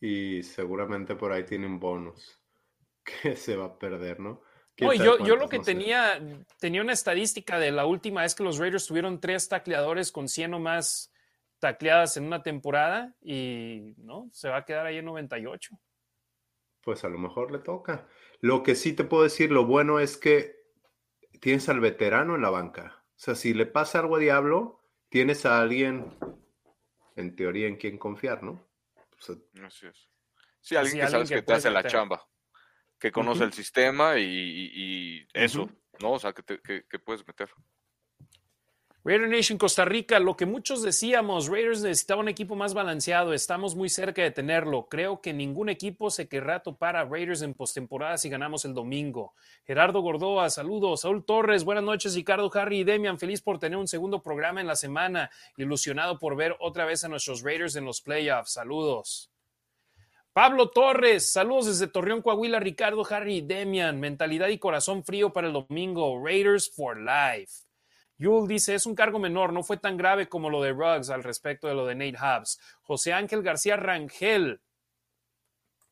Y seguramente por ahí tiene un bonus *laughs* que se va a perder, ¿no? Yo, yo lo que tenía, tenía una estadística de la última vez que los Raiders tuvieron tres tacleadores con 100 o más tacleadas en una temporada y no, se va a quedar ahí en 98. Pues a lo mejor le toca. Lo que sí te puedo decir, lo bueno es que tienes al veterano en la banca. O sea, si le pasa algo a Diablo, tienes a alguien, en teoría, en quien confiar, ¿no? Así es. Sí, alguien que sabes que, te hace la chamba que conoce el sistema y, eso, ¿no? O sea, que, que, puedes meter. Raider Nation Costa Rica, lo que muchos decíamos, Raiders necesitaba un equipo más balanceado, estamos muy cerca de tenerlo. Creo que ningún equipo se querrá topar a Raiders en postemporada si ganamos el domingo. Gerardo Gordoa, saludos. Saúl Torres, buenas noches. Ricardo, Harry y Demian, feliz por tener un segundo programa en la semana. Ilusionado por ver otra vez a nuestros Raiders en los playoffs. Saludos. Pablo Torres, saludos desde Torreón, Coahuila, Ricardo, Harry Demian. Mentalidad y corazón frío para el domingo. Raiders for life. Yul dice, es un cargo menor, no fue tan grave como lo de Ruggs al respecto de lo de Nate Hubbs. José Ángel García Rangel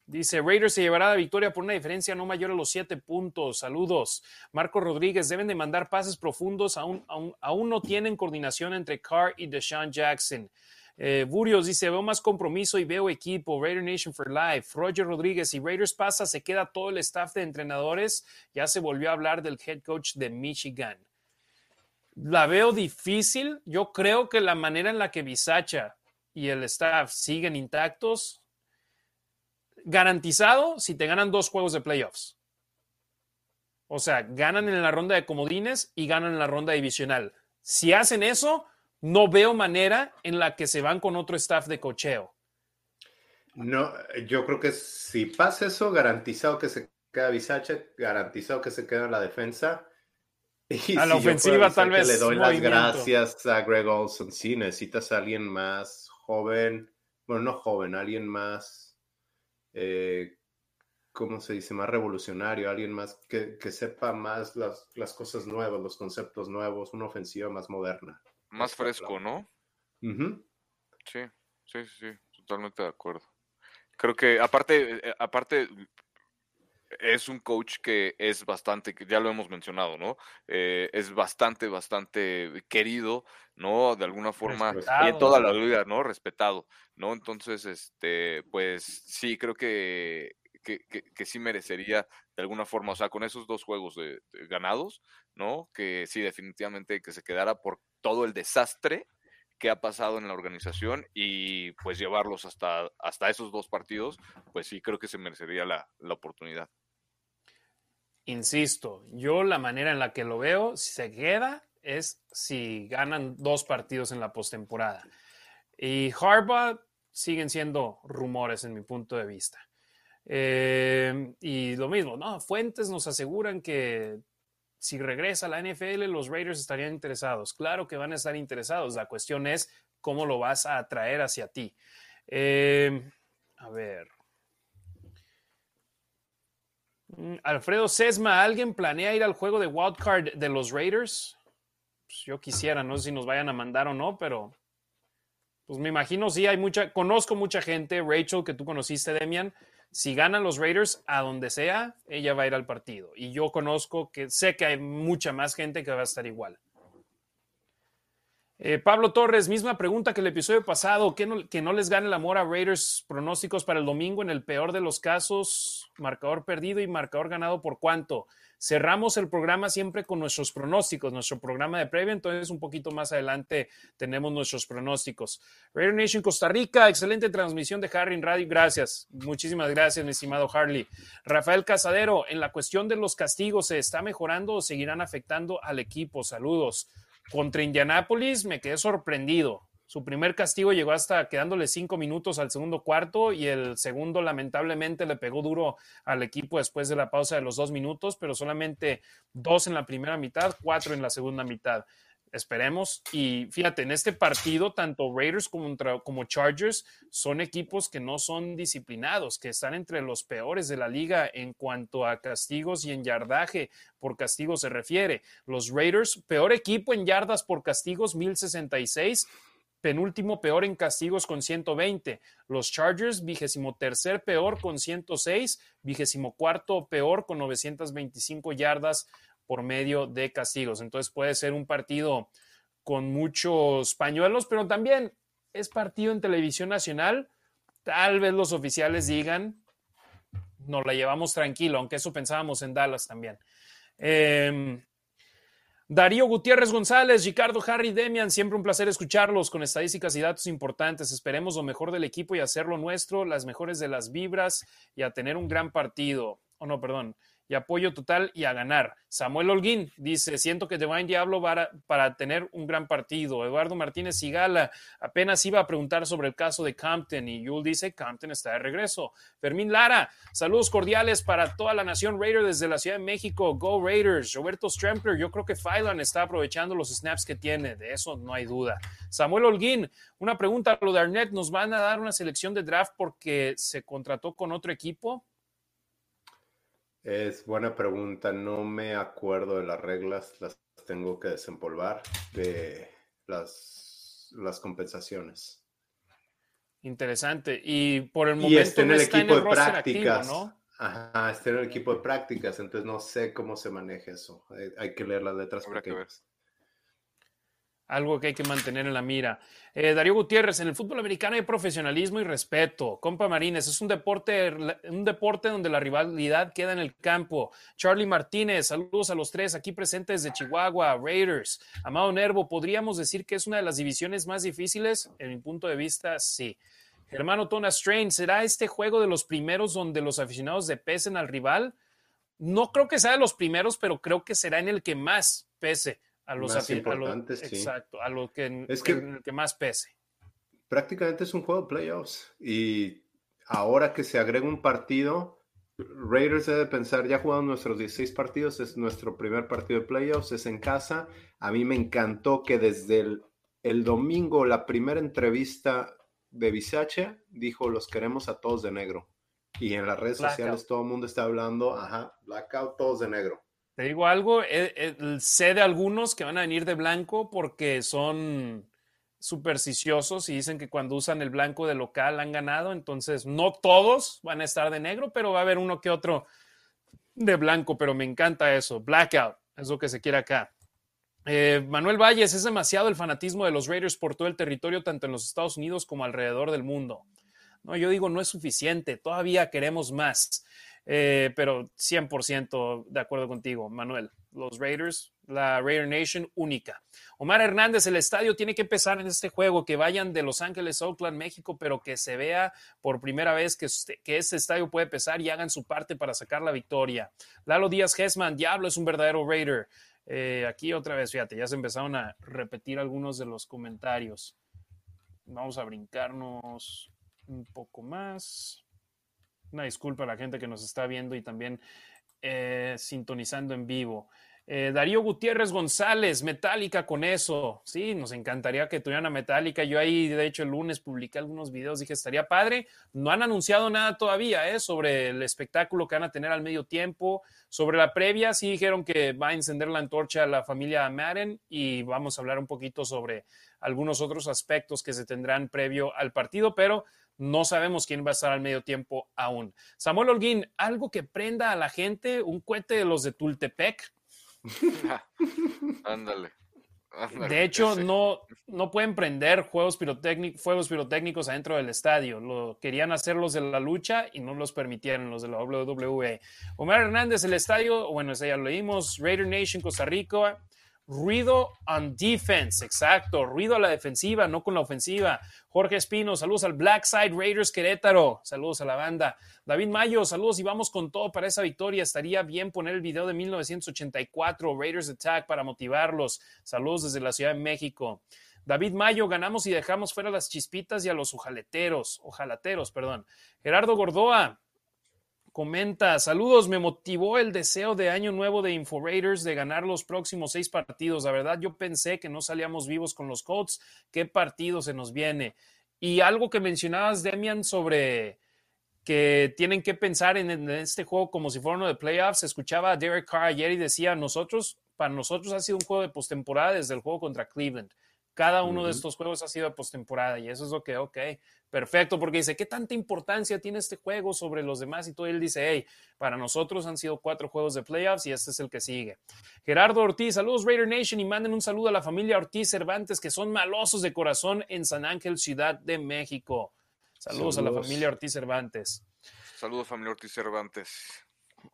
dice, Raiders se llevará la victoria por una diferencia no mayor a los siete puntos. Saludos. Marco Rodríguez, deben de mandar pases profundos, aún, aún, aún no tienen coordinación entre Carr y Deshaun Jackson. Eh, Burios dice, veo más compromiso y veo equipo. Raider Nation for Life. Roger Rodríguez, y Raiders pasa, se queda todo el staff de entrenadores. Ya se volvió a hablar del head coach de Michigan. La veo difícil. Yo creo que la manera en la que Bisacha y el staff siguen intactos, garantizado si te ganan dos juegos de playoffs. O sea, ganan en la ronda de comodines y ganan en la ronda divisional. Si hacen eso, no veo manera en la que se van con otro staff de cocheo. No, yo creo que si pasa eso, garantizado que se queda Bisache, garantizado que se queda en la defensa. *laughs* Y a la ofensiva tal vez. Le doy las gracias a Greg Olson. Sí, necesitas a alguien más joven, bueno, no joven, alguien más, eh, ¿cómo se dice? Más revolucionario, alguien más que, sepa más las, las cosas nuevas, los conceptos nuevos, una ofensiva más moderna. Más fresco, ¿no? Sí, sí, sí, totalmente de acuerdo. Creo que aparte, eh, aparte es un coach que es bastante, ya lo hemos mencionado, ¿no? Eh, es bastante, bastante querido, ¿no? De alguna forma, y en toda la liga, ¿no? Respetado, ¿no? Entonces, este, pues sí, creo que, que, sí merecería de alguna forma, o sea, con esos dos juegos de, ganados, ¿no? Que sí, definitivamente que se quedara por todo el desastre que ha pasado en la organización y pues llevarlos hasta, hasta esos dos partidos, pues sí creo que se merecería la, oportunidad. Insisto, yo la manera en la que lo veo, si se queda, es si ganan dos partidos en la postemporada. Y Harbaugh siguen siendo rumores en mi punto de vista. Eh, y lo mismo, ¿no? Fuentes nos aseguran que si regresa a la NFL, los Raiders estarían interesados. Claro que van a estar interesados. La cuestión es cómo lo vas a atraer hacia ti. Em, a ver. Mm, Alfredo Sesma, ¿alguien planea ir al juego de Wildcard de los Raiders? Pues yo quisiera, no sé si nos vayan a mandar o no, pero pues me imagino sí, hay mucha, conozco mucha gente, Rachel, que tú conociste, Demian, si ganan los Raiders a donde sea, ella va a ir al partido. Y yo conozco que sé que hay mucha más gente que va a estar igual. Eh, Pablo Torres, misma pregunta que el episodio pasado, ¿que no, que no les gane el amor a Raiders pronósticos para el domingo en el peor de los casos, marcador perdido y marcador ganado por cuánto. Cerramos el programa siempre con nuestros pronósticos, nuestro programa de previa, entonces un poquito más adelante tenemos nuestros pronósticos. Raider Nation Costa Rica, excelente transmisión de Harry en radio, gracias, muchísimas gracias mi estimado Harley. Rafael Casadero, en la cuestión de los castigos, ¿se está mejorando o seguirán afectando al equipo? Saludos. Contra Indianápolis me quedé sorprendido. Su primer castigo llegó hasta quedándole cinco minutos al segundo cuarto y el segundo lamentablemente le pegó duro al equipo después de la pausa de los dos minutos, pero solamente dos en la primera mitad, cuatro en la segunda mitad. Esperemos. Y fíjate, en este partido, tanto Raiders como, como Chargers son equipos que no son disciplinados, que están entre los peores de la liga en cuanto a castigos y en yardaje por castigo se refiere. Los Raiders, peor equipo en yardas por castigos, 1066 penúltimo peor en castigos con 120. Los Chargers, vigésimo tercer peor con 106, vigésimo cuarto peor con 925 yardas por medio de castigos. Entonces puede ser un partido con muchos pañuelos, pero también es partido en televisión nacional. Tal vez los oficiales digan, nos la llevamos tranquilo, aunque eso pensábamos en Dallas también. Eh, Darío Gutiérrez González, Ricardo Harry Demian, siempre un placer escucharlos con estadísticas y datos importantes. Esperemos lo mejor del equipo y hacerlo nuestro, las mejores de las vibras y a tener un gran partido. Oh, no, perdón y apoyo total y a ganar. Samuel Holguín dice, siento que Divine Diablo para, para tener un gran partido. Eduardo Martínez Sigala apenas iba a preguntar sobre el caso de Campton y Yul dice, Campton está de regreso. Fermín Lara, saludos cordiales para toda la nación Raider desde la Ciudad de México. Go Raiders. Roberto Strempler, yo creo que Phylan está aprovechando los snaps que tiene, de eso no hay duda. Samuel Holguín, una pregunta, lo de Arnett, ¿nos van a dar una selección de draft porque se contrató con otro equipo? Es buena pregunta. No me acuerdo de las reglas. Las tengo que desempolvar de las, las compensaciones. Interesante. Y por el momento está en el equipo de prácticas. ¿no? Ajá, está en el equipo de prácticas, entonces no sé cómo se maneja eso. Hay, que leer las letras pequeñas algo que hay que mantener en la mira. Eh, Darío Gutiérrez, en el fútbol americano hay profesionalismo y respeto. Compa Marines, es un deporte, un deporte donde la rivalidad queda en el campo. Charlie Martínez, saludos a los tres aquí presentes de Chihuahua, Raiders. Amado Nervo, ¿podríamos decir que es una de las divisiones más difíciles? En mi punto de vista, sí. Hermano Tona Strain, ¿será este juego de los primeros donde los aficionados depesen al rival? No creo que sea de los primeros, pero creo que será en el que más pese a los más importantes, Exacto, a lo que, es que, que más pese. Prácticamente es un juego de playoffs y ahora que se agrega un partido, Raiders debe pensar, ya jugado nuestros 16 partidos, es nuestro primer partido de playoffs, es en casa. A mí me encantó que desde el, el domingo, la primera entrevista de Bisache, dijo, los queremos a todos de negro. Y en las redes sociales todo el mundo está hablando, ajá, blackout, todos de negro. Te digo algo, eh, eh, sé de algunos que van a venir de blanco porque son supersticiosos y dicen que cuando usan el blanco de local han ganado, entonces no todos van a estar de negro, pero va a haber uno que otro de blanco, pero me encanta eso, blackout, es lo que se quiere acá. Eh, Manuel Valles, es demasiado el fanatismo de los Raiders por todo el territorio, tanto en los Estados Unidos como alrededor del mundo. No, yo digo, no es suficiente, todavía queremos más. Eh, pero 100% de acuerdo contigo, Manuel. Los Raiders, la Raider Nation única. Omar Hernández, el estadio tiene que empezar en este juego, que vayan de Los Ángeles, Oakland, México, pero que se vea por primera vez que, que este estadio puede empezar y hagan su parte para sacar la victoria. Lalo Díaz Hesman, Diablo es un verdadero Raider. Eh, aquí otra vez, fíjate, ya se empezaron a repetir algunos de los comentarios. Vamos a brincarnos un poco más. Una disculpa a la gente que nos está viendo y también eh, sintonizando en vivo. Eh, Darío Gutiérrez González, Metallica con eso. Sí, nos encantaría que tuvieran a Metallica. Yo ahí, de hecho, el lunes publiqué algunos videos, dije, estaría padre. No han anunciado nada todavía ¿eh? sobre el espectáculo que van a tener al medio tiempo. Sobre la previa, sí dijeron que va a encender la antorcha a la familia Madden y vamos a hablar un poquito sobre algunos otros aspectos que se tendrán previo al partido, pero no sabemos quién va a estar al medio tiempo aún. Samuel Holguín, algo que prenda a la gente, un cohete de los de Tultepec. *laughs* Ándale. De hecho, no, no pueden prender juegos pirotécnicos, fuegos pirotécnicos adentro del estadio. Lo querían hacer los de la lucha y no los permitieron los de la WWE. Omar Hernández, el estadio, bueno, ya lo leímos. Raider Nation, Costa Rica. Ruido on defense, exacto. Ruido a la defensiva, no con la ofensiva. Jorge Espino, saludos al Blackside Raiders Querétaro. Saludos a la banda. David Mayo, saludos y vamos con todo para esa victoria. Estaría bien poner el video de 1984, Raiders Attack, para motivarlos. Saludos desde la Ciudad de México. David Mayo, ganamos y dejamos fuera las chispitas y a los ojaleteros, ojalateros, perdón. Gerardo Gordoa, Comenta, saludos, me motivó el deseo de año nuevo de Info Raiders de ganar los próximos seis partidos. La verdad, yo pensé que no salíamos vivos con los Colts. ¿Qué partido se nos viene? Y algo que mencionabas, Demian, sobre que tienen que pensar en, este juego como si fuera uno de playoffs. Escuchaba a Derek Carr ayer y decía, nosotros, para nosotros ha sido un juego de postemporada desde el juego contra Cleveland. Cada uno de estos juegos ha sido postemporada y eso es lo que, ok, perfecto, porque dice, ¿qué tanta importancia tiene este juego sobre los demás? Y todo él dice, hey, para nosotros han sido cuatro juegos de playoffs y este es el que sigue. Gerardo Ortiz, saludos Raider Nation y manden un saludo a la familia Ortiz Cervantes, que son malosos de corazón en San Ángel, Ciudad de México. Saludos, a la familia Ortiz Cervantes. Saludos familia Ortiz Cervantes.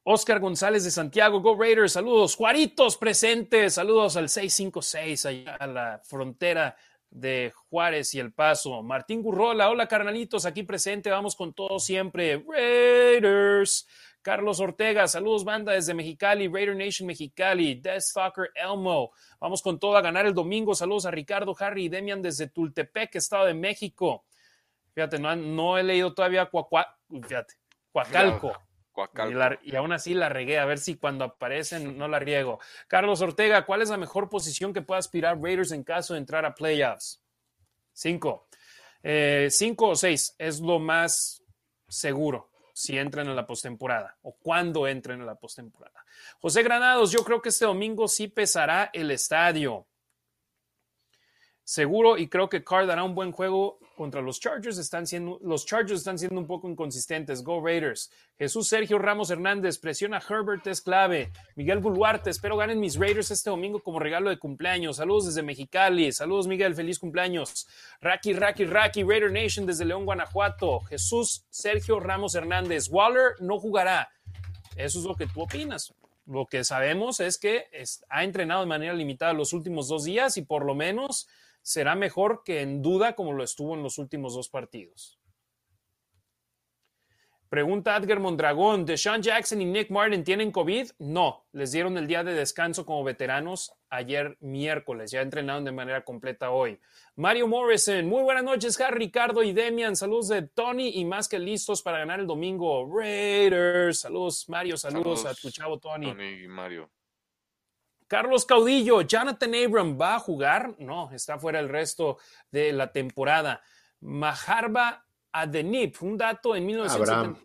Oscar González de Santiago, Go Raiders, saludos. Juaritos presentes, saludos al 656 allá a la frontera de Juárez y El Paso. Martín Gurrola, hola carnalitos, aquí presente, vamos con todo siempre. Raiders. Carlos Ortega, saludos banda desde Mexicali, Raider Nation Mexicali, Death Stalker Elmo, vamos con todo a ganar el domingo, saludos a Ricardo, Harry y Demian desde Tultepec, Estado de México. Fíjate, no, no he leído todavía Cuacua, fíjate, Cuacalco. Y, aún así la regué, a ver si cuando aparecen no la riego. Carlos Ortega, ¿cuál es la mejor posición que pueda aspirar Raiders en caso de entrar a playoffs? Cinco. Eh, cinco o seis es lo más seguro si entran en la postemporada o cuando entren en la postemporada. José Granados, yo creo que este domingo sí pesará el estadio. Seguro y creo que Carr dará un buen juego contra los Chargers están siendo, los Chargers están siendo un poco inconsistentes. Go Raiders. Jesús Sergio Ramos Hernández, presiona Herbert, es clave. Miguel Buluarte, espero ganen mis Raiders este domingo como regalo de cumpleaños. Saludos desde Mexicali. Saludos, Miguel, feliz cumpleaños. Raki, Raki, Raki, Raider Nation desde León, Guanajuato. Jesús Sergio Ramos Hernández. Waller no jugará. Eso es lo que tú opinas. Lo que sabemos es que ha entrenado de manera limitada los últimos dos días y por lo menos será mejor que en duda como lo estuvo en los últimos dos partidos. Pregunta Edgar Mondragón, ¿Deshaun Jackson y Nick Martin tienen COVID? No, les dieron el día de descanso como veteranos ayer miércoles, ya entrenaron de manera completa hoy. Mario Morrison, muy buenas noches, Harry, Ricardo y Demian, saludos de Tony y más que listos para ganar el domingo. Raiders, saludos Mario, saludos, a tu chavo Tony. Tony y Mario. Carlos Caudillo, Jonathan Abram va a jugar, no, está fuera el resto de la temporada. Maharba Adenip, un dato en 1970.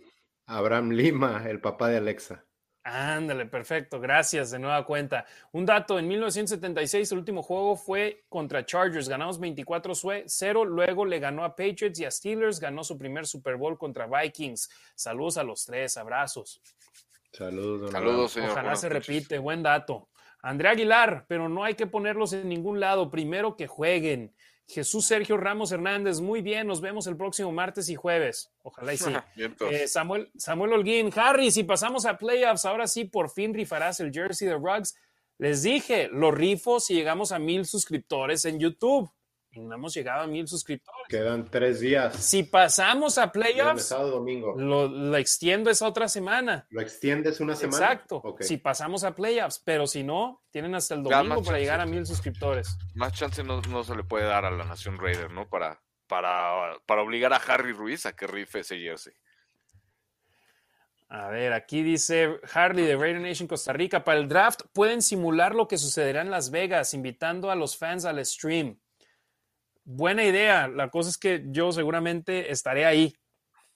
Abraham, Lima, el papá de Alexa. Ándale, perfecto, gracias de nueva cuenta. Un dato, en 1976 el último juego fue contra Chargers, ganamos 24-0, luego le ganó a Patriots y a Steelers, ganó su primer Super Bowl contra Vikings. Saludos a los tres, abrazos. Saludos, Saludos señor. Ojalá se repite, buen dato. Andrea Aguilar, pero no hay que ponerlos en ningún lado. Primero que jueguen. Jesús Sergio Ramos Hernández, muy bien, nos vemos el próximo martes y jueves. Ojalá y sí. *laughs* Eh, Samuel, Samuel Holguín, Harry, si pasamos a playoffs, ahora sí por fin rifarás el jersey de Rugs. Les dije, lo rifo si llegamos a mil suscriptores en YouTube no hemos llegado a mil suscriptores. Quedan tres días. Si pasamos a playoffs, domingo. Lo, extiendo esa otra semana. ¿Lo extiendes una semana? Exacto. Si pasamos a playoffs, pero si no, tienen hasta el domingo para llegar a mil suscriptores. Más chance no, se le puede dar a la Nación Raider, ¿no? Para, para, para obligar a Harry Ruiz a que rife ese jersey. A ver, aquí dice Harley de Raider Nation Costa Rica. Para el draft pueden simular lo que sucederá en Las Vegas, invitando a los fans al stream. Buena idea. La cosa es que yo seguramente estaré ahí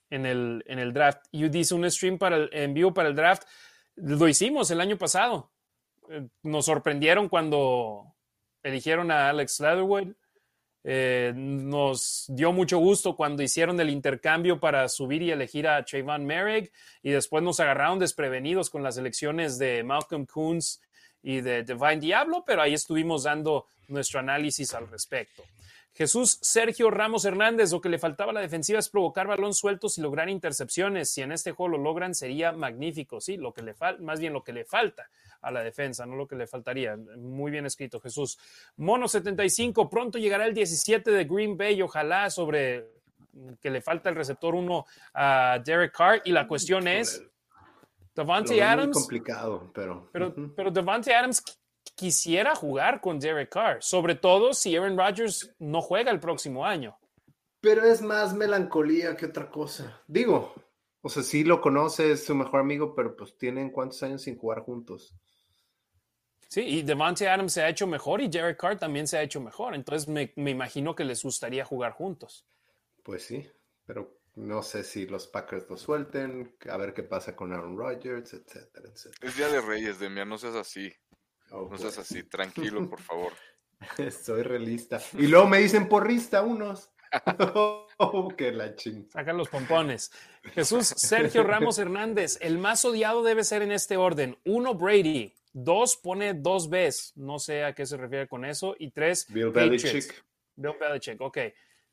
en el, en el draft. Y dice un stream para en vivo para el draft. Lo hicimos el año pasado. Eh, nos sorprendieron cuando eligieron a Alex Leatherwood. Eh, nos dio mucho gusto cuando hicieron el intercambio para subir y elegir a Trayvon Merrick y después nos agarraron desprevenidos con las elecciones de Malcolm Coons y de Divine Diablo, pero ahí estuvimos dando nuestro análisis al respecto. Jesús Sergio Ramos Hernández, lo que le faltaba a la defensiva es provocar balón sueltos y lograr intercepciones. Si en este juego lo logran, sería magnífico. Sí, lo que le falta, más bien lo que le falta a la defensa, no lo que le faltaría. Muy bien escrito, Jesús. Mono 75, pronto llegará el 17 de Green Bay, ojalá sobre que le falta el receptor 1 a Derek Carr. Y la cuestión es, Devante Adams. complicado, pero. Pero, pero Devante Adams quisiera jugar con Derek Carr, sobre todo si Aaron Rodgers no juega el próximo año. Pero es más melancolía que otra cosa. Digo, o sea, sí lo conoce, es su mejor amigo, pero pues tienen cuántos años sin jugar juntos. Sí, y Devante Adams se ha hecho mejor y Derek Carr también se ha hecho mejor. Entonces me, me imagino que les gustaría jugar juntos. Pues sí, pero no sé si los Packers lo suelten, a ver qué pasa con Aaron Rodgers, etcétera, etcétera. Es Día de Reyes, Demian, no seas así. Oh, no seas así, tranquilo, por favor. *laughs* Soy realista. Y luego me dicen porrista unos. *laughs* *laughs* oh, que la ching. Sacan los pompones. Jesús Sergio Ramos Hernández, el más odiado debe ser en este orden. Uno, Brady. Dos, pone dos Bs. No sé a qué se refiere con eso. Y tres, Bill Belichick. Bill Belichick, ok.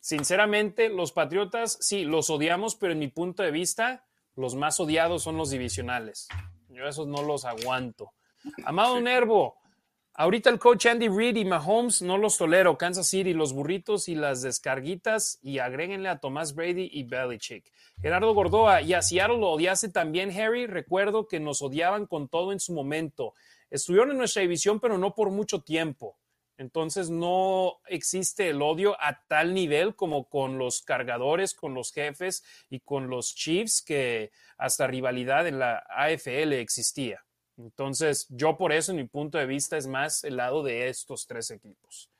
Sinceramente, los Patriotas, sí, los odiamos, pero en mi punto de vista, los más odiados son los divisionales. Yo esos no los aguanto. Amado Nervo, ahorita el coach Andy Reid y Mahomes no los tolero. Kansas City, los burritos y las descarguitas y agréguenle a Tomás Brady y Belichick. Gerardo Gordoa, y a Seattle lo odiaste también, Harry. Recuerdo que nos odiaban con todo en su momento. Estuvieron en nuestra división, pero no por mucho tiempo. Entonces no existe el odio a tal nivel como con los cargadores, con los jefes y con los Chiefs, que hasta rivalidad en la AFL existía. Entonces, yo por eso, en mi punto de vista, es más el lado de estos tres equipos.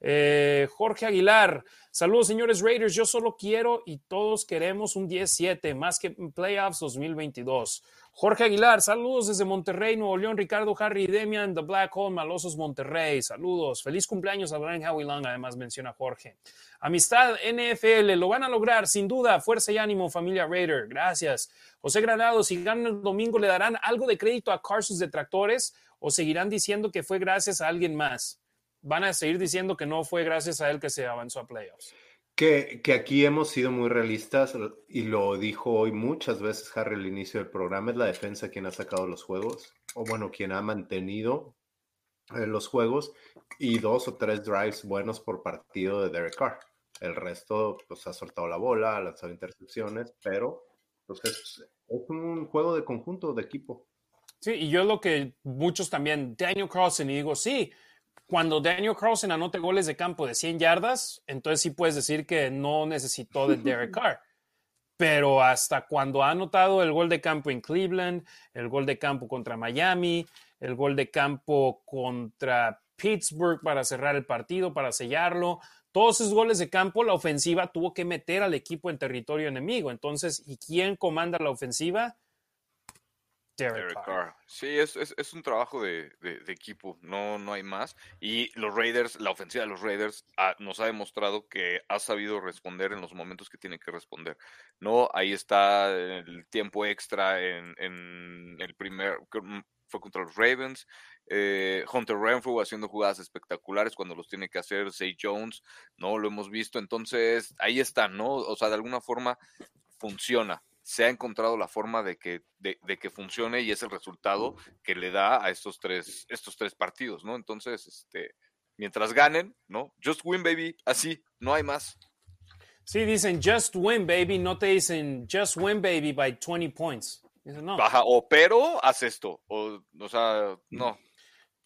Eh, Jorge Aguilar, saludos señores Raiders, yo solo quiero y todos queremos un 10-7, más que playoffs 2022. Jorge Aguilar, saludos desde Monterrey, Nuevo León, Ricardo Harry Demian, The Black Hole, Malosos Monterrey, saludos, feliz cumpleaños a Brian Howie Long, además menciona Jorge. Amistad NFL, lo van a lograr, sin duda, fuerza y ánimo, familia Raider, gracias. José Granado, si ganan el domingo, ¿le darán algo de crédito a Carsos detractores o seguirán diciendo que fue gracias a alguien más? Van a seguir diciendo que no fue gracias a él que se avanzó a playoffs. Que, aquí hemos sido muy realistas y lo dijo hoy muchas veces Harry al inicio del programa, es la defensa quien ha sacado los juegos, o bueno, quien ha mantenido eh, los juegos y dos o tres drives buenos por partido de Derek Carr. El resto, pues ha soltado la bola, ha lanzado intercepciones, pero pues es, un juego de conjunto, de equipo. Sí, y yo lo que muchos también, Daniel Carlson, y digo, sí, cuando Daniel Carlson anote goles de campo de 100 yardas, entonces sí puedes decir que no necesitó de Derek *laughs* Carr. Pero hasta cuando ha anotado el gol de campo en Cleveland, el gol de campo contra Miami, el gol de campo contra Pittsburgh para cerrar el partido, para sellarlo, todos esos goles de campo, la ofensiva tuvo que meter al equipo en territorio enemigo. Entonces, ¿y quién comanda la ofensiva? Derek, Carr. Sí, es, es, un trabajo de, equipo, no, no hay más. Y los Raiders, la ofensiva de los Raiders nos ha demostrado que ha sabido responder en los momentos que tiene que responder. No, ahí está el tiempo extra en, el primer, mm, fue contra los Ravens. Eh, Hunter Renfrew haciendo jugadas espectaculares cuando los tiene que hacer. Say Jones, no lo hemos visto. Entonces, ahí está, ¿no? O sea, de alguna forma funciona se ha encontrado la forma de que, de, que funcione y es el resultado que le da a estos tres, estos tres partidos, ¿no? Entonces, este, mientras ganen, ¿no? Just win, baby, así, no hay más. Sí, dicen just win, baby, no te dicen just win, baby, by 20 points. no. Baja, o pero haz esto, o, o sea, no.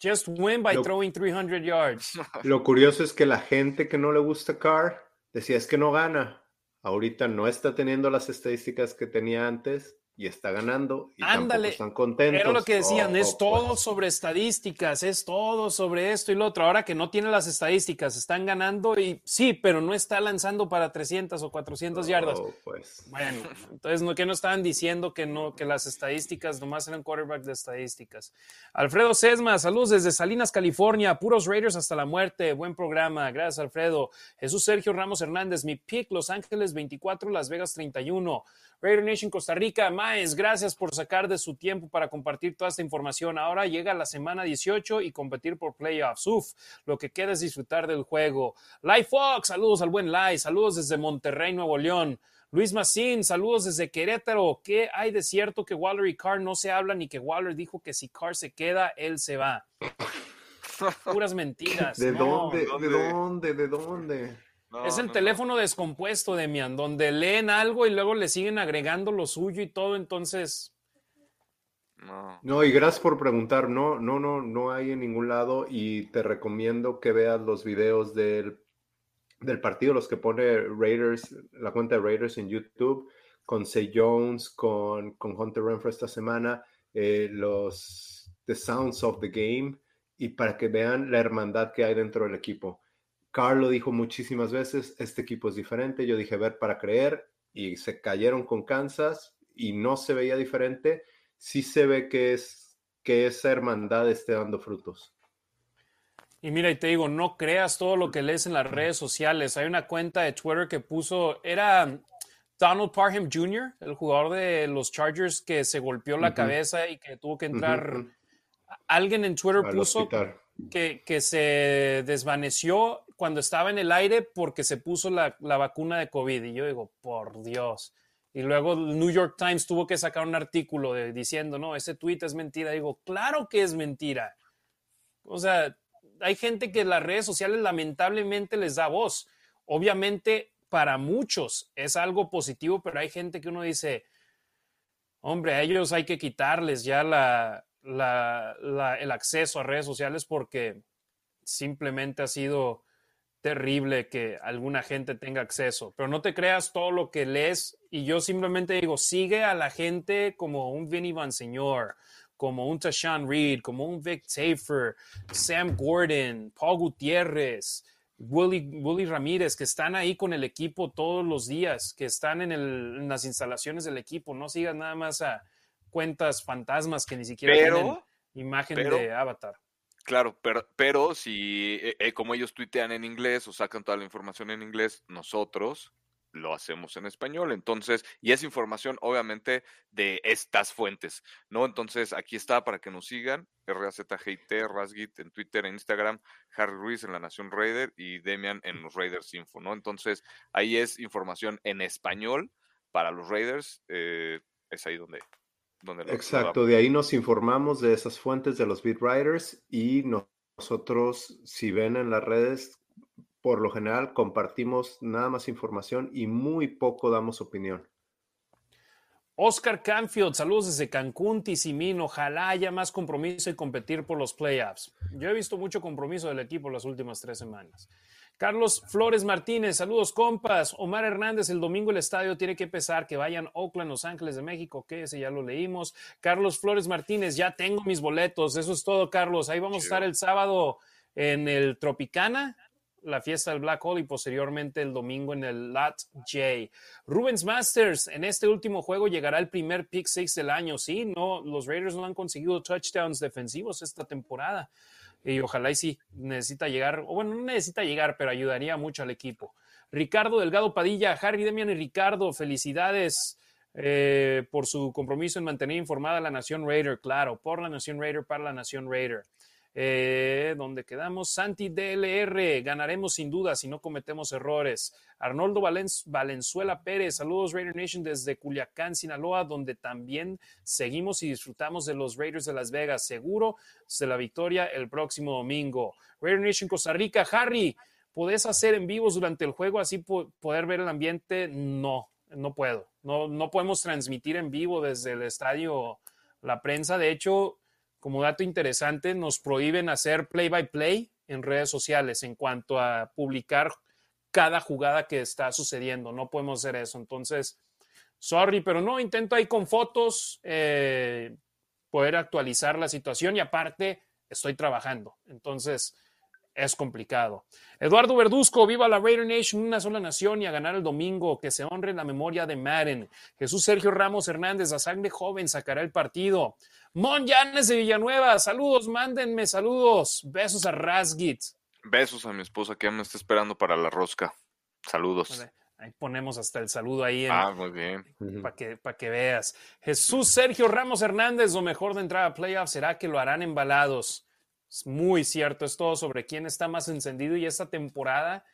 Just win by throwing 300 yards. *laughs* Lo curioso es que la gente que no le gusta Carr decía es que no gana ahorita no está teniendo las estadísticas que tenía antes y está ganando y Ándale, están contentos. Era lo que decían, es todo pues. sobre estadísticas, es todo sobre esto y lo otro. Ahora que no tiene las estadísticas, están ganando y sí, pero no está lanzando para 300 o 400 yardas. Pues. Bueno, entonces, ¿no, ¿qué no estaban diciendo que no, que las estadísticas nomás eran quarterback de estadísticas? Alfredo Sesma, saludos desde Salinas, California, puros Raiders hasta la muerte, buen programa, gracias Alfredo. Jesús Sergio Ramos Hernández, mi pick, Los Ángeles 24, Las Vegas 31. Raider Nation Costa Rica, Gracias por sacar de su tiempo para compartir toda esta información. Ahora llega la semana 18 y competir por playoffs. Uf, lo que queda es disfrutar del juego. Lai Fox, saludos al buen Lai, saludos desde Monterrey, Nuevo León. Luis Massín, saludos desde Querétaro. ¿Qué hay de cierto que Waller y Carr no se hablan y que Waller dijo que si Carr se queda, él se va? *laughs* Puras mentiras. ¿De dónde? ¿De dónde? ¿De dónde? Es el teléfono descompuesto, Demian, donde leen algo y luego le siguen agregando lo suyo y todo, entonces. No. No, y gracias por preguntar. No, no, no, no hay en ningún lado y te recomiendo que veas los videos del, del partido, los que pone Raiders, la cuenta de Raiders en YouTube, con Say Jones, con, con Hunter Renfro esta semana, eh, los The Sounds of the Game, y para que vean la hermandad que hay dentro del equipo Carl lo dijo muchísimas veces, este equipo es diferente, yo dije ver para creer y se cayeron con Kansas y no se veía diferente, sí se ve que, es, que esa hermandad esté dando frutos. Y mira, y te digo, no creas todo lo que lees en las redes sociales. Hay una cuenta de Twitter que puso, era Donald Parham Jr., el jugador de los Chargers que se golpeó la cabeza y que tuvo que entrar. Alguien en Twitter puso que, que, se desvaneció cuando estaba en el aire porque se puso la, vacuna de COVID. Y yo digo, por Dios. Y luego el New York Times tuvo que sacar un artículo diciendo, no, ese tweet es mentira. digo, claro que es mentira. O sea, hay gente que las redes sociales lamentablemente les da voz. Obviamente, para muchos es algo positivo, pero hay gente que uno dice, hombre, a ellos hay que quitarles ya la, el acceso a redes sociales porque simplemente ha sido terrible que alguna gente tenga acceso, pero no te creas todo lo que lees y yo simplemente digo, sigue a la gente como un Vinny Van Señor, como un Tashan Reed, como un Vic Tafer, Sam Gordon, Paul Gutiérrez, Willy, Ramírez, que están ahí con el equipo todos los días, que están en, en, las instalaciones del equipo. No sigas nada más a cuentas fantasmas que ni siquiera tienen imagen de avatar. Claro, pero, pero si eh, eh, como ellos tuitean en inglés o sacan toda la información en inglés, nosotros lo hacemos en español. Entonces, y es información obviamente de estas fuentes, ¿no? Entonces, aquí está para que nos sigan, RAZGIT, Rasgit en Twitter, en Instagram, Harry Ruiz en La Nación Raider y Demian en los Raiders Info, ¿no? Entonces, ahí es información en español para los Raiders, eh, es ahí donde, Exacto, de ahí nos informamos de esas fuentes de los beat writers y nosotros, si ven en las redes, por lo general compartimos nada más información y muy poco damos opinión. Oscar Canfield, saludos desde Cancún, Tizimín. Ojalá haya más compromiso y competir por los playoffs. Yo he visto mucho compromiso del equipo las últimas tres semanas. Carlos Flores Martínez, saludos compas. Omar Hernández, el domingo el estadio tiene que empezar, que vayan Oakland, Los Ángeles de México, que ese ya lo leímos. Carlos Flores Martínez, ya tengo mis boletos, eso es todo, Carlos. Ahí vamos a estar el sábado en el Tropicana, la fiesta del Black Hole y posteriormente el domingo en el Lot J. Rubens Masters, en este último juego llegará el primer pick six del año. Sí, no, los Raiders no han conseguido touchdowns defensivos esta temporada y ojalá y sí necesita llegar, o bueno, no necesita llegar, pero ayudaría mucho al equipo. Ricardo Delgado Padilla, Harry Demian y Ricardo, felicidades eh, por su compromiso en mantener informada a la Nación Raider, claro, por la Nación Raider, para la Nación Raider. Eh, donde quedamos, Santi DLR, ganaremos sin duda si no cometemos errores. Arnoldo Valenzuela Pérez, saludos Raider Nation desde Culiacán, Sinaloa, donde también seguimos y disfrutamos de los Raiders de Las Vegas. Seguro de la victoria el próximo domingo. Raider Nation Costa Rica, Harry, ¿podés hacer en vivos durante el juego así poder ver el ambiente? No, no puedo. No, no podemos transmitir en vivo desde el estadio la prensa. De hecho, como dato interesante, nos prohíben hacer play-by-play en redes sociales en cuanto a publicar cada jugada que está sucediendo. No podemos hacer eso. Entonces, sorry, pero no, intento ahí con fotos eh, poder actualizar la situación y aparte estoy trabajando. Entonces, es complicado. Eduardo Verduzco, viva la Raider Nation, una sola nación y a ganar el domingo, que se honre la memoria de Madden. Jesús Sergio Ramos Hernández, a sangre joven, sacará el partido. Mon Yanes de Villanueva, saludos, mándenme saludos. Besos a Rasgit. Besos a mi esposa que ya me está esperando para la rosca. Saludos. Ahí ponemos hasta el saludo ahí. ah, muy bien. Para que, que veas. Jesús Sergio Ramos Hernández, lo mejor de entrada a playoffs será que lo harán embalados. Es muy cierto, es todo sobre quién está más encendido y esta temporada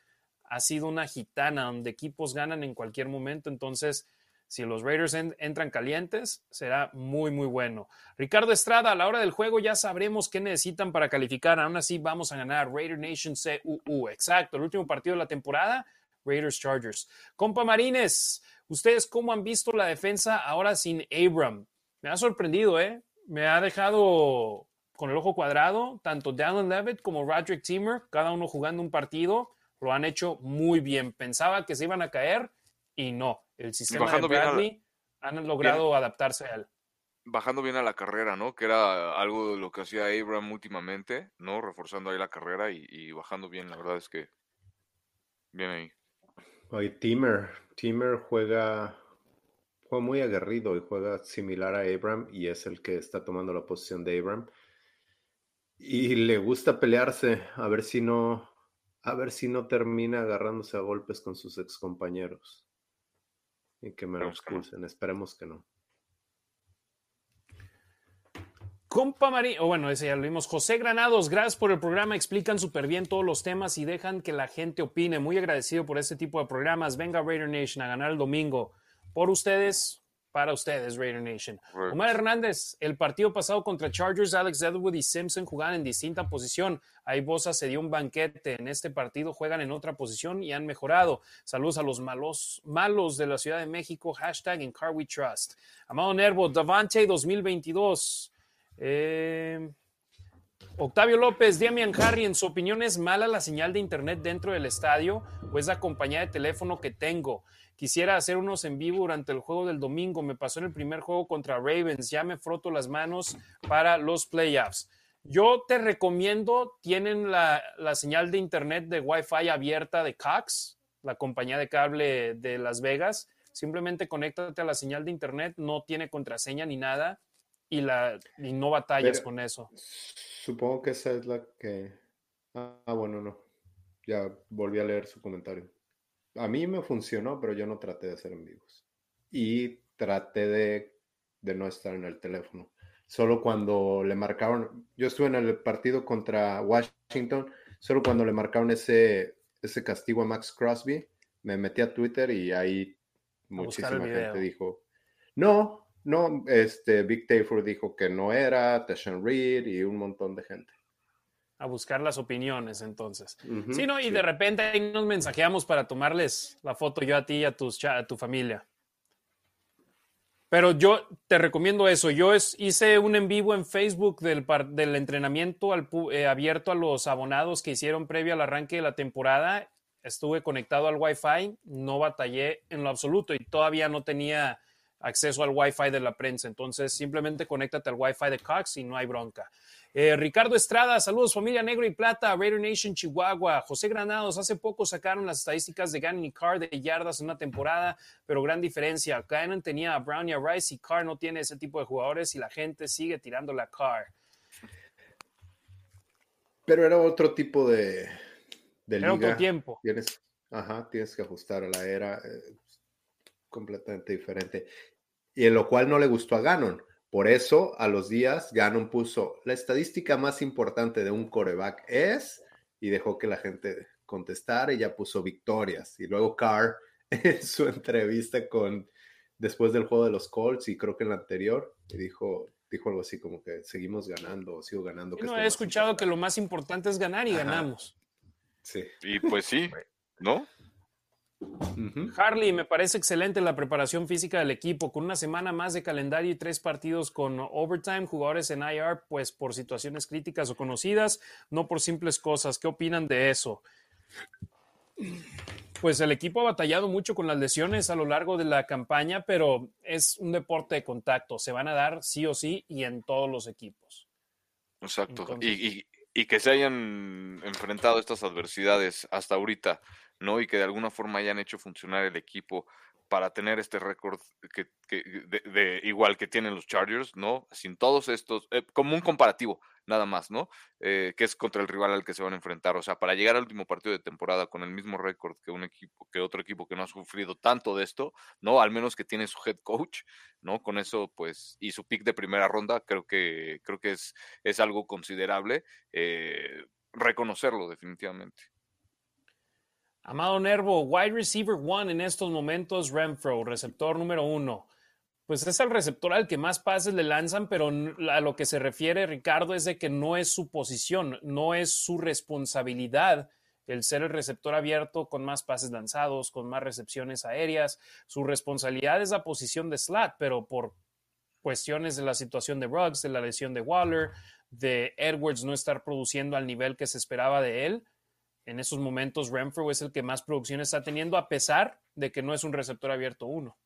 ha sido una gitana donde equipos ganan en cualquier momento. Entonces, si los Raiders entran calientes, será muy, muy bueno. Ricardo Estrada, a la hora del juego ya sabremos qué necesitan para calificar. Aún así, vamos a ganar. Raider Nation CUU. Exacto, el último partido de la temporada, Raiders Chargers. Compa Marines, ¿ustedes cómo han visto la defensa ahora sin Abram? Me ha sorprendido, ¿eh? Me ha dejado con el ojo cuadrado, tanto Dallin Levitt como Roderick Timmer, cada uno jugando un partido, lo han hecho muy bien. Pensaba que se iban a caer y no. El sistema de Bradley han logrado adaptarse a él. Bajando bien a la carrera, ¿no? Que era algo de lo que hacía Abraham últimamente, ¿no? Reforzando ahí la carrera y, bajando bien, la verdad es que bien ahí. Oye, Timmer, Timmer juega, juega muy aguerrido y juega similar a Abraham y es el que está tomando la posición de Abraham. Y le gusta pelearse, a ver si no, a ver si no termina agarrándose a golpes con sus ex compañeros. Y que me lo expulsen, esperemos que no. Compa María, o bueno, ese ya lo vimos. José Granados, gracias por el programa. Explican súper bien todos los temas y dejan que la gente opine. Muy agradecido por este tipo de programas. Venga Raider Nation a ganar el domingo. Por ustedes, para ustedes, Raider Nation. Omar Hernández, el partido pasado contra Chargers, Alex Edward y Simpson jugaban en distinta posición. Ahí Bosa se dio un banquete. En este partido juegan en otra posición y han mejorado. Saludos a los malos, malos de la Ciudad de México. Hashtag en Car We Trust. Amado Nervo, Davante 2022. Eh, Octavio López, Damian Harry, en su opinión, ¿es mala la señal de internet dentro del estadio o es la compañía de teléfono que tengo? Quisiera hacer unos en vivo durante el juego del domingo. Me pasó en el primer juego contra Ravens. Ya me froto las manos para los playoffs. Yo te recomiendo, tienen la, señal de internet de Wi-Fi abierta de Cox, la compañía de cable de Las Vegas. Simplemente conéctate a la señal de internet, no tiene contraseña ni nada y, la, y no batallas con eso. Supongo que esa es la que... Ah, bueno, no. Ya volví a leer su comentario a mí me funcionó, pero yo no traté de hacer en vivos. Y traté de, no estar en el teléfono. Solo cuando le marcaron, yo estuve en el partido contra Washington, solo cuando le marcaron ese, ese castigo a Max Crosby, me metí a Twitter y ahí muchísima gente dijo, no, no, este, Vic Tayford dijo que no era, Tashan Reed y un montón de gente a buscar las opiniones entonces. sí, ¿no? Y de repente ahí nos mensajeamos para tomarles la foto yo a ti y a, tus, a tu familia. Pero yo te recomiendo eso. Yo hice un en vivo en Facebook del, del entrenamiento al, eh, abierto a los abonados que hicieron previo al arranque de la temporada. Estuve conectado al Wi-Fi, no batallé en lo absoluto y todavía no tenía acceso al Wi-Fi de la prensa. Entonces, simplemente conéctate al Wi-Fi de Cox y no hay bronca. Eh, Ricardo Estrada, saludos familia Negro y Plata, Raider Nation Chihuahua. José Granados, hace poco sacaron las estadísticas de Gannon y Carr de yardas en una temporada, pero gran diferencia. Gannon tenía a Brown y a Rice y Carr no tiene ese tipo de jugadores y la gente sigue tirando la Carr. Pero era otro tipo de, de era otro tiempo. Tienes, ajá, tienes que ajustar a la era eh, completamente diferente. Y en lo cual no le gustó a Gannon por eso, a los días, Gannon puso la estadística más importante de un coreback es, y dejó que la gente contestara y ya puso victorias. Y luego Carr, *laughs* en su entrevista con, después del juego de los Colts, y creo que en la anterior, dijo, dijo algo así como que seguimos ganando, sigo ganando. no, he escuchado que lo más importante es ganar y ganamos. Sí. Y pues sí, *laughs* ¿no? Harley, me parece excelente la preparación física del equipo, con una semana más de calendario y tres partidos con overtime, jugadores en IR, pues por situaciones críticas o conocidas, no por simples cosas. ¿Qué opinan de eso? pues el equipo ha batallado mucho con las lesiones a lo largo de la campaña, pero es un deporte de contacto. Se van a dar sí o sí y en todos los equipos. Exacto. y, y, que se hayan enfrentado estas adversidades hasta ahorita, ¿no? Y que de alguna forma hayan hecho funcionar el equipo para tener este récord que, de, igual que tienen los Chargers, ¿no? Sin todos estos, eh, como un comparativo, nada más, ¿no? Eh, que es contra el rival al que se van a enfrentar. O sea, para llegar al último partido de temporada con el mismo récord que un equipo, que otro equipo que no ha sufrido tanto de esto, ¿no? Al menos que tiene su head coach, ¿no? Con eso, pues, y su pick de primera ronda, creo que, creo que es, es algo considerable. Eh, reconocerlo definitivamente. Amado Nervo, wide receiver one en estos momentos, Renfro, receptor número uno. Pues es el receptor al que más pases le lanzan, pero a lo que se refiere Ricardo es de que no es su posición, no es su responsabilidad el ser el receptor abierto con más pases lanzados, con más recepciones aéreas. Su responsabilidad es la posición de slot, pero por cuestiones de la situación de Ruggs, de la lesión de Waller, de Edwards no estar produciendo al nivel que se esperaba de él, en esos momentos Renfro es el que más producción está teniendo, a pesar de que no es un receptor abierto uno.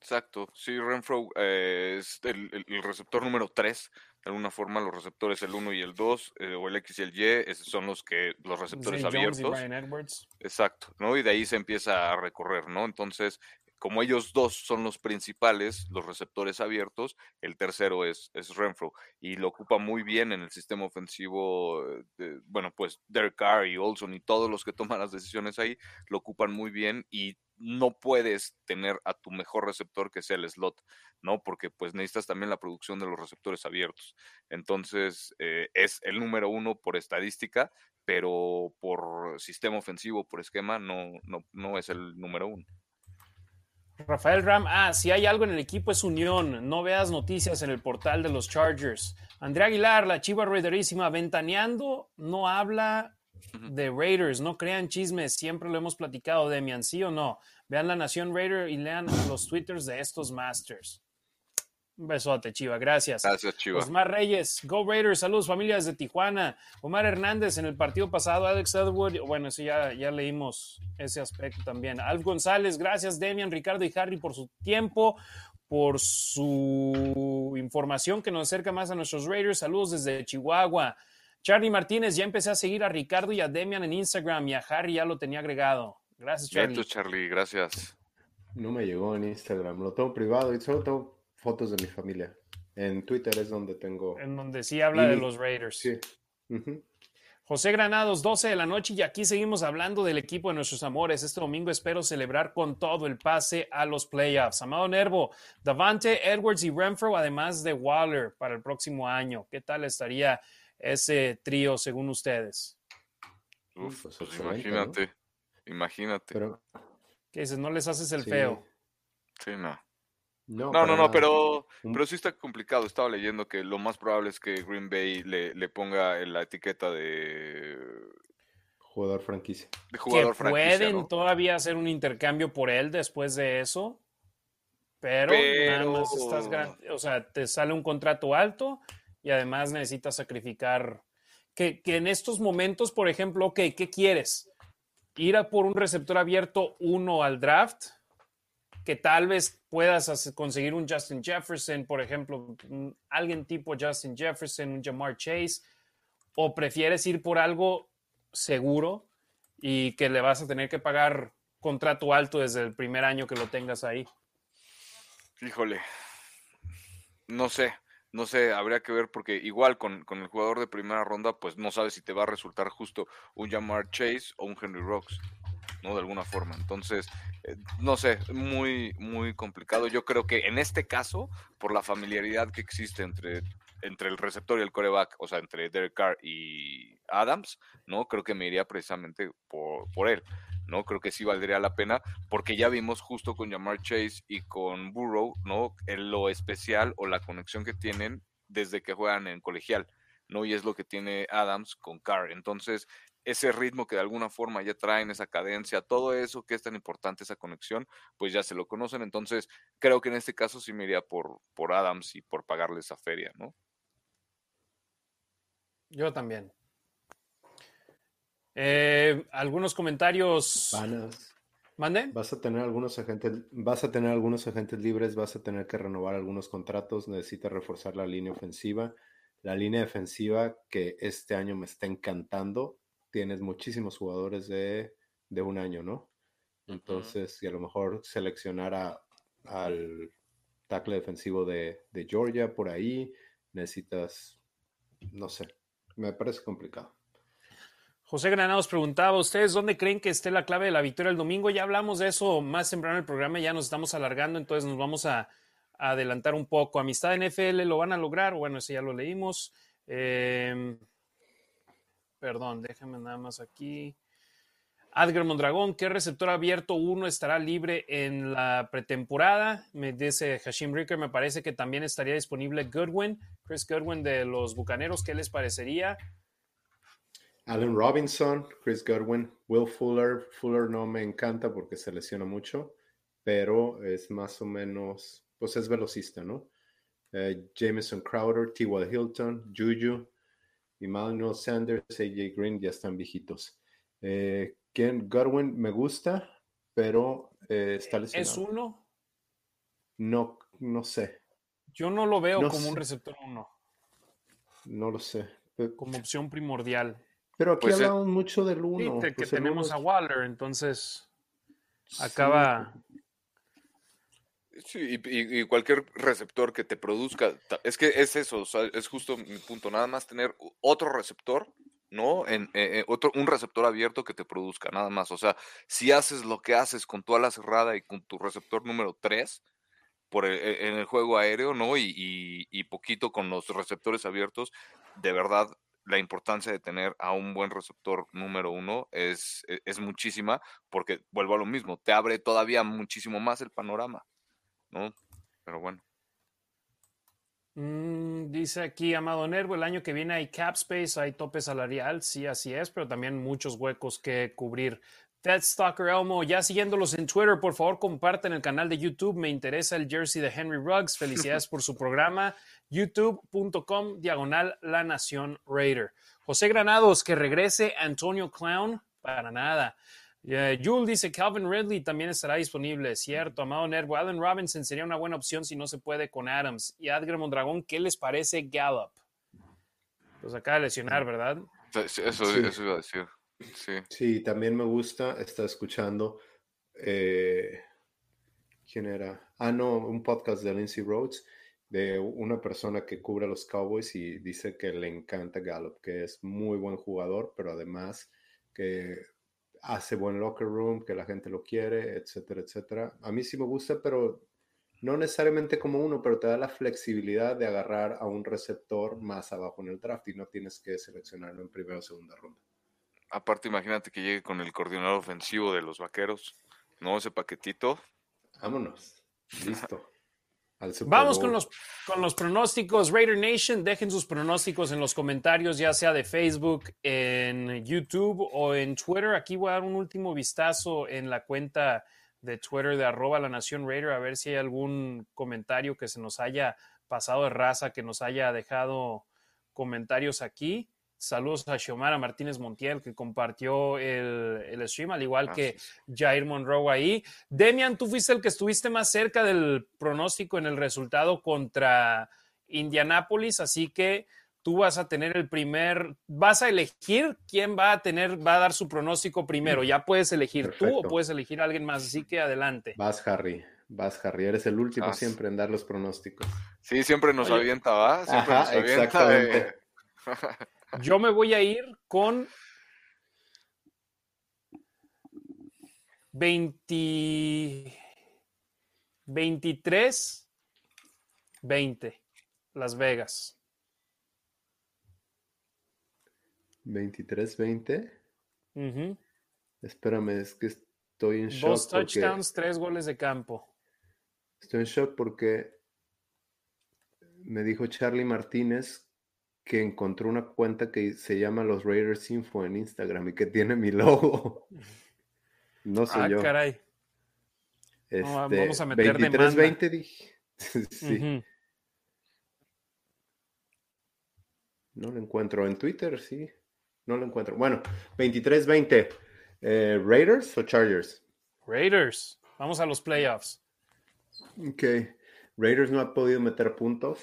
Exacto, sí, Renfro eh, es el, receptor número 3, de alguna forma los receptores el 1 y el 2, eh, o el X y el Y, esos son los que los receptores abiertos. Exacto, ¿no? Y de ahí se empieza a recorrer, ¿no? Entonces, como ellos dos son los principales, los receptores abiertos, el tercero es, es Renfro y lo ocupa muy bien en el sistema ofensivo. De, bueno, pues Derek Carr y Olson y todos los que toman las decisiones ahí lo ocupan muy bien y no puedes tener a tu mejor receptor que sea el slot, ¿no? Porque pues necesitas también la producción de los receptores abiertos. Entonces, eh, es el número uno por estadística, pero por sistema ofensivo, por esquema, no, no, no es el número uno. Rafael Ram, ah, si hay algo en el equipo es unión. No veas noticias en el portal de los Chargers. Andrea Aguilar, la chiva raiderísima, ventaneando, no habla de Raiders. No crean chismes, siempre lo hemos platicado, Demian, ¿sí o no? Vean la Nación Raider y lean los twitters de estos Masters. Un besote, Chiva. Gracias. Gracias, Chiva. Osmar Reyes, Go Raiders, saludos familias de Tijuana. Omar Hernández en el partido pasado, Alex Edward, bueno, eso ya, ya leímos ese aspecto también. Alf González, gracias, Demian, Ricardo y Harry por su tiempo, por su información que nos acerca más a nuestros Raiders. Saludos desde Chihuahua. Charlie Martínez, ya empecé a seguir a Ricardo y a Demian en Instagram y a Harry ya lo tenía agregado. Gracias, Charlie. Charlie, gracias. No me llegó en Instagram, lo tengo privado y solo tengo fotos de mi familia. En Twitter es donde tengo. En donde sí habla de los Raiders. Sí. José Granados, 12 de la noche y aquí seguimos hablando del equipo de nuestros amores. Este domingo espero celebrar con todo el pase a los playoffs. Amado Nervo, Davante, Edwards y Renfro, además de Waller para el próximo año. ¿Qué tal estaría ese trío según ustedes? Uf, pues, pues imagínate, imagínate. Pero, ¿Qué dices? ¿No les haces el feo? Sí, no. No, no, no, pero, pero sí está complicado. Estaba leyendo que lo más probable es que Green Bay le, le ponga la etiqueta de jugador franquicia. De jugador que pueden todavía hacer un intercambio por él después de eso, pero, nada más estás, o sea, te sale un contrato alto y además necesitas sacrificar. Que, que en estos momentos, por ejemplo, ok, ¿qué quieres? Ir a por un receptor abierto uno al draft que tal vez puedas conseguir un Justin Jefferson, por ejemplo, alguien tipo Justin Jefferson, un Jamar Chase, o prefieres ir por algo seguro y que le vas a tener que pagar contrato alto desde el primer año que lo tengas ahí? Híjole, no sé, no sé, habría que ver porque igual con, con, el jugador de primera ronda, pues no sabes si te va a resultar justo un Jamar Chase o un Henry Rocks. ¿No? De alguna forma. Entonces, eh, no sé, muy, muy complicado. Yo creo que en este caso, por la familiaridad que existe entre, entre el receptor y el coreback, o sea, entre Derek Carr y Adams, ¿no? Creo que me iría precisamente por, por él. ¿no? Creo que sí valdría la pena, porque ya vimos justo con Jamar Chase y con Burrow, ¿no? En lo especial o la conexión que tienen desde que juegan en colegial, ¿no? Y es lo que tiene Adams con Carr. Entonces, ese ritmo que de alguna forma ya traen, esa cadencia, todo eso que es tan importante, esa conexión, pues ya se lo conocen. Entonces, creo que en este caso sí me iría por, por Adams y por pagarle esa feria, ¿no? Yo también. Eh, algunos comentarios. ¿Mande? Vas a tener algunos agentes, vas a tener algunos agentes libres, vas a tener que renovar algunos contratos, necesitas reforzar la línea ofensiva. La línea defensiva que este año me está encantando, tienes muchísimos jugadores de, un año, ¿no? Entonces, y a lo mejor seleccionar al tackle defensivo de, de Georgia por ahí, necesitas, no sé, me parece complicado. José Granados preguntaba, ¿ustedes dónde creen que esté la clave de la victoria el domingo? Ya hablamos de eso más temprano en el programa, ya nos estamos alargando, entonces nos vamos a, adelantar un poco. Amistad NFL lo van a lograr, bueno, ese ya lo leímos. Em, perdón, déjame nada más aquí. Adger Mondragón, ¿qué receptor abierto uno estará libre en la pretemporada? Me dice Hashim Ricker, me parece que también estaría disponible Goodwin, Chris Goodwin de los Bucaneros, ¿qué les parecería? Allen Robinson, Chris Godwin, Will Fuller. Fuller no me encanta porque se lesiona mucho, pero es más o menos, pues es velocista, ¿no? Eh, Jameson Crowder, T. Hilton, Juju, Emmanuel Sanders, AJ Green ya están viejitos. Eh, Ken Godwin me gusta, pero eh, está lesionado. ¿Es uno? No, no sé. Yo no lo veo como un receptor uno. No lo sé. Como opción primordial. Pero aquí pues, eh, hablamos mucho del uno. que pues, tenemos a Waller, entonces acaba. Sí, y, cualquier receptor que te produzca, es que es eso, es justo mi punto, nada más tener otro receptor, ¿no? En, eh, eh, otro, un receptor abierto que te produzca, nada más. O sea, si haces lo que haces con tu ala cerrada y con tu receptor número 3, por en el juego aéreo, ¿no? Y, y, poquito con los receptores abiertos, de verdad la importancia de tener a un buen receptor número uno es, e, es, muchísima, porque vuelvo a lo mismo, te abre todavía muchísimo más el panorama, Pero bueno. Mm, dice aquí Amado Nervo, el año que viene hay cap space, hay tope salarial, sí, así es, pero también muchos huecos que cubrir. Ted Stalker Elmo, ya siguiéndolos en Twitter, por favor comparten el canal de YouTube, me interesa el jersey de Henry Ruggs, felicidades por su programa youtube.com diagonal La Nación Raider. José Granados, que regrese Antonio Clown, para nada. Uh, Yul dice Calvin Ridley también estará disponible, cierto. Amado Nervo, Allen Robinson sería una buena opción si no se puede con Adams. Y Adger Mondragón, ¿qué les parece Gallup? Pues acaba de lesionar, ¿verdad? Eso, eso iba a decir. Sí. sí, también me gusta. Está escuchando. Eh, ¿Quién era? Ah, no, un podcast de Lindsay Rhodes de una persona que cubre a los Cowboys y dice que le encanta Gallup, que es muy buen jugador, pero además que hace buen locker room, que la gente lo quiere, etcétera, etcétera. A mí sí me gusta, pero no necesariamente como uno, pero te da la flexibilidad de agarrar a un receptor más abajo en el draft y no tienes que seleccionarlo en primera o segunda ronda. Aparte, imagínate que llegue con el coordinador ofensivo de los vaqueros, ¿no? Ese paquetito. Vámonos. Listo. Vamos con los, con los pronósticos. Raider Nation, dejen sus pronósticos en los comentarios, ya sea de Facebook, en YouTube o en Twitter. Aquí voy a dar un último vistazo en la cuenta de Twitter de arroba la nación Raider a ver si hay algún comentario que se nos haya pasado de raza, que nos haya dejado comentarios aquí. Saludos a Xiomara Martínez Montiel, que compartió el, stream, al igual que Jair Monroe ahí. Demian, tú fuiste el que estuviste más cerca del pronóstico en el resultado contra Indianápolis, así que tú vas a tener el primer, vas a elegir quién va a tener, va a dar su pronóstico primero. Ya puedes elegir tú o puedes elegir a alguien más, así que adelante. Vas, Harry. Vas, Harry, eres el último siempre en dar los pronósticos. Sí, siempre nos avienta, ¿va? Siempre nos avienta exactamente. *laughs* Yo me voy a ir con 20, 23, 20, Las Vegas. 23, 20. Espérame, es que estoy en shock. Dos touchdowns, tres goles de campo. Estoy en shock porque me dijo Charlie Martínez que encontró una cuenta que se llama Los Raiders Info en Instagram y que tiene mi *laughs* logo. No soy ah, yo. caray. Este, vamos a meter 23, 20 dije. *laughs* sí. No lo encuentro. En Twitter, sí. No lo encuentro. Bueno, 23-20. Eh, ¿Raiders o Chargers? Raiders. Vamos a los playoffs. Ok. Raiders no ha podido meter puntos.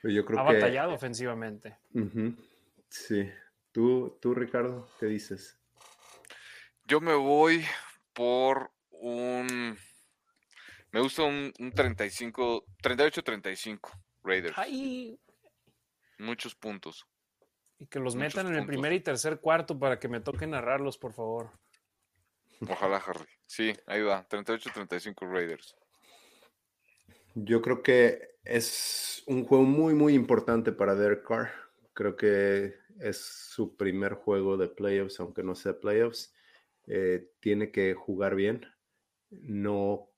Pero yo creo ha batallado ofensivamente. Sí. ¿Tú, tú, Ricardo, qué dices? Yo me voy por un. Me gusta un, 35, 38-35 Raiders. Muchos puntos. Y que los metan en el primer y tercer cuarto para que me toque narrarlos, por favor. Ojalá, Harry. Sí, ahí va. 38-35 Raiders. Yo creo que es un juego muy, muy importante para Derek Carr. Creo que es su primer juego de playoffs, aunque no sea playoffs. Eh, tiene que jugar bien. No,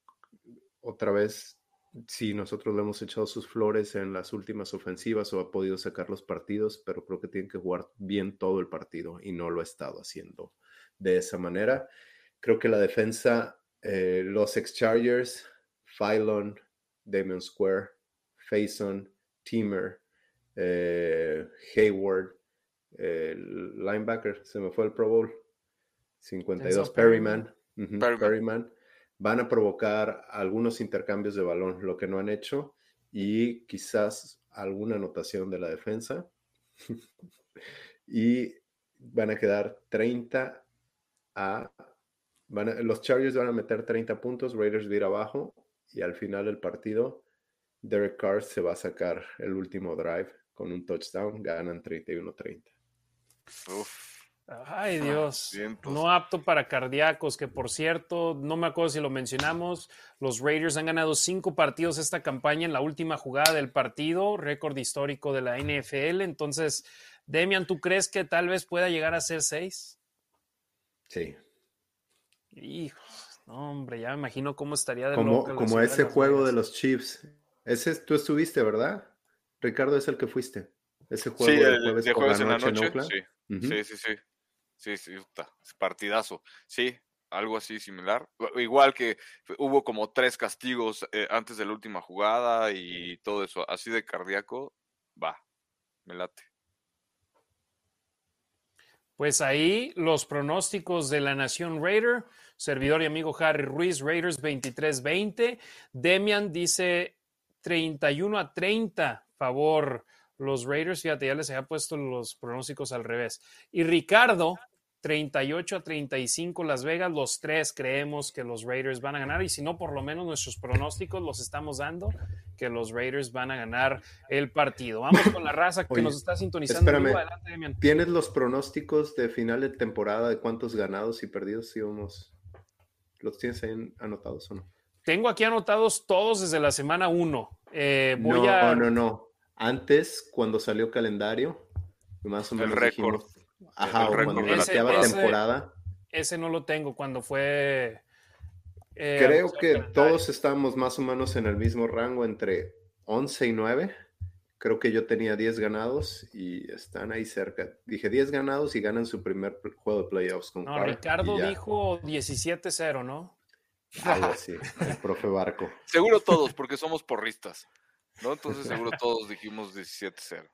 otra vez, si nosotros le hemos echado sus flores en las últimas ofensivas o ha podido sacar los partidos, pero creo que tiene que jugar bien todo el partido y no lo ha estado haciendo de esa manera. Creo que la defensa, eh, los ex-Chargers, Phylon, Damon Square, Faison, Teamer, eh, Hayward, linebacker, se me fue el Pro Bowl, 52, Perryman, Perryman, van a provocar algunos intercambios de balón, lo que no han hecho, y quizás alguna anotación de la defensa. *laughs* y van a quedar 30 a los Chargers van a meter 30 puntos, Raiders va a ir abajo y al final del partido Derek Carr se va a sacar el último drive con un touchdown, ganan 31-30. Ay Dios, no apto para cardíacos, que por cierto, no me acuerdo si lo mencionamos, los Raiders han ganado cinco partidos esta campaña en la última jugada del partido, récord histórico de la NFL, entonces, Demian, ¿tú crees que tal vez pueda llegar a ser seis? Sí, Hijos, no, hombre, ya me imagino cómo estaría de Como, como ese juego de los Chiefs. Ese tú estuviste, ¿verdad? Ricardo es el que fuiste. Ese juego de jueves, en la noche. sí. sí, sí, sí. Sí, partidazo. Sí, algo así similar. Igual que hubo como tres castigos eh, antes de la última jugada y todo eso. Así de cardíaco, va, me late. Pues ahí los pronósticos de la Nación Raider, servidor y amigo Harry Ruiz, Raiders 23-20. Demian dice 31 a 30, favor los Raiders. Fíjate, ya les había puesto los pronósticos al revés. Y Ricardo 38 a 35 Las Vegas, los tres creemos que los Raiders van a ganar y si no, por lo menos nuestros pronósticos los estamos dando que los Raiders van a ganar el partido. Vamos con la raza que nos está sintonizando. Adelante, ¿Tienes los pronósticos de final de temporada de cuántos ganados y perdidos íbamos? ¿Los tienes ahí anotados o no? Tengo aquí anotados todos desde la semana 1. Eh, no, no, no. Antes, cuando salió el calendario, más o menos. El récord. Ajá, cuando iniciaba temporada. Ese no lo tengo cuando fue. Eh, Creo que todos estamos más o menos en el mismo rango entre 11 y 9. Creo que yo tenía 10 ganados y están ahí cerca. Dije 10 ganados y ganan su primer juego de playoffs con No, Ricardo dijo 17-0, ¿no? *laughs* Algo así, el profe Barco. *laughs* Seguro todos, porque somos porristas, ¿no? Entonces seguro todos dijimos 17-0.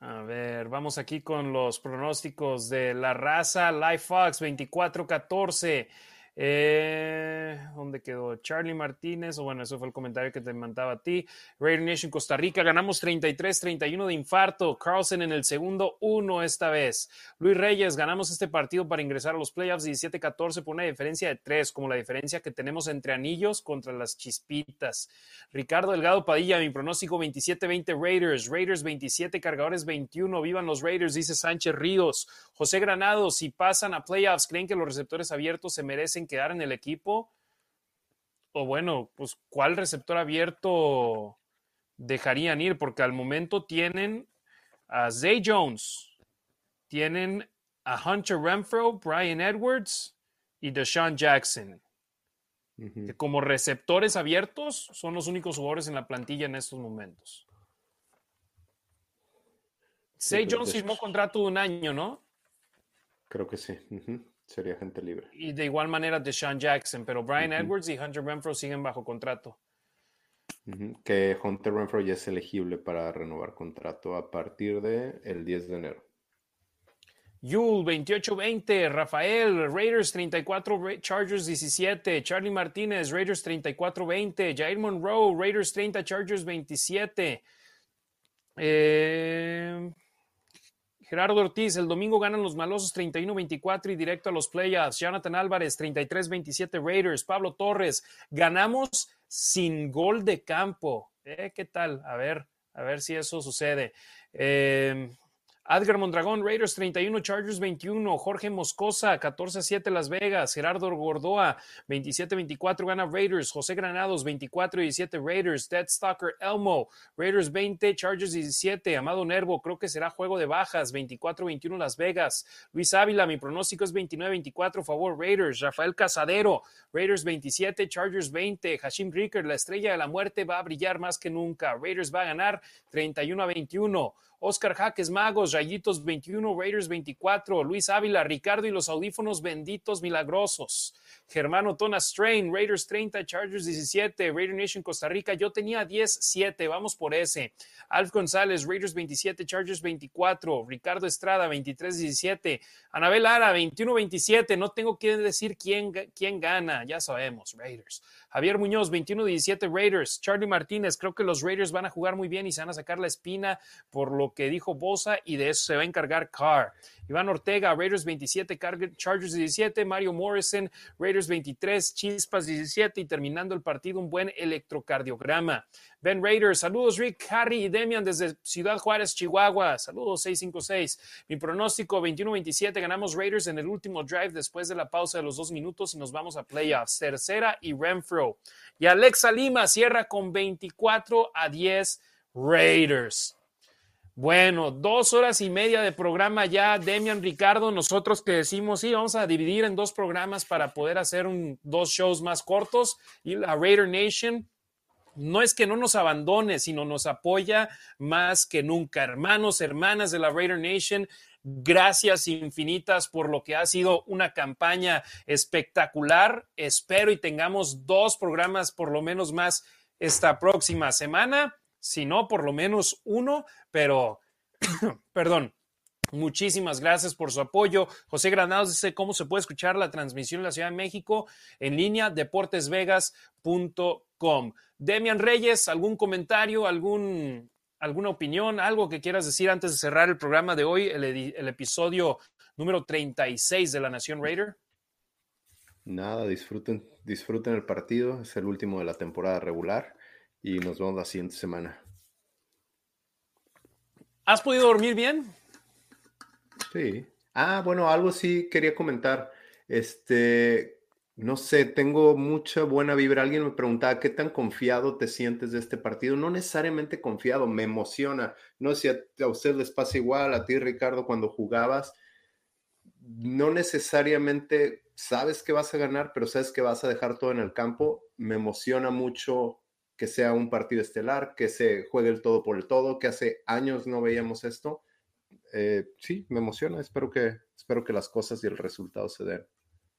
A ver, vamos aquí con los pronósticos de la raza. Life Fox 24-14. Eh, ¿Dónde quedó? Charlie Martínez, o bueno, eso fue el comentario que te mandaba a ti. Raider Nation Costa Rica, ganamos 33-31 de infarto. Carlsen en el segundo, uno esta vez. Luis Reyes, ganamos este partido para ingresar a los playoffs 17-14 por una diferencia de tres, como la diferencia que tenemos entre anillos contra las chispitas. Ricardo Delgado Padilla, mi pronóstico 27-20 Raiders, Raiders 27, cargadores 21. Vivan los Raiders, dice Sánchez Ríos. José Granado, si pasan a playoffs, ¿creen que los receptores abiertos se merecen quedar en el equipo? O bueno, pues ¿cuál receptor abierto dejarían ir? Porque al momento tienen a Zay Jones, tienen a Hunter Renfro, Brian Edwards y Deshaun Jackson. Que como receptores abiertos son los únicos jugadores en la plantilla en estos momentos. Zay Jones firmó contrato de un año, ¿no? Creo que sí. Sería gente libre. Y de igual manera de Sean Jackson, pero Brian Edwards y Hunter Renfro siguen bajo contrato. Que Hunter Renfro ya es elegible para renovar contrato a partir del el 10 de enero. Yul 28-20, Rafael, Raiders 34, Chargers 17, Charlie Martínez, Raiders 34-20, Jair Monroe, Raiders 30, Chargers 27. Eh, Gerardo Ortiz, el domingo ganan los malosos 31-24 y directo a los playoffs. Jonathan Álvarez, 33-27 Raiders. Pablo Torres, ganamos sin gol de campo. Eh, ¿Qué tal? A ver, a ver si eso sucede. Eh, Adgar Mondragón, Raiders 31, Chargers 21, Jorge Moscosa 14-7 Las Vegas, Gerardo Gordoa 27-24 gana Raiders, José Granados 24-17 Raiders, Dead Stalker Elmo, Raiders 20, Chargers 17, Amado Nervo, creo que será juego de bajas, 24-21 Las Vegas, Luis Ávila, mi pronóstico es 29-24 favor Raiders, Rafael Casadero, Raiders 27, Chargers 20, Hashim Ricker, la estrella de la muerte va a brillar más que nunca, Raiders va a ganar 31 21. Oscar Jaques Magos, Rayitos 21, Raiders 24, Luis Ávila, Ricardo y los audífonos benditos milagrosos. Germano Tona Strain, Raiders 30, Chargers 17, Raider Nation Costa Rica. Yo tenía 10, 7, vamos por ese. Alf González, Raiders 27, Chargers 24, Ricardo Estrada 23, 17, Anabel Ara 21, 27. No tengo que decir quién, quién gana, ya sabemos, Raiders. Javier Muñoz, 21-17 Raiders. Charlie Martínez, creo que los Raiders van a jugar muy bien y se van a sacar la espina por lo que dijo Bosa y de eso se va a encargar Carr. Iván Ortega, Raiders 27, Chargers 17, Mario Morrison, Raiders 23, Chispas 17 y terminando el partido un buen electrocardiograma. Ben Raiders, saludos Rick, Harry y Demian desde Ciudad Juárez, Chihuahua. Saludos 656. Mi pronóstico 21-27, ganamos Raiders en el último drive después de la pausa de los dos minutos y nos vamos a playoffs. Tercera y Renfro. Y Alexa Lima cierra con 24 a 10 Raiders. Bueno, dos horas y media de programa ya, Demian Ricardo, nosotros que decimos, sí, vamos a dividir en dos programas para poder hacer dos shows más cortos y la Raider Nation no es que no nos abandone, sino nos apoya más que nunca. Hermanos, hermanas de la Raider Nation, gracias infinitas por lo que ha sido una campaña espectacular. Espero y tengamos dos programas por lo menos más esta próxima semana si no, por lo menos uno, pero, *clears throat* perdón, Muchísimas gracias por su apoyo. José Granados dice cómo se puede escuchar la transmisión en la Ciudad de México en línea deportesvegas.com. Demian Reyes, ¿algún comentario, algún, alguna opinión, algo que quieras decir antes de cerrar el programa de hoy, el, el episodio número 36 de la Nación Raider? Nada, disfruten, disfruten el partido, es el último de la temporada regular y nos vemos la siguiente semana. ¿Has podido dormir bien? Sí. Ah, bueno, algo sí quería comentar. Este, no sé, tengo mucha buena vibra. Alguien me preguntaba qué tan confiado te sientes de este partido. No necesariamente confiado, me emociona. No sé si a, a usted les pasa igual, a ti, Ricardo, cuando jugabas. No necesariamente sabes que vas a ganar, pero sabes que vas a dejar todo en el campo. Me emociona mucho que sea un partido estelar, que se juegue el todo por el todo, que hace años no veíamos esto. Eh, sí, me emociona, espero que, espero que las cosas y el resultado se den.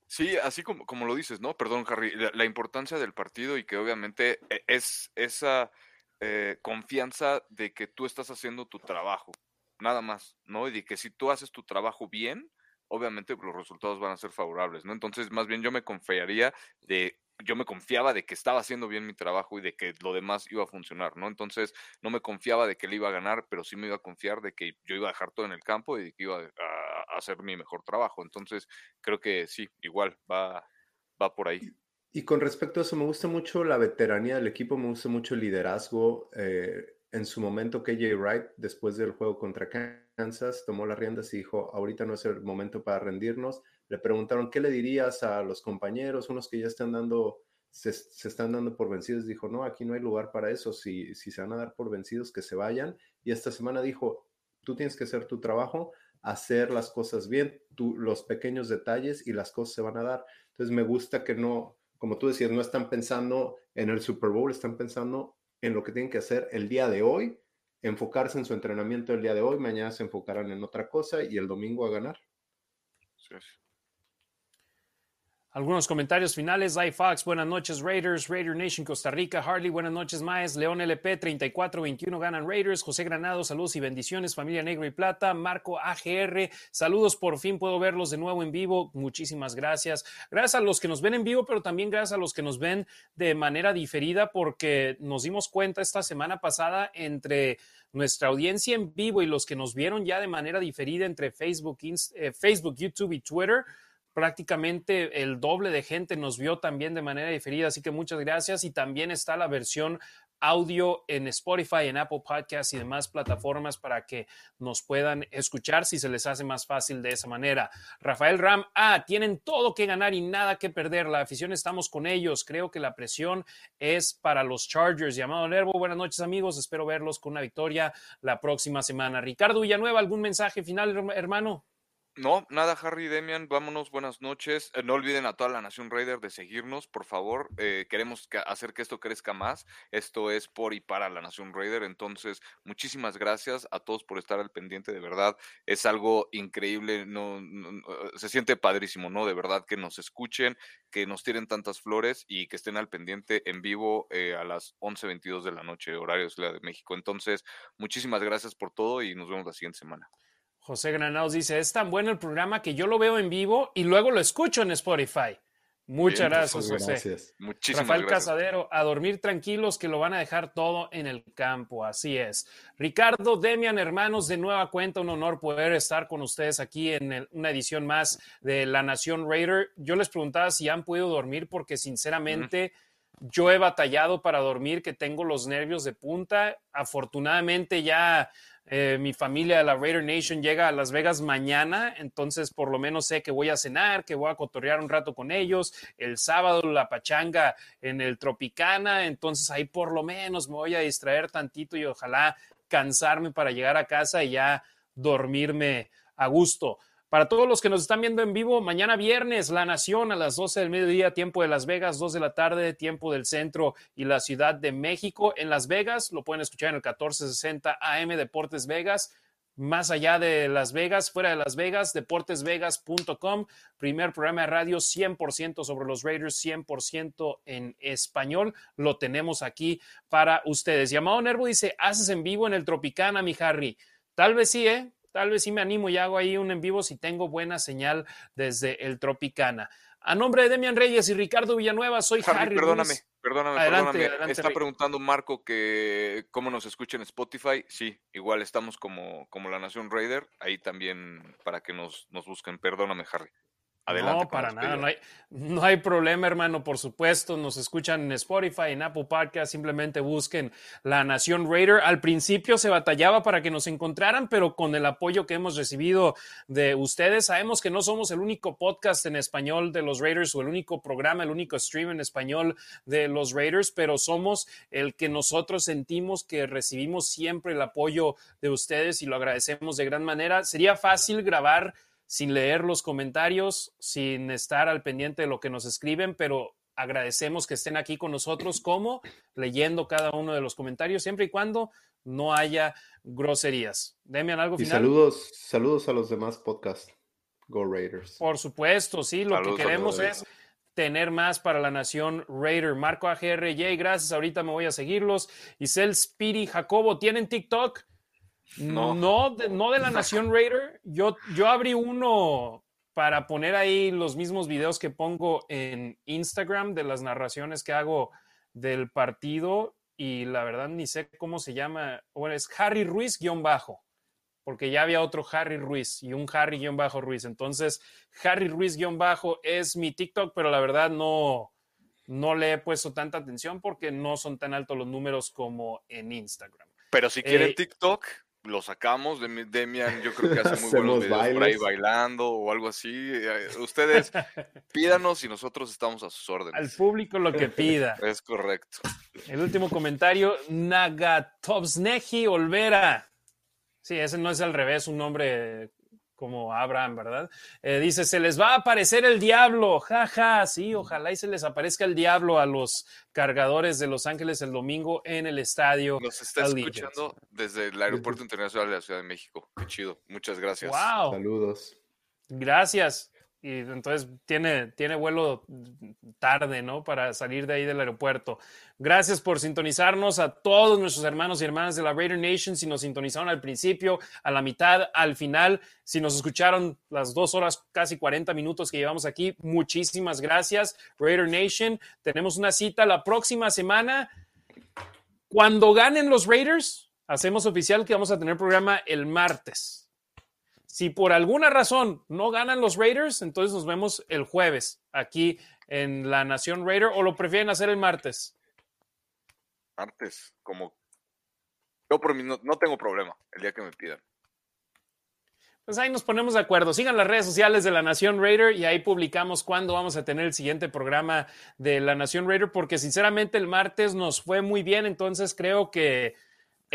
Sí, así como, como lo dices, ¿no? Perdón, Harry, la, importancia del partido y que obviamente e, es esa eh, confianza de que tú estás haciendo tu trabajo, nada más, ¿no? Y de que si tú haces tu trabajo bien, obviamente los resultados van a ser favorables, ¿no? Entonces, más bien yo me confiaría de yo me confiaba de que estaba haciendo bien mi trabajo y de que lo demás iba a funcionar, ¿no? Entonces no me confiaba de que él iba a ganar, pero sí me iba a confiar de que yo iba a dejar todo en el campo y que iba a, hacer mi mejor trabajo. Entonces creo que sí, igual va, va por ahí. Y, con respecto a eso, me gusta mucho la veteranía del equipo, me gusta mucho el liderazgo. Eh, en su momento, KJ Wright, después del juego contra Kansas, tomó las riendas y dijo, ahorita no es el momento para rendirnos le preguntaron, ¿qué le dirías a los compañeros, unos que ya están dando, se, están dando por vencidos? Dijo, no, aquí no hay lugar para eso. Si, si se van a dar por vencidos, que se vayan. Y esta semana dijo, tú tienes que hacer tu trabajo, hacer las cosas bien, los pequeños detalles y las cosas se van a dar. Entonces me gusta que no, como tú decías, no están pensando en el Super Bowl, están pensando en lo que tienen que hacer el día de hoy, enfocarse en su entrenamiento el día de hoy, mañana se enfocarán en otra cosa y el domingo a ganar. Sí. Algunos comentarios finales. Fox, buenas noches Raiders, Raider Nation Costa Rica, Harley, buenas noches Maes, León LP 34-21 ganan Raiders, José Granado, saludos y bendiciones, familia Negro y Plata, Marco AGR, saludos, por fin puedo verlos de nuevo en vivo, muchísimas gracias. Gracias a los que nos ven en vivo, pero también gracias a los que nos ven de manera diferida porque nos dimos cuenta esta semana pasada entre nuestra audiencia en vivo y los que nos vieron ya de manera diferida entre Facebook, eh, Facebook YouTube y Twitter prácticamente el doble de gente nos vio también de manera diferida, así que muchas gracias. Y también está la versión audio en Spotify, en Apple Podcasts y demás plataformas para que nos puedan escuchar si se les hace más fácil de esa manera. Rafael Ram, ah, tienen todo que ganar y nada que perder. La afición estamos con ellos. Creo que la presión es para los Chargers. Llamado Nervo, buenas noches amigos. Espero verlos con una victoria la próxima semana. Ricardo Villanueva, ¿algún mensaje final, hermano? No, nada, Harry Demian, vámonos, buenas noches. Eh, no olviden a toda la Nación Raider de seguirnos, por favor. Eh, queremos hacer que esto crezca más. Esto es por y para la Nación Raider. Entonces, muchísimas gracias a todos por estar al pendiente, de verdad. Es algo increíble, no, se siente padrísimo, ¿no? De verdad que nos escuchen, que nos tiren tantas flores y que estén al pendiente en vivo eh, a las 11.22 de la noche, horario de Ciudad de México. Entonces, muchísimas gracias por todo y nos vemos la siguiente semana. José Granados dice, es tan bueno el programa que yo lo veo en vivo y luego lo escucho en Spotify. Muchas gracias, José. Gracias. Muchísimas Rafael Casadero, a dormir tranquilos que lo van a dejar todo en el campo, así es. Ricardo, Demian, hermanos, de nueva cuenta, un honor poder estar con ustedes aquí en una edición más de La Nación Raider. Yo les preguntaba si han podido dormir porque sinceramente yo he batallado para dormir, que tengo los nervios de punta. Afortunadamente ya eh, mi familia de la Raider Nation llega a Las Vegas mañana, entonces por lo menos sé que voy a cenar, que voy a cotorrear un rato con ellos. El sábado la pachanga en el Tropicana, entonces ahí por lo menos me voy a distraer tantito y ojalá cansarme para llegar a casa y ya dormirme a gusto. Para todos los que nos están viendo en vivo, mañana viernes, La Nación a las 12 del mediodía, tiempo de Las Vegas, 2 de la tarde, tiempo del centro y la Ciudad de México. En Las Vegas, lo pueden escuchar en el 1460 AM Deportes Vegas. Más allá de Las Vegas, fuera de Las Vegas, deportesvegas.com, primer programa de radio 100% sobre los Raiders, 100% en español. Lo tenemos aquí para ustedes. Llamado Nervo dice, ¿haces en vivo en el Tropicana, mi Harry? Tal vez sí, ¿eh? Tal vez sí me animo y hago ahí un en vivo si tengo buena señal desde el Tropicana. A nombre de Demian Reyes y Ricardo Villanueva, soy Harry. perdóname, perdóname, perdóname. Está preguntando Marco que cómo nos escucha en Spotify. Sí, igual estamos como, como la Nación Raider. Ahí también para que nos, nos busquen. Perdóname, Harry no, para nada, no hay, no hay problema, hermano, por supuesto. Nos escuchan en Spotify, en Apple Podcast, simplemente busquen La Nación Raider. Al principio se batallaba para que nos encontraran, pero con el apoyo que hemos recibido de ustedes, sabemos que no somos el único podcast en español de los Raiders o el único programa, el único stream en español de los Raiders, pero somos el que nosotros sentimos que recibimos siempre el apoyo de ustedes y lo agradecemos de gran manera. Sería fácil grabar sin leer los comentarios, sin estar al pendiente de lo que nos escriben, pero agradecemos que estén aquí con nosotros como leyendo cada uno de los comentarios, siempre y cuando no haya groserías. Demian, algo final. saludos, saludos a los demás podcasts. Go Raiders. Por supuesto, sí, lo que queremos es tener más para la nación Raider. Marco AGRJ, gracias. Ahorita me voy a seguirlos. Isel Spiri, Jacobo, ¿tienen TikTok? No, no de, no de la Nación Raider. Yo, yo abrí uno para poner ahí los mismos videos que pongo en Instagram de las narraciones que hago del partido y la verdad ni sé cómo se llama. Bueno, es Harry Ruiz guion bajo, porque ya había otro Harry Ruiz y un Harry guion bajo Ruiz. Entonces, Harry Ruiz guion bajo es mi TikTok, pero la verdad no, no le he puesto tanta atención porque no son tan altos los números como en Instagram. Pero si quieren eh, TikTok, lo sacamos de Demian, yo creo que hace muy buenos videos por ahí bailando o algo así. Eh, *laughs* ustedes pídanos y nosotros estamos a sus órdenes. Al público lo que pida. *laughs* Es correcto. El último comentario, Nagatovsneji Olvera. Sí, ese no es al revés, un nombre como Abraham, ¿verdad? Eh, dice, se les va a aparecer el diablo, jaja, ja. sí, ojalá y se les aparezca el diablo a los cargadores de Los Ángeles el domingo en el estadio. Nos está escuchando desde el Aeropuerto Internacional de la Ciudad de México, qué chido, muchas gracias. Wow. Saludos. Gracias. Y entonces tiene, tiene vuelo tarde, ¿no? Para salir de ahí del aeropuerto. Gracias por sintonizarnos a todos nuestros hermanos y hermanas de la Raider Nation. Si nos sintonizaron al principio, a la mitad, al final, si nos escucharon las dos horas, casi 40 minutos que llevamos aquí, muchísimas gracias, Raider Nation. Tenemos una cita la próxima semana. Cuando ganen los Raiders, hacemos oficial que vamos a tener programa el martes. Si por alguna razón no ganan los Raiders, entonces nos vemos el jueves aquí en la Nación Raider o lo prefieren hacer el martes. Martes, como yo por mí no, tengo problema el día que me pidan. Pues ahí nos ponemos de acuerdo. Sigan las redes sociales de la Nación Raider y ahí publicamos cuándo vamos a tener el siguiente programa de la Nación Raider, porque sinceramente el martes nos fue muy bien, entonces creo que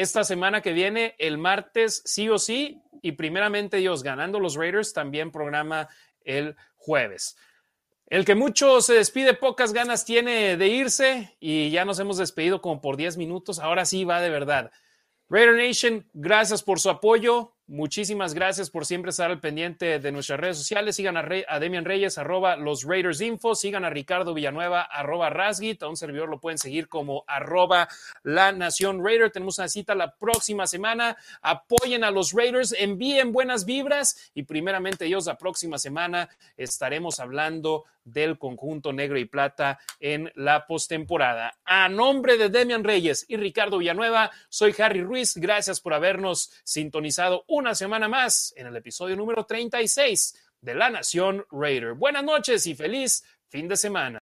esta semana que viene, el martes, sí o sí, y primeramente Dios, ganando los Raiders, también programa el jueves. El que mucho se despide, pocas ganas tiene de irse y ya nos hemos despedido como por 10 minutos. Ahora sí va de verdad. Raider Nation, gracias por su apoyo. Muchísimas gracias por siempre estar al pendiente de nuestras redes sociales. Sigan a, Demian Reyes, arroba los Raiders Info. Sigan a Ricardo Villanueva, arroba Rasgit. A un servidor lo pueden seguir como arroba la Nación Raider. Tenemos una cita la próxima semana. Apoyen a los Raiders, envíen buenas vibras y primeramente Dios, la próxima semana estaremos hablando del conjunto negro y plata en la postemporada. A nombre de Demian Reyes y Ricardo Villanueva, soy Harry Ruiz. Gracias por habernos sintonizado una semana más en el episodio número 36 de La Nación Raider. Buenas noches y feliz fin de semana.